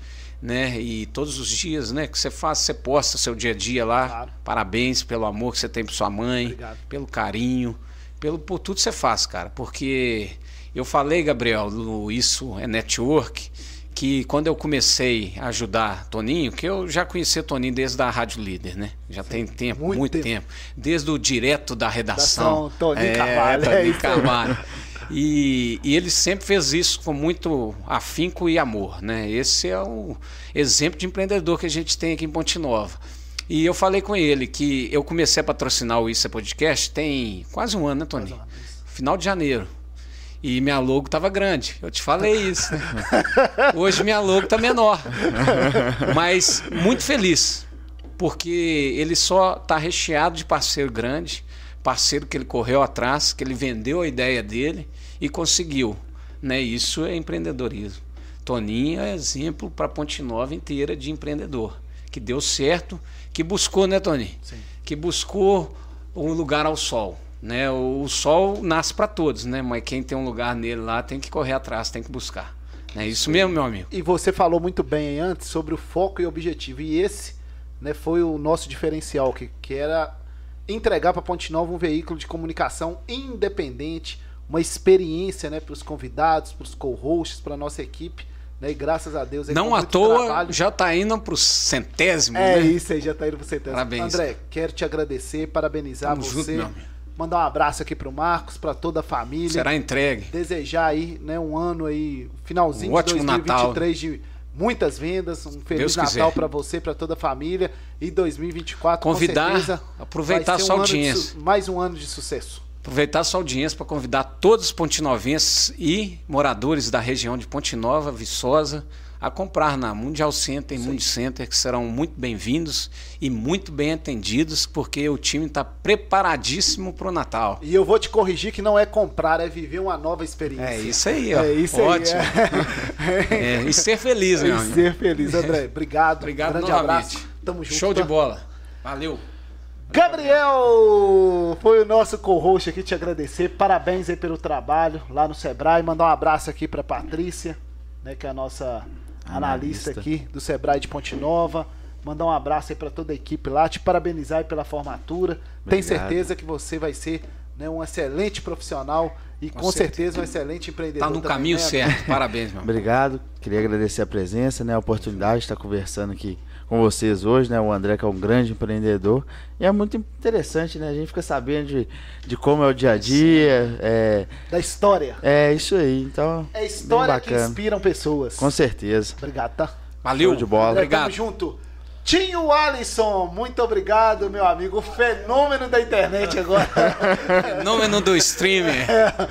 Speaker 3: né? E todos os dias, né, que você faz, você posta seu dia a dia lá.
Speaker 1: Claro.
Speaker 3: Parabéns pelo amor que você tem por sua mãe,
Speaker 1: Obrigado.
Speaker 3: pelo carinho, pelo por tudo que você faz, cara. Porque eu falei, Gabriel, no Isso é Network, que quando eu comecei a ajudar Toninho, que eu já conhecia Toninho desde a Rádio Líder, né? Já tem tempo,
Speaker 1: muito
Speaker 3: muito,
Speaker 1: tempo.
Speaker 3: tempo. Desde o direto da redação.
Speaker 1: Redação, Toninho Carvalho, é
Speaker 3: Toninho. Carvalho. E, e ele sempre fez isso com muito afinco e amor, né? Esse é o exemplo de empreendedor que a gente tem aqui em Ponte Nova. E eu falei com ele que eu comecei a patrocinar o Isso é Podcast tem quase um ano, né, Toninho? Final de janeiro. E minha logo estava grande. Eu te falei isso. Né? Hoje minha logo está menor. Mas muito feliz. Porque ele só está recheado de parceiro grande, parceiro que ele correu atrás, que ele vendeu a ideia dele e conseguiu. Né? Isso é empreendedorismo. Toninho é exemplo para Ponte Nova inteira de empreendedor. Que deu certo, que buscou, né, Toninho? Que buscou um lugar ao sol. Né? O, o sol nasce para todos, né? mas quem tem um lugar nele lá tem que correr atrás, tem que buscar. É isso mesmo, meu amigo.
Speaker 1: E você falou muito bem antes sobre o foco e objetivo. E esse né, foi o nosso diferencial, que, que era entregar para Ponte Nova um veículo de comunicação independente, uma experiência né, para os convidados, para os co-hosts, para nossa equipe. Né, e graças a Deus.
Speaker 3: Não à toa
Speaker 1: trabalho-
Speaker 3: já está indo para o centésimo,
Speaker 1: É
Speaker 3: né?
Speaker 1: isso aí, já tá indo pro centésimo.
Speaker 3: Parabéns.
Speaker 1: André, quero te agradecer, parabenizar
Speaker 3: Tamo
Speaker 1: você.
Speaker 3: junto,
Speaker 1: mandar um abraço aqui pro Marcos, para toda a família.
Speaker 3: Será entregue.
Speaker 1: Desejar aí, né, um ano aí, finalzinho
Speaker 3: Um
Speaker 1: de 2023 de muitas vendas, um feliz
Speaker 3: Deus
Speaker 1: Natal para você, para toda a família e 2024
Speaker 3: Convidar,
Speaker 1: com certeza
Speaker 3: aproveitar sua
Speaker 1: um ano de
Speaker 3: audiência.
Speaker 1: su- mais um ano de sucesso.
Speaker 3: Aproveitar sua audiência para convidar todos os pontinovenses e moradores da região de Ponte Nova, Viçosa, a comprar na Mundial Center e Mundi Center, que serão muito bem-vindos e muito bem atendidos, porque o time está preparadíssimo para o Natal.
Speaker 1: E eu vou te corrigir que não é comprar, é viver uma nova experiência.
Speaker 3: É isso aí, ó.
Speaker 1: É isso
Speaker 3: Ótimo.
Speaker 1: aí. É.
Speaker 3: É, e ser feliz, meu
Speaker 1: E
Speaker 3: amigo.
Speaker 1: ser feliz, André. Obrigado.
Speaker 3: Obrigado
Speaker 1: Grande
Speaker 3: novamente.
Speaker 1: abraço. Tamo junto.
Speaker 3: Show de
Speaker 1: tá?
Speaker 3: bola. Valeu.
Speaker 1: Gabriel foi o nosso co-host aqui, te agradecer. Parabéns aí pelo trabalho lá no Sebrae. Mandar um abraço aqui pra Patrícia, né, que é a nossa analista,
Speaker 2: Analista.
Speaker 1: aqui do Sebrae de Ponte Nova. Mandar um abraço aí pra toda a equipe lá, te parabenizar aí pela formatura. Tenho
Speaker 2: Obrigado.
Speaker 1: certeza que você vai ser né, um excelente profissional e com, certeza. um excelente empreendedor.
Speaker 3: Tá no
Speaker 1: também,
Speaker 3: caminho
Speaker 1: né?
Speaker 3: certo. Parabéns, meu.
Speaker 2: Obrigado. Queria agradecer a presença, né, a oportunidade de estar conversando aqui com vocês hoje, né? O André que é um grande empreendedor e é muito interessante, né? A gente fica sabendo de, de como é o dia a dia, é,
Speaker 1: Da história.
Speaker 2: é isso aí. Então,
Speaker 1: É
Speaker 2: bem
Speaker 1: história que inspiram pessoas.
Speaker 2: Com certeza.
Speaker 1: Obrigado, tá?
Speaker 3: Valeu.
Speaker 2: Show de bola.
Speaker 1: André,
Speaker 3: Obrigado.
Speaker 1: Tamo junto. Tinho Alisson, muito obrigado, meu amigo. O fenômeno da internet agora.
Speaker 3: Fenômeno do streamer.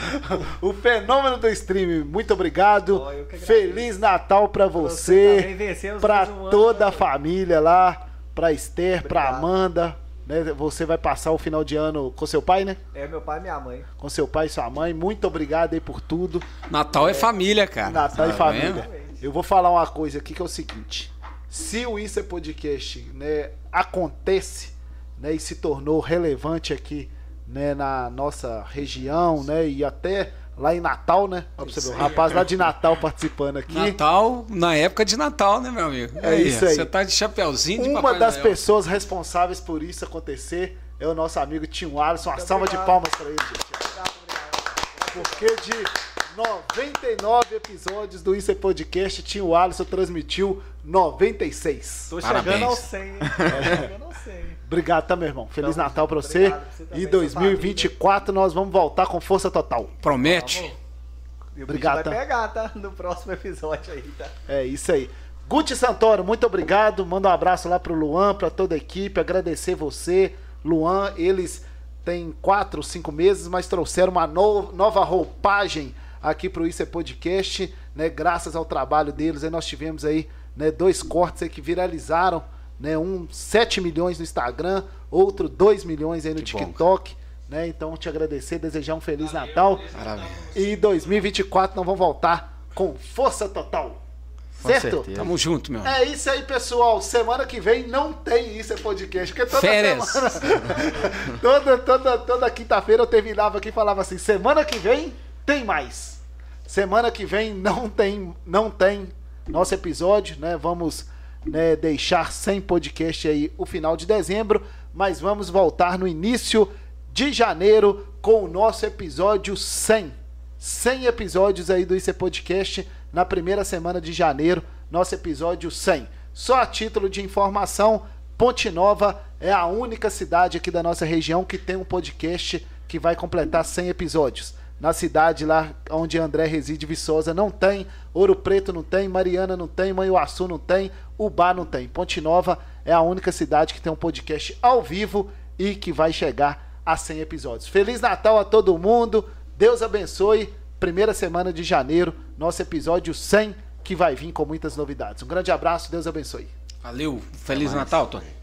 Speaker 1: o fenômeno do stream. Muito obrigado.
Speaker 5: Agradeço.
Speaker 1: Feliz Natal pra
Speaker 5: Você
Speaker 1: você,
Speaker 5: ano,
Speaker 1: toda a
Speaker 5: né?
Speaker 1: família lá, pra Esther, pra
Speaker 5: Obrigado.
Speaker 1: Amanda. né? Você vai passar o final de ano com seu pai, né?
Speaker 5: É meu pai e minha mãe.
Speaker 1: Com seu pai e sua mãe. Muito obrigado aí por tudo.
Speaker 3: Natal é família, cara.
Speaker 1: Natal
Speaker 3: Tá
Speaker 1: família. Eu vou falar uma coisa aqui que é o seguinte: se o Isso é Podcast né, acontece né, e se tornou relevante aqui né, na nossa região, né, e até lá em Natal, né? Pra você ver, o rapaz lá de Natal participando aqui.
Speaker 3: Natal, na época de Natal, né, meu amigo?
Speaker 1: É isso aí.
Speaker 3: Você tá de chapeuzinho de
Speaker 1: Uma
Speaker 3: Papai
Speaker 1: das
Speaker 3: Noel.
Speaker 1: pessoas responsáveis por isso acontecer é o nosso amigo Tim Alisson. Uma salva de palmas para ele, gente.
Speaker 5: Obrigado, obrigado.
Speaker 1: Porque de 99 episódios do Isso é Podcast, tinha o Alisson transmitiu 96.
Speaker 5: Tô
Speaker 3: Parabéns.
Speaker 5: chegando ao 100, hein? Tô chegando ao 100.
Speaker 1: Obrigado, tá, meu irmão? Feliz
Speaker 5: Tamo
Speaker 1: Natal pra você.
Speaker 5: obrigado pra você também,
Speaker 1: e
Speaker 5: sua
Speaker 1: 2024 nós vamos voltar com força total.
Speaker 3: Promete?
Speaker 5: Vamos. E o
Speaker 1: Obrigado,
Speaker 5: bicho
Speaker 1: tá?
Speaker 5: vai pegar, tá? No próximo episódio aí, tá?
Speaker 1: É isso aí. Guti Santoro, muito obrigado. Manda um abraço lá pro Luan, pra toda a equipe. Agradecer você, Luan. Eles têm quatro, cinco meses, mas trouxeram uma no- nova roupagem aqui pro Isso é Podcast, né? Graças ao trabalho deles, aí nós tivemos aí, né, dois cortes aí que viralizaram, né? Um 7 milhões no Instagram, outro 2 milhões aí no
Speaker 3: Que bom,
Speaker 1: TikTok, né? Então te agradecer, desejar um feliz Natal.
Speaker 3: Maravilha.
Speaker 1: E 2024 nós vamos voltar com força total.
Speaker 2: Com
Speaker 1: certo?
Speaker 2: certeza.
Speaker 3: Tamo junto, meu.
Speaker 1: É isso aí, pessoal. Semana que vem não tem isso é podcast, porque toda
Speaker 3: Férias.
Speaker 1: semana, toda toda toda quinta-feira eu terminava aqui e falava assim: semana que vem tem mais. Semana que vem não tem não tem nosso episódio, né? Vamos né, deixar sem podcast aí o final de dezembro, mas vamos voltar no início de janeiro com o nosso episódio 100. 100 episódios aí do é Podcast na primeira semana de janeiro, nosso episódio 100. Só a título de informação, Ponte Nova é a única cidade aqui da nossa região que tem um podcast que vai completar 100 episódios. Na cidade lá onde André reside, Viçosa, não tem, Ouro Preto não tem, Mariana não tem, Manhuaçu não tem, Ubá não tem. Ponte Nova é a única cidade que tem um podcast ao vivo e que vai chegar a 100 episódios. Feliz Natal a todo mundo, Deus abençoe. Primeira semana de janeiro, nosso episódio 100, que vai vir com muitas novidades. Um grande abraço, Deus abençoe.
Speaker 3: Valeu. Feliz Natal, Tony.